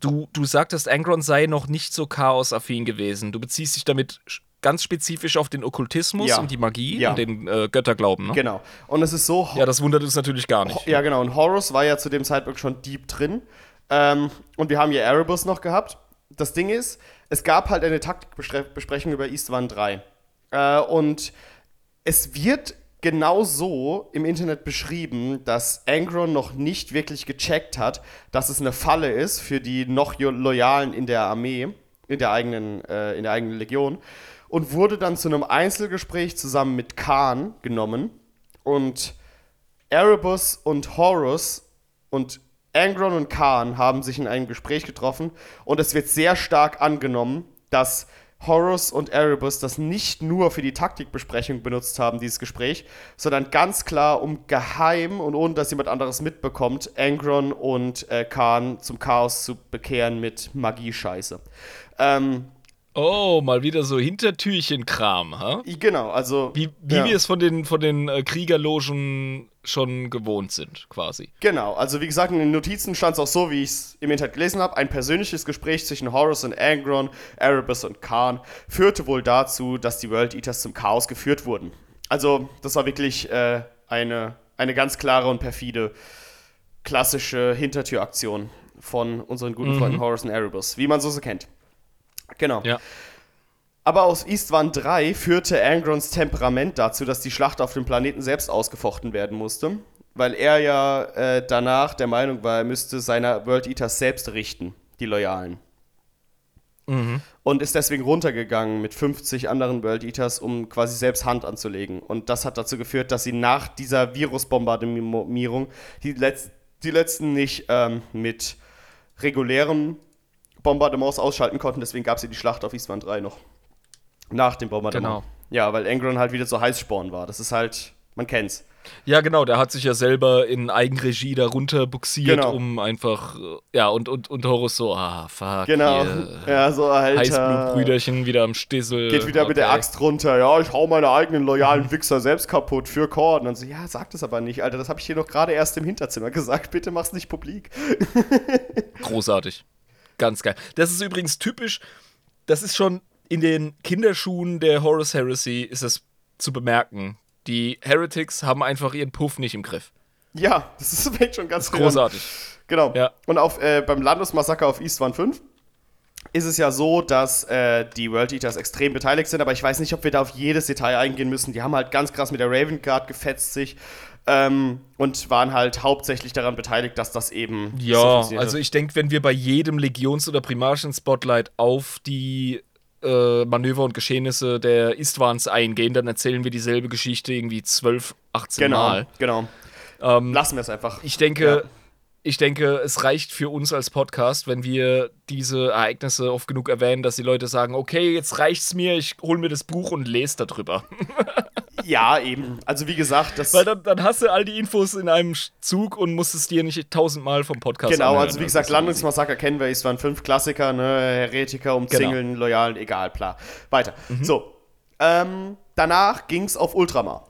du, du sagtest, Angron sei noch nicht so chaosaffin gewesen. Du beziehst dich damit ganz spezifisch auf den Okkultismus Ja. und die Magie Ja. und den äh, Götterglauben, ne? genau. Und es ist so, Ja, das wundert uns natürlich gar nicht. Ja, genau. Und Horus war ja zu dem Zeitpunkt schon deep drin. Ähm, und wir haben ja Erebus noch gehabt. Das Ding ist, es gab halt eine Taktikbesprechung über Eastwan 3. Äh, und es wird genau so im Internet beschrieben, dass Angron noch nicht wirklich gecheckt hat, dass es eine Falle ist für die noch Loyalen in der Armee, in der eigenen, äh, in der eigenen Legion. Und wurde dann zu einem Einzelgespräch zusammen mit Khan genommen. Und Erebus und Horus und Angron und Khan haben sich in einem Gespräch getroffen und es wird sehr stark angenommen, dass Horus und Erebus das nicht nur für die Taktikbesprechung benutzt haben, dieses Gespräch, sondern ganz klar, um geheim und ohne dass jemand anderes mitbekommt, Angron und äh, Khan zum Chaos zu bekehren mit Magie-Scheiße. Ähm, Oh, mal wieder so Hintertürchen-Kram, ha? genau, also. Wie, wie ja. wir es von den, von den äh, Kriegerlogen schon gewohnt sind, quasi. Genau, also wie gesagt, in den Notizen stand es auch so, wie ich es im Internet gelesen habe. Ein persönliches Gespräch zwischen Horus und Angron, Erebus und Khan führte wohl dazu, dass die World Eaters zum Chaos geführt wurden. Also, das war wirklich äh, eine, eine ganz klare und perfide klassische Hintertüraktion von unseren guten Freunden Horus und Erebus, wie man so so kennt. Genau. Ja. Aber aus Eastwan 3 führte Angrons Temperament dazu, dass die Schlacht auf dem Planeten selbst ausgefochten werden musste, weil er ja äh, danach der Meinung war, er müsste seine World Eaters selbst richten, die Loyalen. Und ist deswegen runtergegangen mit 50 anderen World Eaters, um quasi selbst Hand anzulegen. Und das hat dazu geführt, dass sie nach dieser Virusbombardierung die, Letz die letzten nicht ähm, mit regulären Bombardements ausschalten konnten. Deswegen gab es ja die Schlacht auf Eastman 3 noch. Nach dem Bombardement. Genau. Ja, weil Angron halt wieder so Heißsporn war. Das ist halt, man kennt's. Ja, genau, der hat sich ja selber in Eigenregie darunter buxiert, Genau. um einfach, äh, ja, und, und, und Horus so, ah, fuck, Genau. [laughs] Ja, so Alter. Heißblutbrüderchen wieder am Stissel. Geht wieder mit der okay. Axt runter. Ja, ich hau meine eigenen loyalen Wichser selbst kaputt für Cord. Und dann so, ja, sag das aber nicht, Alter. Das habe ich hier doch gerade erst im Hinterzimmer gesagt. Bitte mach's nicht publik. [laughs] Großartig. Ganz geil. Das ist übrigens typisch, das ist schon in den Kinderschuhen der Horus Heresy ist es zu bemerken. Die Heretics haben einfach ihren Puff nicht im Griff. Ja, das ist [laughs] fängt schon ganz Großartig. Genau. Ja. Und auf, äh, beim Landesmassaker auf Eastwan 5 ist es ja so, dass äh, die World Eaters extrem beteiligt sind, aber ich weiß nicht, ob wir da auf jedes Detail eingehen müssen. Die haben halt ganz krass mit der Raven Guard gefetzt sich ähm, und waren halt hauptsächlich daran beteiligt, dass das eben so Ja, funktioniert also ich denke, wenn wir bei jedem Legions- oder Primarchen-Spotlight auf die äh, Manöver und Geschehnisse der Istwans eingehen, dann erzählen wir dieselbe Geschichte irgendwie 12, 18 Genau, Mal. genau. Ähm, Lassen wir es einfach. Ich denke, Ja. Ich denke, es reicht für uns als Podcast, wenn wir diese Ereignisse oft genug erwähnen, dass die Leute sagen, okay, jetzt reicht's mir, ich hol mir das Buch und lese darüber. [laughs] Ja, eben. Also wie gesagt, das Weil dann, dann hast du all die Infos in einem Zug und musst es dir nicht tausendmal vom Podcast Genau, anhören. also wie gesagt, Landungsmassaker kennen wir, es waren fünf Klassiker, ne, Heretiker, umzingeln, Genau. Loyalen, egal, bla. Weiter. Mhm. So, ähm, danach ging es auf Ultramar.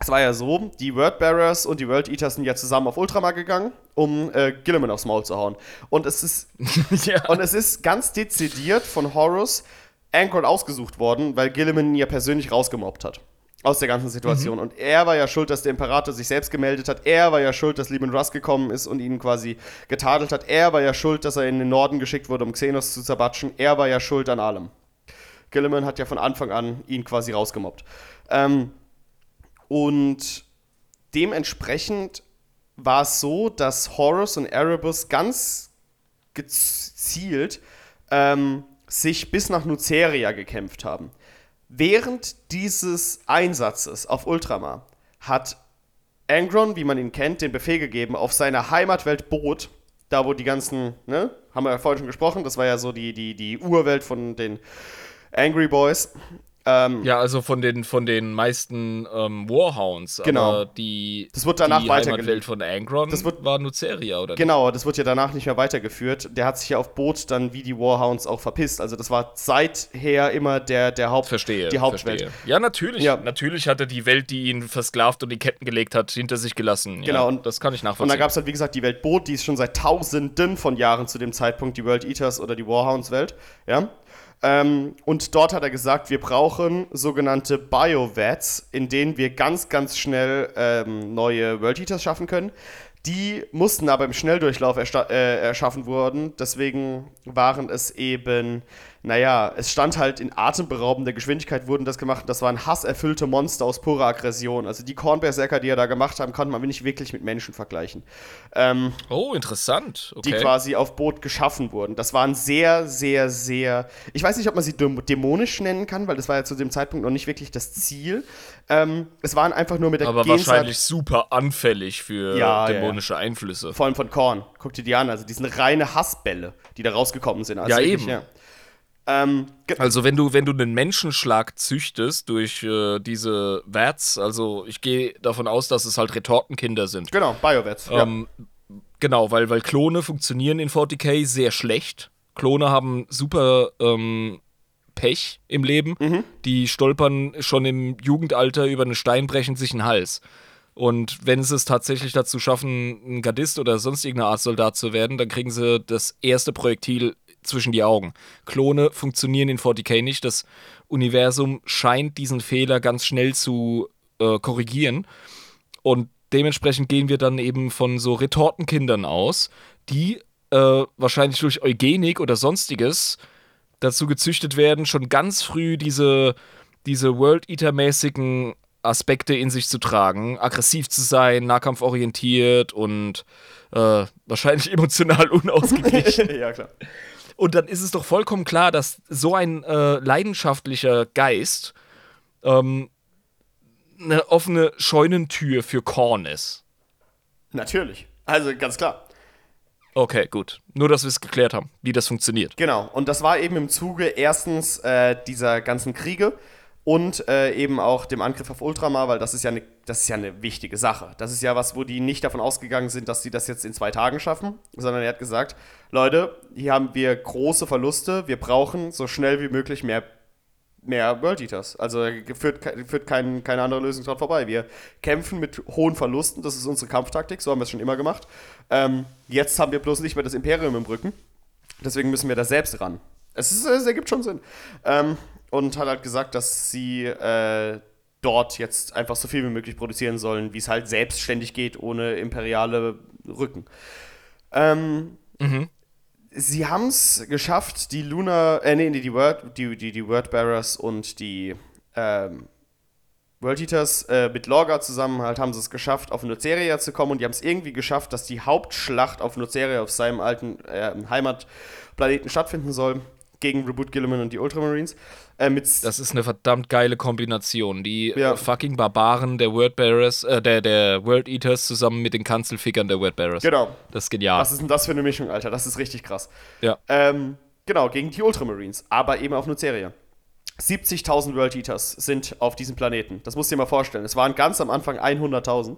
Es war ja so, die Wordbearers und die World Eaters sind ja zusammen auf Ultramar gegangen, um äh, Gilliman aufs Maul zu hauen. Und es ist, [laughs] ja. und es ist ganz dezidiert von Horus Angron ausgesucht worden, weil Gilliman ihn ja persönlich rausgemobbt hat. Aus der ganzen Situation. Mhm. Und er war ja schuld, dass der Imperator sich selbst gemeldet hat. Er war ja schuld, dass Lieben Russ gekommen ist und ihn quasi getadelt hat. Er war ja schuld, dass er in den Norden geschickt wurde, um Xenos zu zerbatschen. Er war ja schuld an allem. Gilliman hat ja von Anfang an ihn quasi rausgemobbt. Ähm, und dementsprechend war es so, dass Horus und Erebus ganz gezielt ähm, sich bis nach Nuceria gekämpft haben. Während dieses Einsatzes auf Ultramar hat Angron, wie man ihn kennt, den Befehl gegeben, auf seiner Heimatwelt Boot, da wo die ganzen, ne, haben wir ja vorhin schon gesprochen, das war ja so die, die, die Urwelt von den Angry Boys, ähm, Ja, also von den, von den meisten ähm, Warhounds. Genau. Aber die, Das wird danach die. Heimatwelt von Angron Das wird- war Nuceria, oder Genau, das wird ja danach nicht mehr weitergeführt. Der hat sich ja auf Boot dann wie die Warhounds auch verpisst. Also das war seither immer der, der Haupt Verstehe. die Hauptwelt. Verstehe. Ja, natürlich. Ja. Natürlich hat er die Welt, die ihn versklavt und in Ketten gelegt hat, hinter sich gelassen. Genau, Ja, und- das kann ich Und nachvollziehen. dann gab es halt, wie gesagt, die Welt Boot, die ist schon seit tausenden von Jahren zu dem Zeitpunkt die World Eaters oder die Warhounds-Welt. Ja. Ähm, und dort hat er gesagt, wir brauchen sogenannte Biovats, in denen wir ganz, ganz schnell ähm, neue World Eaters schaffen können. Die mussten aber im Schnelldurchlauf äh, erschaffen wurden. Deswegen waren es eben, naja, es stand halt in atemberaubender Geschwindigkeit, wurden das gemacht. Das waren hasserfüllte Monster aus purer Aggression. Also die Kornberserker, die er da gemacht haben, konnte man nicht wirklich mit Menschen vergleichen. Ähm, oh, interessant. die Okay. quasi auf Boot geschaffen wurden. Das waren sehr, sehr, sehr. Ich weiß nicht, ob man sie däm- dämonisch nennen kann, weil das war ja zu dem Zeitpunkt noch nicht wirklich das Ziel. Ähm, es waren einfach nur mit der aber Gensaat- wahrscheinlich super anfällig für Ja, ja, dämonische Einflüsse. Vor allem von Korn. Guck dir die an. Also, die sind reine Hassbälle, die da rausgekommen sind. Also Ja, eben. Ähm, Also wenn du, wenn du einen Menschenschlag züchtest durch äh, diese Vats, also ich gehe davon aus, dass es halt Retortenkinder sind. genau, Biovets. Ähm, Genau, weil, weil Klone funktionieren in 40k sehr schlecht. Klone haben super ähm, Pech im Leben. Mhm. Die stolpern schon im Jugendalter über einen Stein, brechen sich den Hals. Und wenn sie es tatsächlich dazu schaffen, ein Gardist oder sonst irgendeine Art Soldat zu werden, dann kriegen sie das erste Projektil zwischen die Augen. Klone funktionieren in 40k nicht. Das Universum scheint diesen Fehler ganz schnell zu äh, korrigieren. Und dementsprechend gehen wir dann eben von so Retortenkindern aus, die äh, wahrscheinlich durch Eugenik oder sonstiges dazu gezüchtet werden, schon ganz früh diese, diese World Eater-mäßigen Aspekte in sich zu tragen, aggressiv zu sein, nahkampforientiert und äh, wahrscheinlich [laughs] emotional unausgeglichen. [laughs] ja, klar. Und dann ist es doch vollkommen klar, dass so ein äh, leidenschaftlicher Geist ähm, eine offene Scheunentür für Korn ist. Natürlich. Also, ganz klar. Okay, gut. Nur, dass wir es geklärt haben, wie das funktioniert. Genau, und das war eben im Zuge erstens äh, dieser ganzen Kriege und äh, eben auch dem Angriff auf Ultramar, weil das ist ja eine das ist ja eine wichtige Sache. Das ist ja was, wo die nicht davon ausgegangen sind, dass sie das jetzt in zwei Tagen schaffen, sondern er hat gesagt, Leute, hier haben wir große Verluste, wir brauchen so schnell wie möglich mehr mehr World Eaters. Also er führt, führt kein, keine andere Lösung dran vorbei. Wir kämpfen mit hohen Verlusten, das ist unsere Kampftaktik, so haben wir es schon immer gemacht. Ähm, jetzt haben wir bloß nicht mehr das Imperium im Rücken. Deswegen müssen wir da selbst ran. Es, ist, es ergibt schon Sinn. Ähm, und hat halt gesagt, dass sie äh, dort jetzt einfach so viel wie möglich produzieren sollen, wie es halt selbstständig geht, ohne imperiale Rücken. Ähm, Sie haben es geschafft, die Luna, äh, nee, nee, die Word, die, die, die Wordbearers und die ähm, World Eaters äh, mit Lorga zusammen halt haben sie es geschafft, auf Nuceria zu kommen und die haben es irgendwie geschafft, dass die Hauptschlacht auf Nuceria, auf seinem alten äh, Heimatplaneten stattfinden soll, gegen Reboot Gilliman und die Ultramarines. Äh, Das ist eine verdammt geile Kombination. Die Ja. äh, fucking Barbaren der Wordbearers, äh, der, der World Eaters zusammen mit den Kanzelfickern der Wordbearers. genau. Das ist genial. Was ist denn das für eine Mischung, Alter? Das ist richtig krass. ja. Ähm, genau, gegen die Ultramarines, aber eben auf Nuceria. 70.000 World Eaters sind auf diesem Planeten. Das musst du dir mal vorstellen. Es waren ganz am Anfang 100.000.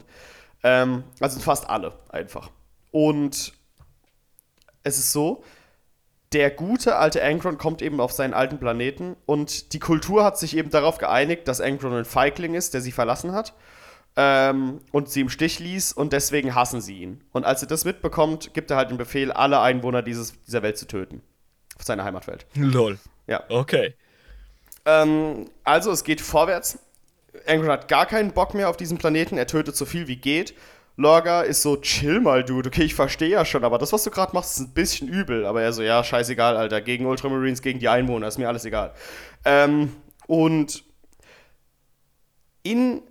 Ähm, also fast alle einfach. Und es ist so, der gute alte Angron kommt eben auf seinen alten Planeten und die Kultur hat sich eben darauf geeinigt, dass Angron ein Feigling ist, der sie verlassen hat. ähm, und sie im Stich ließ und deswegen hassen sie ihn. Und als er das mitbekommt, gibt er halt den Befehl, alle Einwohner dieses, dieser Welt zu töten. Auf seiner Heimatwelt. Lol. Ja. Okay. Ähm, also es geht vorwärts. Angron hat gar keinen Bock mehr auf diesen Planeten. Er tötet so viel wie geht. Lorga ist so, chill mal, Dude. Okay, ich verstehe ja schon, aber das, was du gerade machst, ist ein bisschen übel. Aber er so, ja, scheißegal, Alter. Gegen Ultramarines, gegen die Einwohner, ist mir alles egal. Ähm, und in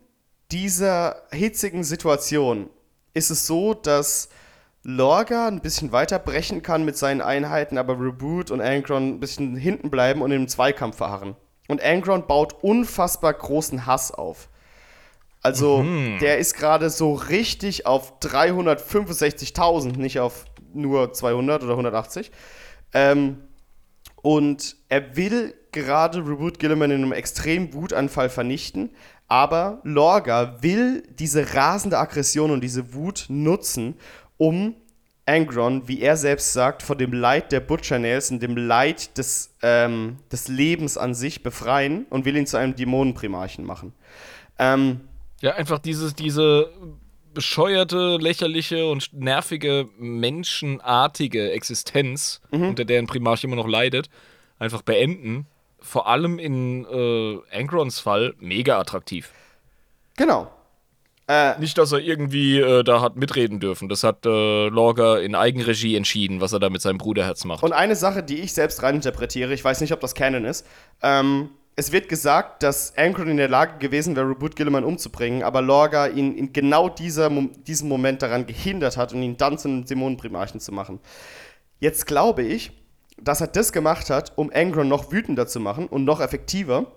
dieser hitzigen Situation ist es so, dass Lorga ein bisschen weiter brechen kann mit seinen Einheiten, aber Reboot und Angron ein bisschen hinten bleiben und im Zweikampf verharren. Und Angron baut unfassbar großen Hass auf. Also, mhm. der ist gerade so richtig auf 365.000, nicht auf nur 200 oder 180. Ähm, und er will gerade Reboot Gilliman in einem extremen Wutanfall vernichten, aber Lorga will diese rasende Aggression und diese Wut nutzen, um Angron, wie er selbst sagt, von dem Leid der Butcher Nails und dem Leid des, ähm, des Lebens an sich befreien und will ihn zu einem Dämonenprimarchen machen. Ähm, ja, einfach dieses, diese bescheuerte, lächerliche und nervige, menschenartige Existenz, mhm. unter der ein Primarch immer noch leidet, einfach beenden. Vor allem in äh, Angrons Fall mega attraktiv. Genau. Äh, Nicht, dass er irgendwie äh, da hat mitreden dürfen. Das hat äh, Lorga in Eigenregie entschieden, was er da mit seinem Bruderherz macht. Und eine Sache, die ich selbst reininterpretiere, ich weiß nicht, ob das Canon ist, ähm, es wird gesagt, dass Ankron in der Lage gewesen wäre, Reboot Gilliman umzubringen, aber Lorga ihn in genau dieser, diesem Moment daran gehindert hat und ihn dann zu einem Dämonenprimarchen zu machen. Jetzt glaube ich, dass er das gemacht hat, um Angron noch wütender zu machen und noch effektiver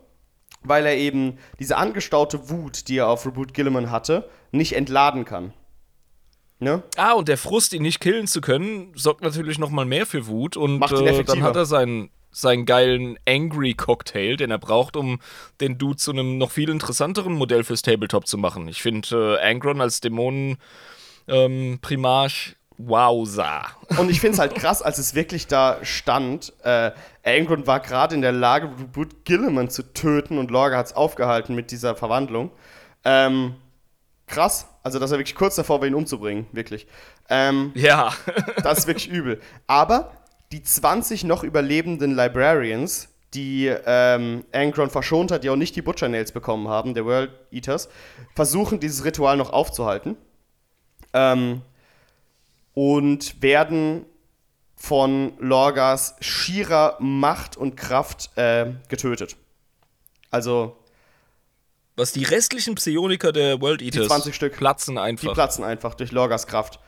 weil er eben diese angestaute Wut, die er auf Reboot Gilliman hatte, nicht entladen kann. Ne? Ah, und der Frust, ihn nicht killen zu können, sorgt natürlich noch mal mehr für Wut und Macht ihn äh, dann hat er seinen, seinen geilen Angry Cocktail, den er braucht, um den Dude zu einem noch viel interessanteren Modell fürs Tabletop zu machen. Ich finde äh, Angron als Dämonen ähm, Primarch Wowza. Und ich finde es halt krass, als es wirklich da stand, äh, Angron war gerade in der Lage, Boot Gilliman zu töten und Lorga hat es aufgehalten mit dieser Verwandlung. Ähm, krass. Also, dass er wirklich kurz davor war, ihn umzubringen, wirklich. Ähm, ja. das ist wirklich übel. Aber die 20 noch überlebenden Librarians, die ähm, Angron verschont hat, die auch nicht die Butcher Nails bekommen haben, der World Eaters, versuchen dieses Ritual noch aufzuhalten. Ähm, und werden von Lorgas schierer Macht und Kraft äh, getötet. Also. Was die restlichen Psioniker der World Eaters die 20 Stück, platzen einfach. Die platzen einfach durch Lorgas Kraft.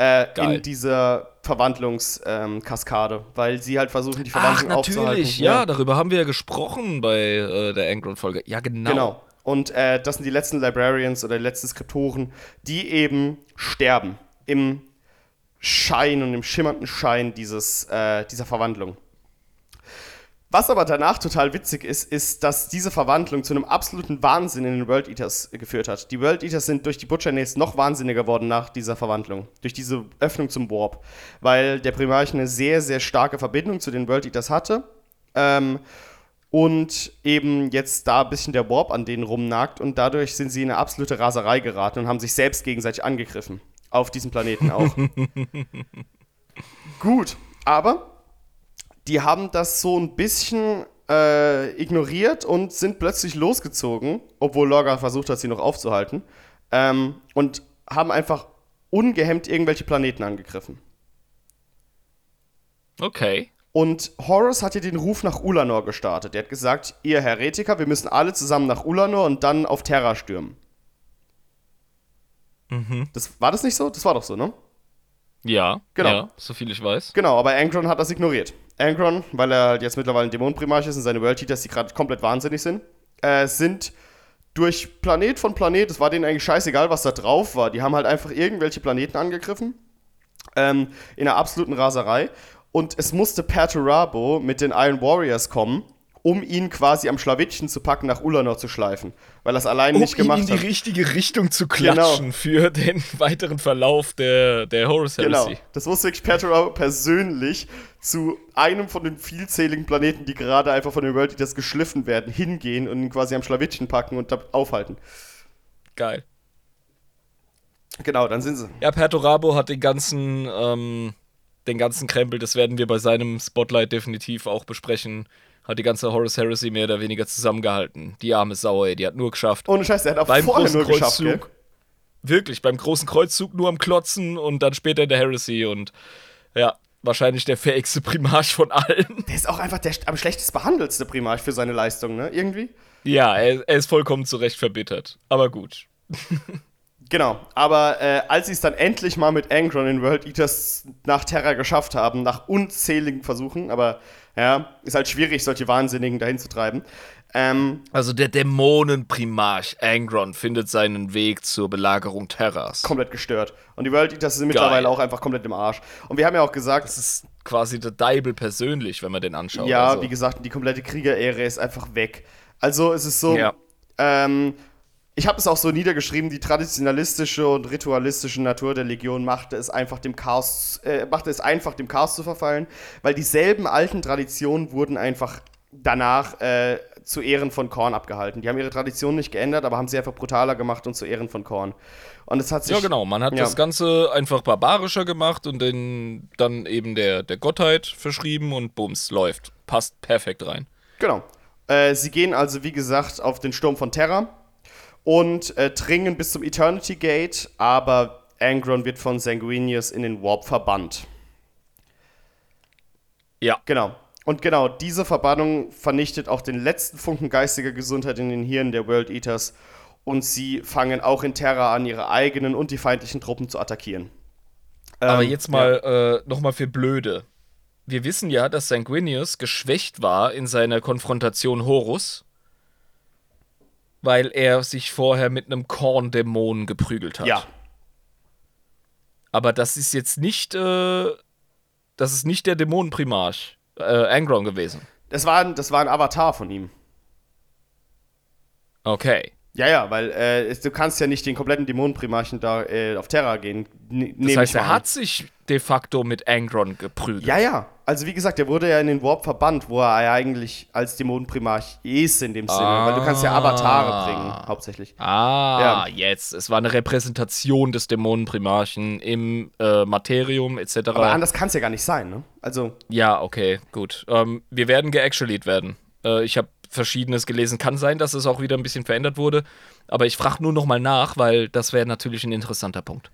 Äh, in dieser Verwandlungskaskade, ähm, weil sie halt versuchen, die Verwandlung Ach, natürlich. aufzuhalten. Ja, ja, darüber haben wir ja gesprochen bei äh, der Angron-Folge. Ja, genau. Genau. Und äh, das sind die letzten Librarians oder die letzten Skriptoren, die eben sterben im Schein und im schimmernden Schein dieses, äh, dieser Verwandlung. Was aber danach total witzig ist, ist, dass diese Verwandlung zu einem absoluten Wahnsinn in den World Eaters geführt hat. Die World Eaters sind durch die Butcher Nails noch wahnsinniger geworden nach dieser Verwandlung, durch diese Öffnung zum Warp, weil der Primarch eine sehr, sehr starke Verbindung zu den World Eaters hatte ähm, und eben jetzt da ein bisschen der Warp an denen rumnagt und dadurch sind sie in eine absolute Raserei geraten und haben sich selbst gegenseitig angegriffen. Auf diesem Planeten auch. [laughs] Gut, aber die haben das so ein bisschen äh, ignoriert und sind plötzlich losgezogen, obwohl Lorga versucht hat, sie noch aufzuhalten. Ähm, und haben einfach ungehemmt irgendwelche Planeten angegriffen. Okay. Und Horus hat hier den Ruf nach Ulanor gestartet. Er hat gesagt, ihr Heretiker, wir müssen alle zusammen nach Ulanor und dann auf Terra stürmen. Mhm. Das, war das nicht so? Das war doch so, ne? Ja, genau. Ja, so viel ich weiß. Genau, aber Angron hat das ignoriert. Angron, weil er halt jetzt mittlerweile ein Dämonenprimarch ist und seine World Eaters, die gerade komplett wahnsinnig sind, äh, sind durch Planet von Planet, es war denen eigentlich scheißegal, was da drauf war. Die haben halt einfach irgendwelche Planeten angegriffen. Ähm, in einer absoluten Raserei. Und es musste Perturabo mit den Iron Warriors kommen um ihn quasi am Schlawittchen zu packen, nach Ulanor zu schleifen. Weil es allein um nicht gemacht hat. Um ihn in die richtige Richtung zu klatschen genau. für den [laughs] weiteren Verlauf der, der Horus Heresy. Genau. Das wusste wirklich Petra persönlich zu einem von den vielzähligen Planeten, die gerade einfach von den World Eaters geschliffen werden, hingehen und ihn quasi am Schlawittchen packen und aufhalten. Geil. Genau, dann sind sie. Ja, Perturabo hat den ganzen, ähm, den ganzen Krempel, das werden wir bei seinem Spotlight definitiv auch besprechen, hat die ganze Horus Heresy mehr oder weniger zusammengehalten. Die arme Sau, ey, die hat nur geschafft. Ohne Scheiß, der hat auch beim vorher großen nur geschafft, gell? Kreuzzug, wirklich, beim großen Kreuzzug nur am Klotzen und dann später in der Heresy und ja, wahrscheinlich der fähigste Primarch von allen. Der ist auch einfach der am schlechtest behandelste Primarch für seine Leistung, ne? Irgendwie. Ja, er, er ist vollkommen zu Recht verbittert. Aber gut. [laughs] Genau, aber äh, als sie es dann endlich mal mit Angron in World Eaters nach Terra geschafft haben, nach unzähligen Versuchen, aber ja, ist halt schwierig, solche Wahnsinnigen dahin zu treiben. Ähm, Also der Dämonenprimarch Angron findet seinen Weg zur Belagerung Terras. komplett gestört. Und die World Eaters sind mittlerweile auch einfach komplett im Arsch. Und wir haben ja auch gesagt, Das ist quasi der Deibel persönlich, wenn man den anschaut. ja, also. wie gesagt, die komplette Kriegerära ist einfach weg. Also es ist so, Ja. ähm, ich habe es auch so niedergeschrieben, die traditionalistische und ritualistische Natur der Legion machte es einfach dem Chaos, äh, machte es einfach dem Chaos zu verfallen, weil dieselben alten Traditionen wurden einfach danach äh, zu Ehren von Korn abgehalten. Die haben ihre Tradition nicht geändert, aber haben sie einfach brutaler gemacht und zu Ehren von Korn. Und es hat sich Ja, genau. Man hat Ja. das Ganze einfach barbarischer gemacht und den, dann eben der, der Gottheit verschrieben und bums, läuft. Passt perfekt rein. Genau. Äh, sie gehen also, wie gesagt, auf den Sturm von Terra und äh, dringen bis zum Eternity Gate, aber Angron wird von Sanguinius in den Warp verbannt. Ja. Genau. Und genau, diese Verbannung vernichtet auch den letzten Funken geistiger Gesundheit in den Hirnen der World Eaters und sie fangen auch in Terra an, ihre eigenen und die feindlichen Truppen zu attackieren. Aber Ähm, jetzt mal äh, nochmal für Blöde. Wir wissen ja, dass Sanguinius geschwächt war in seiner Konfrontation Horus, weil er sich vorher mit einem Korndämonen geprügelt hat. Ja, Aber das ist jetzt nicht, äh, das ist nicht der Dämonenprimarch, äh, Angron gewesen. das war, ein- das war ein Avatar von ihm. Okay. Ja, ja, weil äh, du kannst ja nicht den kompletten Dämonenprimarchen da äh, auf Terra gehen. n- Das heißt, er an. hat sich de facto mit Angron geprügelt. Ja, ja. Also wie gesagt, der wurde ja in den Warp verbannt, wo er ja eigentlich als Dämonenprimarch ist in dem Sinne. Weil du kannst ja Avatare bringen, hauptsächlich. Ah, jetzt. Es war eine Repräsentation des Dämonenprimarchen im äh, Materium etc. Aber anders kann es ja gar nicht sein, ne? Also, Ja, okay, gut. Ähm, wir werden geactualied werden. Äh, ich habe Verschiedenes gelesen. Kann sein, dass es auch wieder ein bisschen verändert wurde. Aber ich frage nur noch mal nach, weil das wäre natürlich ein interessanter Punkt.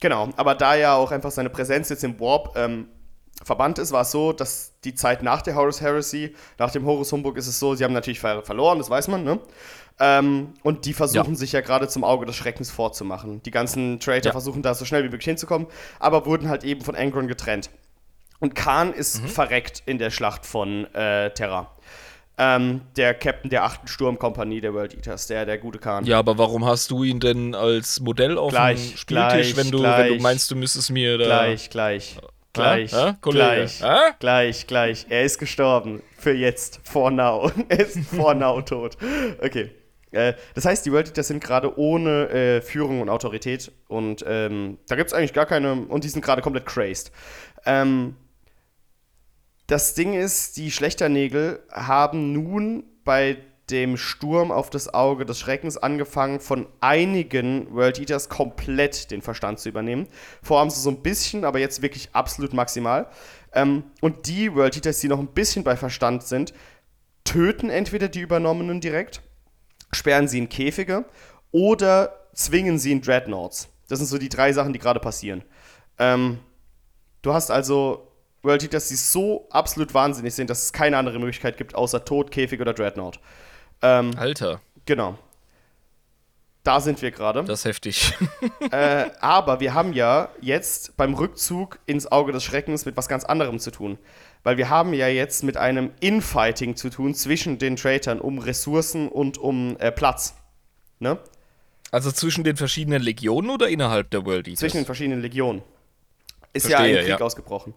Genau. Aber da ja auch einfach seine Präsenz jetzt im Warp ähm, verbannt ist, war es so, dass die Zeit nach der Horus Heresy, nach dem Horus Humbug ist es so, sie haben natürlich ver verloren, das weiß man, ne? Ähm, und die versuchen Ja. sich ja gerade zum Auge des Schreckens vorzumachen. Die ganzen Traitor Ja. versuchen da so schnell wie möglich hinzukommen, aber wurden halt eben von Angron getrennt. Und Khan ist Mhm. verreckt in der Schlacht von äh, Terra. Ähm, der Captain der 8. Sturmkompanie der World Eaters, der, der gute Khan. Ja, aber warum hast du ihn denn als Modell auf Gleich, dem Spieltisch, gleich, wenn, du, wenn gleich. du meinst, du müsstest mir da. Gleich, gleich. Gleich, Hä? Kollege? gleich, Hä? gleich, gleich. Er ist gestorben. Für jetzt. For now. [laughs] er ist for now tot. Okay. Äh, das heißt, die World Eaters sind gerade ohne äh, Führung und Autorität. Und ähm, da gibt es eigentlich gar keine. Und die sind gerade komplett crazed. Ähm, das Ding ist, die Schlechternägel haben nun bei dem Sturm auf das Auge des Schreckens angefangen, von einigen World Eaters komplett den Verstand zu übernehmen. Vorher haben sie so ein bisschen, aber jetzt wirklich absolut maximal. Ähm, und die World Eaters, die noch ein bisschen bei Verstand sind, töten entweder die Übernommenen direkt, sperren sie in Käfige oder zwingen sie in Dreadnoughts. Das sind so die drei Sachen, die gerade passieren. Ähm, du hast also World Eaters, die so absolut wahnsinnig sind, dass es keine andere Möglichkeit gibt, außer Tod, Käfig oder Dreadnought. Ähm, Alter, genau. Da sind wir gerade. das ist heftig. [laughs] Äh, aber wir haben ja jetzt beim Rückzug ins Auge des Schreckens mit was ganz anderem zu tun. Weil wir haben ja jetzt mit einem Infighting zu tun zwischen den Traitern um Ressourcen und um äh, Platz. Ne? also zwischen den verschiedenen Legionen oder innerhalb der World Eaters? Zwischen den verschiedenen Legionen. Ist Verstehe, ja ein Krieg ja. ausgebrochen.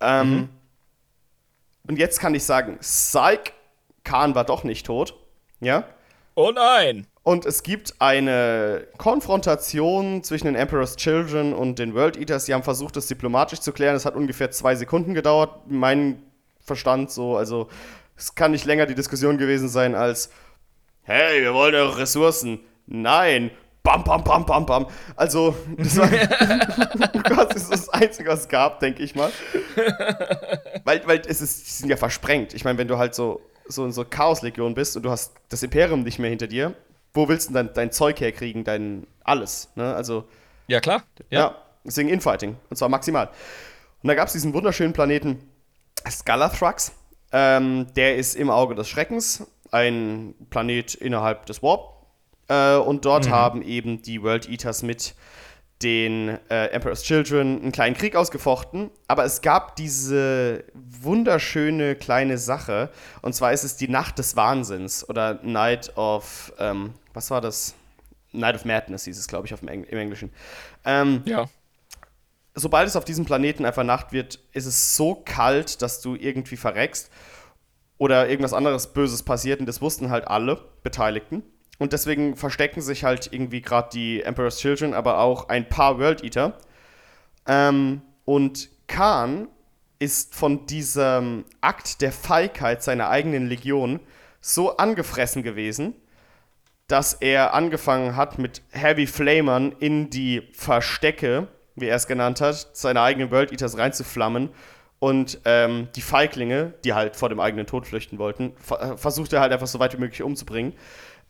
Ähm, Und jetzt kann ich sagen, Psych, Khan war doch nicht tot. Ja? oh nein! Und es gibt eine Konfrontation zwischen den Emperor's Children und den World Eaters. Die haben versucht, das diplomatisch zu klären. Es hat ungefähr zwei Sekunden gedauert. Mein Verstand so, also es kann nicht länger die Diskussion gewesen sein als Hey, wir wollen eure Ressourcen. Nein, bam, bam, bam, bam, bam. Also, das war [laughs] das ist das Einzige, was es gab, denke ich mal. weil, weil es ist, die sind ja versprengt. Ich meine, wenn du halt so, so in so Chaos-Legion bist und du hast das Imperium nicht mehr hinter dir, wo willst du denn dein, dein Zeug herkriegen, dein alles, ne? Also, Ja, klar. ja, Ja. deswegen Infighting. Und zwar maximal. Und da gab es diesen wunderschönen Planeten Scalathrax. Ähm, der ist im Auge des Schreckens, ein Planet innerhalb des Warp. Äh, und dort haben eben die World Eaters mit den äh, Emperor's Children einen kleinen Krieg ausgefochten. Aber es gab diese wunderschöne kleine Sache. Und zwar ist es die Nacht des Wahnsinns oder Night of, ähm, was war das? Night of Madness hieß es, glaube ich, auf dem Eng im Englischen. Ähm, Ja. sobald es auf diesem Planeten einfach Nacht wird, ist es so kalt, dass du irgendwie verreckst oder irgendwas anderes Böses passiert und das wussten halt alle Beteiligten. Und deswegen verstecken sich halt irgendwie gerade die Emperor's Children, aber auch ein paar World Eater. Ähm, und Khan ist von diesem Akt der Feigheit seiner eigenen Legion so angefressen gewesen, dass er angefangen hat, mit Heavy Flamern in die Verstecke, wie er es genannt hat, seine eigenen World Eaters reinzuflammen und ähm, die Feiglinge, die halt vor dem eigenen Tod flüchten wollten, ver versucht er halt einfach so weit wie möglich umzubringen.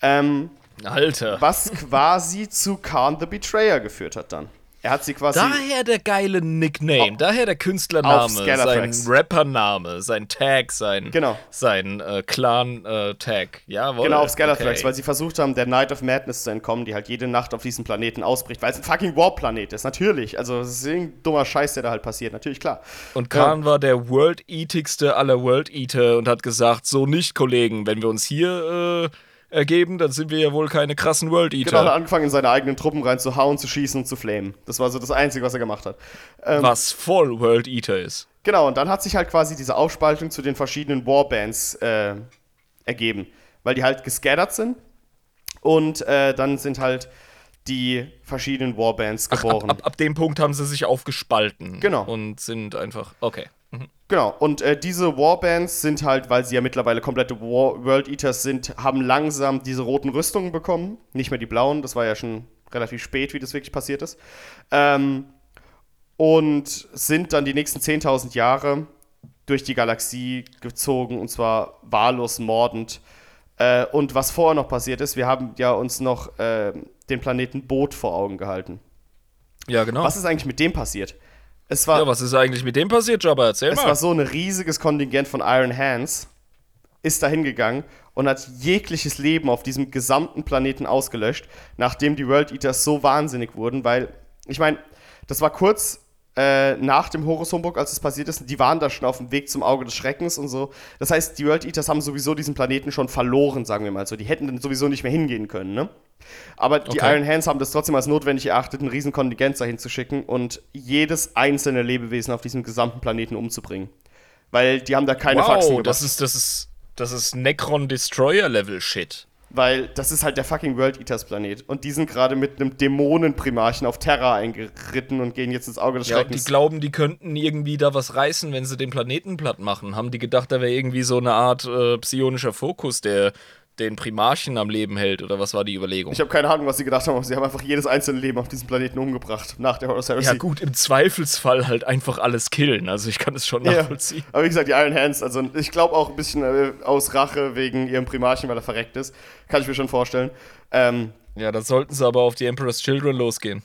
Ähm, Alter. was quasi zu Khan the Betrayer geführt hat dann. Er hat sie quasi. Daher der geile Nickname, Auf- daher der Künstlername, sein. Rappername, sein Tag, sein, Genau. sein äh, Clan-Tag. Jawohl. Genau, auf Scalathrax, okay. weil sie versucht haben, der Night of Madness zu entkommen, die halt jede Nacht auf diesem Planeten ausbricht, weil es ein fucking Warp-Planet ist, natürlich. Also, es ist irgendein dummer Scheiß, der da halt passiert, natürlich, klar. Und Khan war der World-Eatigste aller World-Eater und hat gesagt, so nicht, Kollegen, wenn wir uns hier äh, ergeben, dann sind wir ja wohl keine krassen Genau, hat angefangen, in seine eigenen Truppen reinzuhauen, zu schießen und zu flamen. Das war so das Einzige, was er gemacht hat. Ähm, was voll World-Eater ist. Genau, und dann hat sich halt quasi diese Aufspaltung zu den verschiedenen Warbands äh, ergeben, weil die halt gescattert sind und äh, dann sind halt die verschiedenen Warbands Ach, geboren. ab, ab, ab dem Punkt haben sie sich aufgespalten. Genau. Und sind einfach, okay. Mhm. Genau, und äh, diese Warbands sind halt, weil sie ja mittlerweile komplette War World Eaters sind, haben langsam diese roten Rüstungen bekommen. Nicht mehr die blauen, das war ja schon relativ spät, wie das wirklich passiert ist. Ähm, und sind dann die nächsten 10.000 Jahre durch die Galaxie gezogen und zwar wahllos mordend. Äh, und was vorher noch passiert ist, wir haben ja uns noch äh, den Planeten Boot vor Augen gehalten. Ja, genau. Was ist eigentlich mit dem passiert? Es war, ja, was ist eigentlich mit dem passiert, Jabba? Erzähl es mal. war so ein riesiges Kontingent von Iron Hands, ist da hingegangen und hat jegliches Leben auf diesem gesamten Planeten ausgelöscht, nachdem die World Eaters so wahnsinnig wurden, weil, ich meine, das war kurz äh, nach dem Horus Humbug, als es passiert ist, die waren da schon auf dem Weg zum Auge des Schreckens und so. Das heißt, die World Eaters haben sowieso diesen Planeten schon verloren, sagen wir mal so. Die hätten dann sowieso nicht mehr hingehen können, ne? Aber die Okay. Iron Hands haben das trotzdem als notwendig erachtet, einen riesen Kontingent dahin zu schicken und jedes einzelne Lebewesen auf diesem gesamten Planeten umzubringen. Weil die haben da keine Faxen wow, gemacht. das ist, das ist, das ist Necron Destroyer Level Shit. Weil das ist halt der fucking World Eaters Planet. Und die sind gerade mit einem Dämonenprimarchen auf Terra eingeritten und gehen jetzt ins Auge des Ja, und die Schreckens. glauben, die könnten irgendwie da was reißen, wenn sie den Planeten platt machen. Haben die gedacht, da wäre irgendwie so eine Art äh, psionischer Fokus, der den Primarchen am Leben hält? Oder was war die Überlegung? ich habe keine Ahnung, was sie gedacht haben, aber sie haben einfach jedes einzelne Leben auf diesem Planeten umgebracht nach der Horus Heresy. ja, gut, im Zweifelsfall halt einfach alles killen. Also ich kann es schon Ja. nachvollziehen. Aber wie gesagt, die Iron Hands, also ich glaube auch ein bisschen äh, aus Rache wegen ihrem Primarchen, weil er verreckt ist. Kann ich mir schon vorstellen. Ähm, Ja, dann sollten sie aber auf die Emperor's Children losgehen.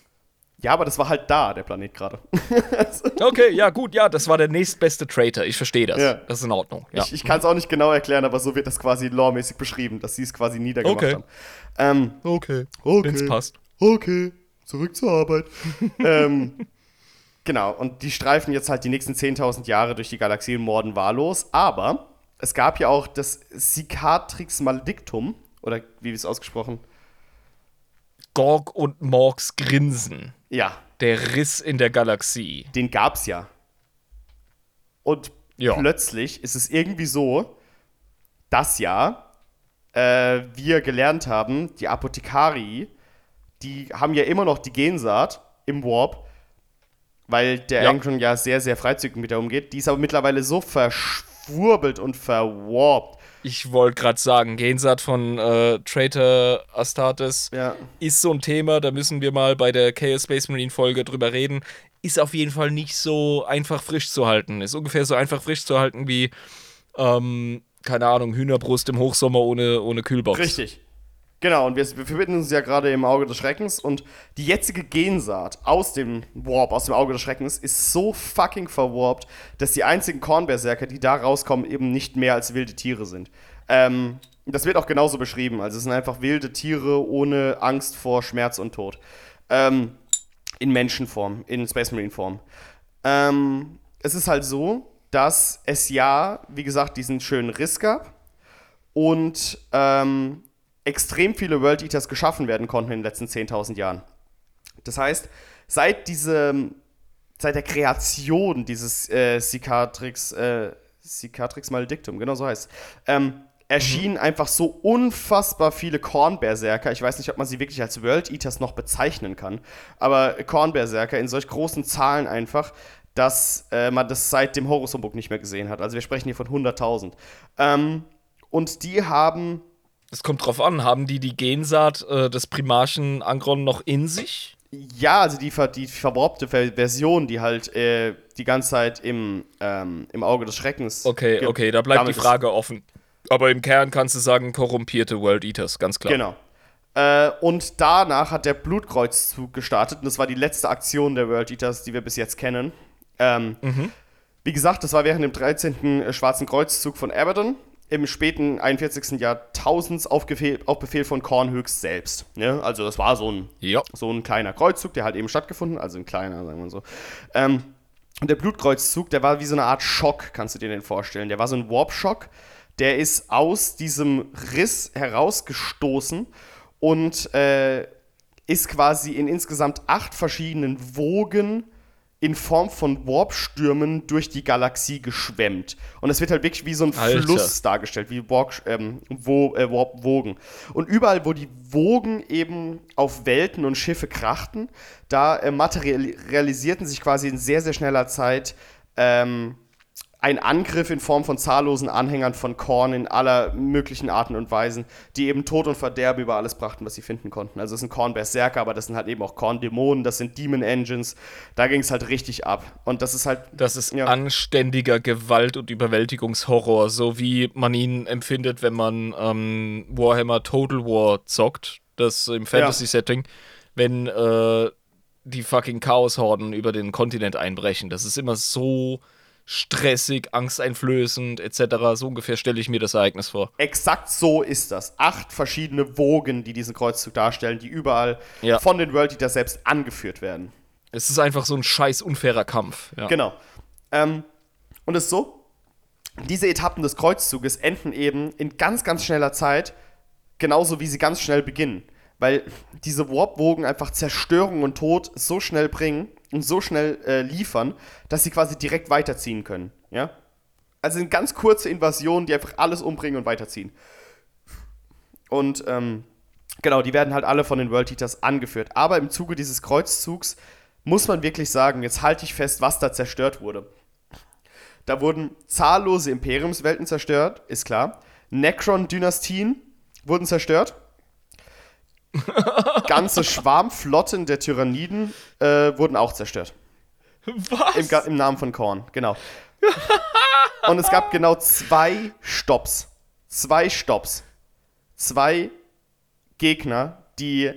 Ja, aber das war halt da, der Planet gerade. [laughs] Okay, ja, gut, ja, das war der nächstbeste Traitor. Ich verstehe das. Ja. Das ist in Ordnung. Ja. Ich, ich kann es auch nicht genau erklären, aber so wird das quasi lawmäßig beschrieben, dass sie es quasi niedergemacht Okay. haben. Ähm, okay. okay. Wenn's passt. Okay, zurück zur Arbeit. [laughs] ähm, genau, und die streifen jetzt halt die nächsten 10.000 Jahre durch die Galaxie und morden wahllos. Aber es gab ja auch das Cicatrix Maledictum, oder wie ist es ausgesprochen? Gorg und Morgs Grinsen. Ja, Der Riss in der Galaxie. den gab's ja. Und Ja. plötzlich ist es irgendwie so, dass ja äh, wir gelernt haben, die Apothekari, die haben ja immer noch die Gensaat im Warp, weil der Ja. Angron ja sehr, sehr freizügig mit der umgeht. Die ist aber mittlerweile so verschwurbelt und verwarpt Ich wollte gerade sagen, Gensat von äh, Traitor Astartes Ja. ist so ein Thema, da müssen wir mal bei der Chaos Space Marine Folge drüber reden. Ist auf jeden Fall nicht so einfach frisch zu halten. Ist ungefähr so einfach frisch zu halten wie, ähm, keine Ahnung, Hühnerbrust im Hochsommer ohne, ohne Kühlbox. Richtig. Genau, und wir, befinden uns ja gerade im Auge des Schreckens und die jetzige Gensaat aus dem Warp, aus dem Auge des Schreckens, ist so fucking verwarpt, dass die einzigen Kornberserker, die da rauskommen, eben nicht mehr als wilde Tiere sind. Ähm, das wird auch genauso beschrieben. Also es sind einfach wilde Tiere ohne Angst vor Schmerz und Tod. Ähm, in Menschenform, in Space Marine Form. Ähm, es ist halt so, dass es ja, wie gesagt, diesen schönen Riss gab und ähm, extrem viele World Eaters geschaffen werden konnten in den letzten 10.000 Jahren. Das heißt, seit diesem, seit der Kreation dieses äh, Cicatrix, äh, Cicatrix Maledictum, genau so heißt es, ähm, erschienen einfach so unfassbar viele Kornberserker. Ich weiß nicht, ob man sie wirklich als World Eaters noch bezeichnen kann, aber Kornberserker in solch großen Zahlen einfach, dass äh, man das seit dem Horus-Humbug nicht mehr gesehen hat. Also wir sprechen hier von 100.000. Ähm, und die haben Es kommt drauf an, haben die die Gensaat äh, des Primarchen Angron noch in sich? Ja, also die, die verworbte Ver Version, die halt äh, die ganze Zeit im, ähm, im Auge des Schreckens. Okay, okay, da bleibt die. Frage offen. Aber im Kern kannst du sagen, korrumpierte World Eaters, ganz klar. Genau. Äh, und danach hat der Blutkreuzzug gestartet und das war die letzte Aktion der World Eaters, die wir bis jetzt kennen. Ähm, Wie gesagt, das war während dem 13. Schwarzen Kreuzzug von Abaddon im späten 41. Jahrtausends auf, Gefehl, auf Befehl von Kornhöchst selbst. Ne? Also das war so ein Ja. so ein kleiner Kreuzzug, der halt eben stattgefunden, also ein kleiner, sagen wir so. Ähm, und der Blutkreuzzug, der war wie so eine Art Schock, kannst du dir den vorstellen. Der war so ein Warp-Schock, der ist aus diesem Riss herausgestoßen und äh, ist quasi in insgesamt acht verschiedenen Wogen in Form von Warp-Stürmen durch die Galaxie geschwemmt. Und es wird halt wirklich wie so ein Alter. Fluss dargestellt, wie Warp, ähm, wo, äh, Warp-Wogen. Und überall, wo die Wogen eben auf Welten und Schiffe krachten, da äh, materialisierten sich quasi in sehr, sehr schneller Zeit ähm, ein Angriff in Form von zahllosen Anhängern von Korn in aller möglichen Arten und Weisen, die eben Tod und Verderben über alles brachten, was sie finden konnten. Also es sind Korn-Berserker, aber das sind halt eben auch Korn-Dämonen, das sind Demon-Engines. Da ging es halt richtig ab. Und das ist halt Das ist Ja. anständiger Gewalt- und Überwältigungshorror, so wie man ihn empfindet, wenn man ähm, Warhammer Total War zockt, das im Fantasy-Setting, wenn äh, die fucking Chaoshorden über den Kontinent einbrechen. Das ist immer so stressig, angsteinflößend etc. So ungefähr stelle ich mir das Ereignis vor. Exakt so ist das. Acht verschiedene Wogen, die diesen Kreuzzug darstellen, die überall Ja. von den World Eaters selbst angeführt werden. Es ist einfach so ein scheiß unfairer Kampf. Ja. Genau. Ähm, und es ist so, diese Etappen des Kreuzzuges enden eben in ganz, ganz schneller Zeit, genauso wie sie ganz schnell beginnen. Weil diese Warp-Wogen einfach Zerstörung und Tod so schnell bringen und so schnell äh, liefern, dass sie quasi direkt weiterziehen können. Ja? Also sind ganz kurze Invasionen, die einfach alles umbringen und weiterziehen. Und ähm, genau, die werden halt alle von den World Eaters angeführt. Aber im Zuge dieses Kreuzzugs muss man wirklich sagen, jetzt halte ich fest, was da zerstört wurde. Da wurden zahllose Imperiumswelten zerstört, ist klar. Necron-Dynastien wurden zerstört. [laughs] Ganze Schwarmflotten der Tyranniden äh, wurden auch zerstört. Was? Im, Im Namen von Korn, genau. [laughs] Und es gab genau zwei Stops. Zwei Stops. Zwei Gegner, die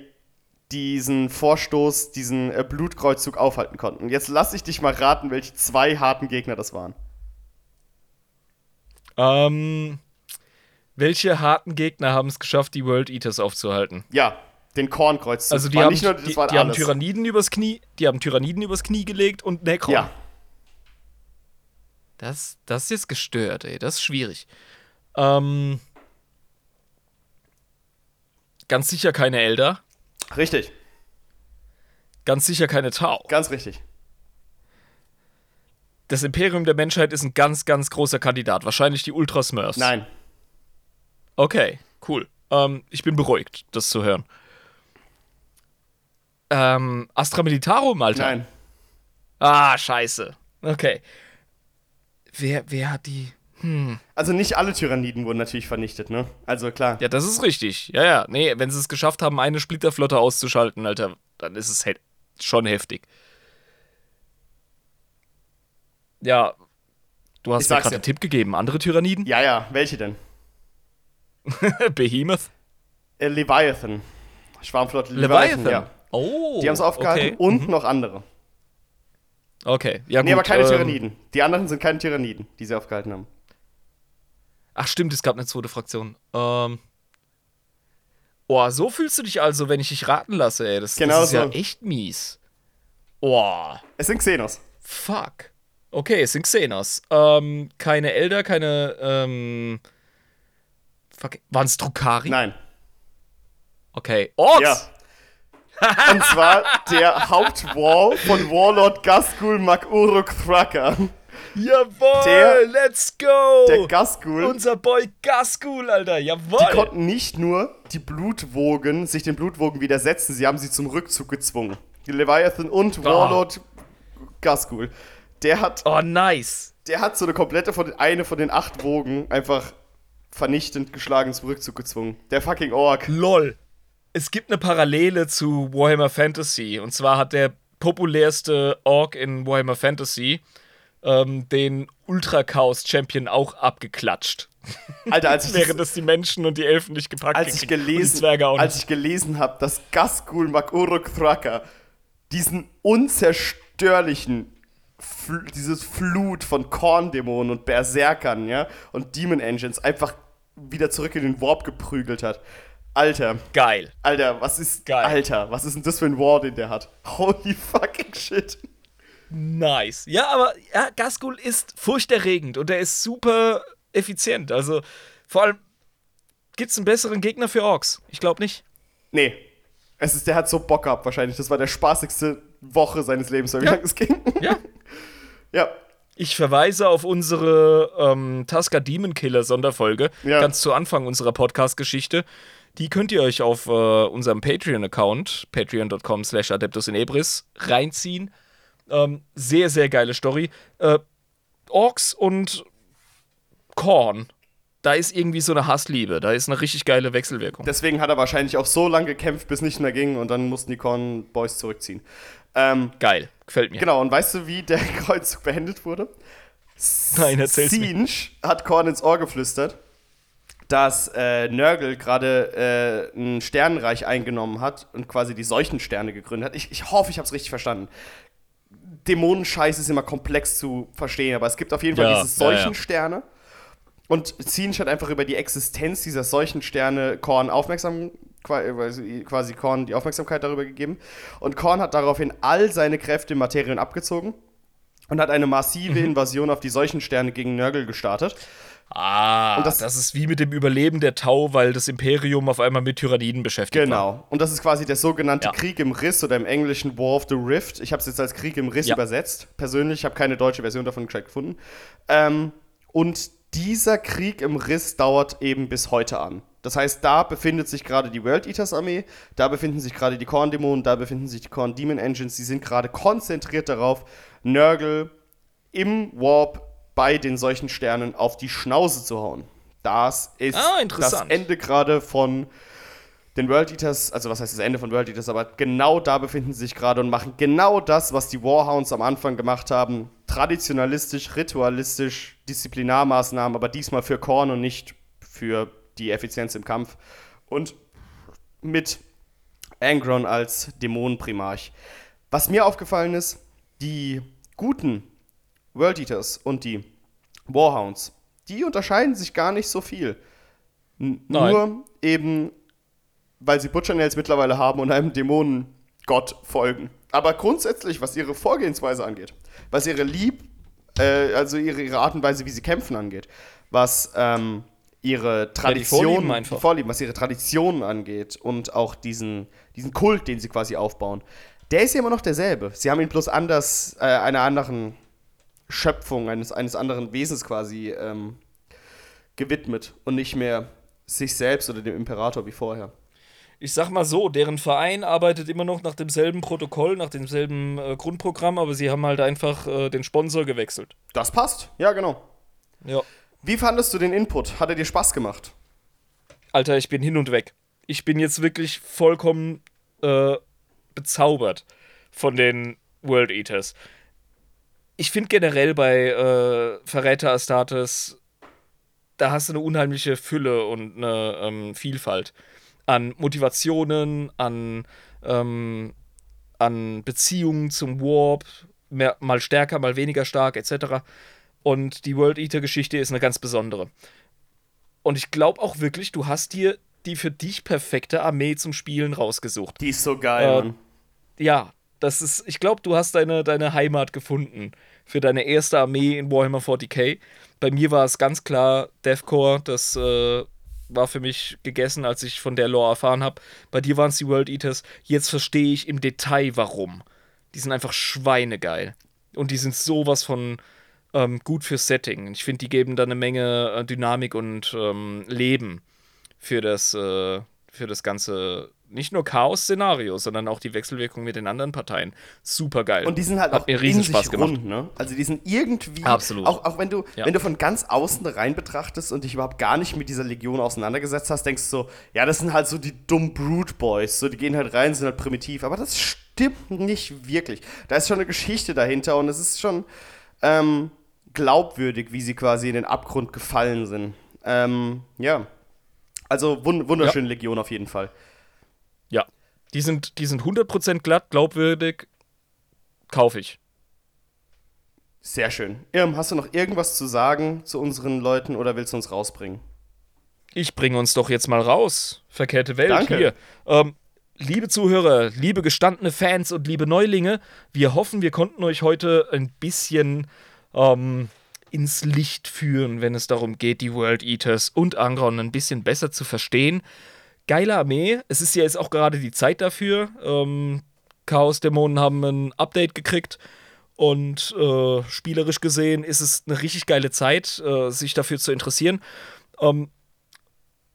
diesen Vorstoß, diesen äh, Blutkreuzzug aufhalten konnten. Jetzt lass ich dich mal raten, welche zwei harten Gegner das waren. Ähm, welche harten Gegner haben es geschafft, die World Eaters aufzuhalten? Ja, den Kornkreuzzug. Also die haben, nicht nur, die, die haben. Tyranniden übers Knie, die haben Tyranniden übers Knie gelegt und Necron. Ja, Das, das ist jetzt gestört, ey. Das ist schwierig. Ähm, ganz sicher keine Elder. richtig. Ganz sicher keine Tau. Ganz richtig. Das Imperium der Menschheit ist ein ganz, ganz großer Kandidat. Wahrscheinlich die Ultrasmurfs. Nein. Okay, cool. Ähm, ich bin beruhigt, das zu hören. Ähm, Astra Militarum, Alter. Nein. Ah, scheiße. Okay. Wer, wer hat die. Also nicht alle Tyranniden wurden natürlich vernichtet, ne? Also klar. Ja, das ist richtig. Ja, ja. Nee, wenn sie es geschafft haben, eine Splitterflotte auszuschalten, Alter, dann ist es he schon heftig. Ja, du hast Ich mir gerade ja. einen Tipp gegeben. Andere Tyranniden? Ja, ja, welche denn? [laughs] Behemoth? Äh, Leviathan. Schwarmflotte Leviathan? ja. Oh. Die haben es aufgehalten okay. und noch andere. Okay, ja Nee, gut. aber keine ähm, Tyranniden. Die anderen sind keine Tyranniden, die sie aufgehalten haben. Ach stimmt, es gab eine zweite Fraktion. Ähm. Oh, so fühlst du dich also, wenn ich dich raten lasse, ey. Das, Genau das ist ja so. echt mies. Oh, Es sind Xenos. fuck. Okay, es sind Xenos. Ähm, keine Elder, keine, ähm. Fuck. Waren es Drukari? Nein. Okay. Orks! Ja. Und zwar der Hauptwall von Warlord Gasgul Makuruk Thraka. Jawohl, Der- let's go! Der Gasgul. Unser Boy Gaskul, Alter, jawohl! Die konnten nicht nur die Blutwogen, sich den Blutwogen widersetzen, sie haben sie zum Rückzug gezwungen. Die Leviathan und Warlord Gasgul. Der hat, oh, nice. der hat so eine komplette von eine von den acht Wogen einfach vernichtend geschlagen zum Rückzug gezwungen. Der fucking Ork. LOL. Es gibt eine Parallele zu Warhammer Fantasy. Und zwar hat der populärste Ork in Warhammer Fantasy ähm, den Ultra Chaos Champion auch abgeklatscht. [laughs] Alter, als ich, [laughs] Während es die Menschen und die Elfen nicht gepackt als ich gelesen, als ich gelesen habe, dass Gasgul Makuruk Thraka diesen unzerstörlichen Fl dieses Flut von Korndämonen und Berserkern, ja, und Demon Engines einfach wieder zurück in den Warp geprügelt hat. Alter, Geil. Alter, was ist Geil. Alter, was ist denn das für ein War, den der hat? [laughs] Holy fucking shit. Nice. Ja, aber ja, Gaskul ist furchterregend und er ist super effizient. Also vor allem gibt es einen besseren Gegner für Orks. Ich glaube nicht. Nee. Es ist, der hat so Bock gehabt wahrscheinlich. Das war der spaßigste Woche seines Lebens, weil wie Ja. lange es ging. Ja. [laughs] ja. Ich verweise auf unsere ähm, Tusker Demon Killer Sonderfolge, Ja. ganz zu Anfang unserer Podcast-Geschichte. Die könnt ihr euch auf äh, unserem Patreon-Account, patreon.com slash adeptus in ebris, reinziehen. Ähm, sehr, sehr geile Story. Äh, Orks und Korn, da ist irgendwie so eine Hassliebe, da ist eine richtig geile Wechselwirkung. Deswegen hat er wahrscheinlich auch so lange gekämpft, bis nicht mehr ging und dann mussten die Korn Boys zurückziehen. Ähm, Geil, gefällt mir. genau, und weißt du, wie der [laughs] Kreuzzug beendet wurde? Nein, erzähl's mir. Singe hat Korn ins Ohr geflüstert, dass äh, Nörgel gerade äh, ein Sternenreich eingenommen hat und quasi die Seuchensterne gegründet hat. Ich, ich hoffe, ich habe es richtig verstanden. Dämonenscheiß ist immer komplex zu verstehen, aber es gibt auf jeden Fall Ja, diese ja, ja. Seuchensterne. Und Zinsch hat einfach über die Existenz dieser Seuchensterne Korn aufmerksam, quasi quasi Korn die Aufmerksamkeit darüber gegeben. Und Korn hat daraufhin all seine Kräfte in Materien abgezogen und hat eine massive Mhm. Invasion auf die Seuchensterne gegen Nörgel gestartet. Ah, das- das, ist wie mit dem Überleben der Tau, weil das Imperium auf einmal mit Tyranniden beschäftigt war. Genau. Und das ist quasi der sogenannte Ja. Krieg im Riss oder im Englischen War of the Rift. Ich habe es jetzt als Krieg im Riss Ja. übersetzt. Persönlich, ich habe keine deutsche Version davon gefunden. Ähm, und dieser Krieg im Riss dauert eben bis heute an. Das heißt, da befindet sich gerade die World Eaters Armee, da befinden sich gerade die Korn Dämonen, da befinden sich die Korn Demon Engines. Die sind gerade konzentriert darauf, Nörgel im Warp bei den solchen Sternen auf die Schnauze zu hauen. Das ist Ah, das. Ende gerade von den World Eaters, also was heißt das Ende von World Eaters, aber genau da befinden sie sich gerade und machen genau das, was die Warhounds am Anfang gemacht haben. Traditionalistisch, ritualistisch, Disziplinarmaßnahmen, aber diesmal für Korn und nicht für die Effizienz im Kampf. Und mit Angron als Dämonenprimarch. Was mir aufgefallen ist, die guten World Eaters und die Warhounds, die unterscheiden sich gar nicht so viel. N Nein. Nur eben, weil sie Butcher Nails mittlerweile haben und einem Dämonengott folgen. Aber grundsätzlich, was ihre Vorgehensweise angeht, was ihre Lieb, äh, also ihre, ihre Art und Weise, wie sie kämpfen angeht, was ähm, ihre Vorlieben Traditionen, einfach. die Vorlieben, was ihre Traditionen angeht und auch diesen, diesen Kult, den sie quasi aufbauen, der ist ja immer noch derselbe. Sie haben ihn bloß anders, äh, einer anderen Schöpfung, eines, eines anderen Wesens quasi ähm, gewidmet und nicht mehr sich selbst oder dem Imperator wie vorher. Ich sag mal so, deren Verein arbeitet immer noch nach demselben Protokoll, nach demselben äh, Grundprogramm, aber sie haben halt einfach äh, den Sponsor gewechselt. Das passt, ja, genau. Ja. Wie fandest du den Input? Hat er dir Spaß gemacht? Alter, ich bin hin und weg. Ich bin jetzt wirklich vollkommen äh, bezaubert von den World Eaters. Ich finde generell bei äh, Verräter Astartes, da hast du eine unheimliche Fülle und eine ähm, Vielfalt an Motivationen, an, ähm, an Beziehungen zum Warp, mehr, mal stärker, mal weniger stark, etc. Und die World Eater-Geschichte ist eine ganz besondere. Und ich glaube auch wirklich, du hast dir die für dich perfekte Armee zum Spielen rausgesucht. Die ist so geil, äh, Ja, das ist, ich glaube, du hast deine, deine Heimat gefunden für deine erste Armee in Warhammer 40k. Bei mir war es ganz klar Deathcore, das äh, war für mich gegessen, als ich von der Lore erfahren habe. Bei dir waren es die World Eaters. Jetzt verstehe ich im Detail, warum. Die sind einfach schweinegeil. Und die sind sowas von ähm, gut fürs Setting. Ich finde, die geben da eine Menge äh, Dynamik und ähm, Leben für das, äh, für das ganze, nicht nur Chaos-Szenario, sondern auch die Wechselwirkung mit den anderen Parteien. Super geil. Und die sind halt Hat auch mir riesen Spaß gemacht. rund, ne? Also die sind irgendwie, Absolut. auch, auch wenn du, Ja. wenn du von ganz außen rein betrachtest und dich überhaupt gar nicht mit dieser Legion auseinandergesetzt hast, denkst du so, ja, das sind halt so die dummen Brute Boys, so die gehen halt rein, sind halt primitiv, aber das stimmt nicht wirklich. Da ist schon eine Geschichte dahinter und es ist schon ähm, glaubwürdig, wie sie quasi in den Abgrund gefallen sind. Ähm, ja. Also wund wunderschöne Legion auf jeden Fall. Die sind, die sind 100% glatt, glaubwürdig. Kaufe ich. Sehr schön. Irm, hast du noch irgendwas zu sagen zu unseren Leuten oder willst du uns rausbringen? Ich bringe uns doch jetzt mal raus. Verkehrte Welt Danke. hier. Ähm, liebe Zuhörer, liebe gestandene Fans und liebe Neulinge, wir hoffen, wir konnten euch heute ein bisschen ähm, ins Licht führen, wenn es darum geht, die World Eaters und Angron ein bisschen besser zu verstehen. Geile Armee. Es ist ja jetzt auch gerade die Zeit dafür. Ähm, Chaos-Dämonen haben ein Update gekriegt. Und äh, spielerisch gesehen ist es eine richtig geile Zeit, äh, sich dafür zu interessieren. Ähm,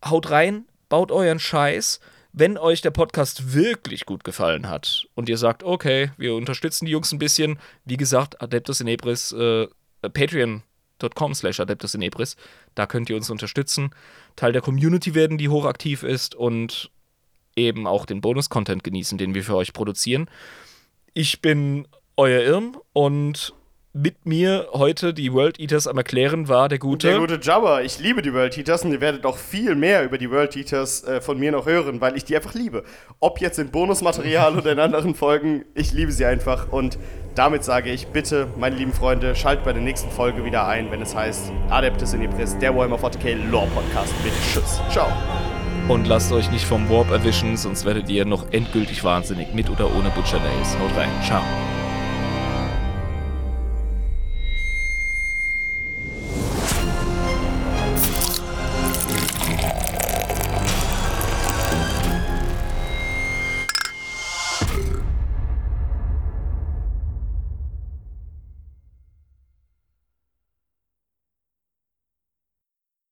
haut rein, baut euren Scheiß. Wenn euch der Podcast wirklich gut gefallen hat und ihr sagt, okay, wir unterstützen die Jungs ein bisschen, wie gesagt, Adeptus in Ebris, äh, patreon.com slash Adeptus in Ebris, da könnt ihr uns unterstützen, Teil der Community werden, die hochaktiv ist und eben auch den Bonus-Content genießen, den wir für euch produzieren. Ich bin euer Irm und mit mir heute die World Eaters am Erklären war der gute. Der gute Jabba, ich liebe die World Eaters und ihr werdet auch viel mehr über die World Eaters äh, von mir noch hören, weil ich die einfach liebe. Ob jetzt in Bonusmaterial [laughs] oder in anderen Folgen, ich liebe sie einfach und damit sage ich bitte, meine lieben Freunde, schaltet bei der nächsten Folge wieder ein, wenn es heißt Adeptus in Ibris, der Warhammer 40k Lore Podcast mit Tschüss. Ciao. Und lasst euch nicht vom Warp erwischen, sonst werdet ihr noch endgültig wahnsinnig mit oder ohne Butcher Nails. Haut rein. Ciao.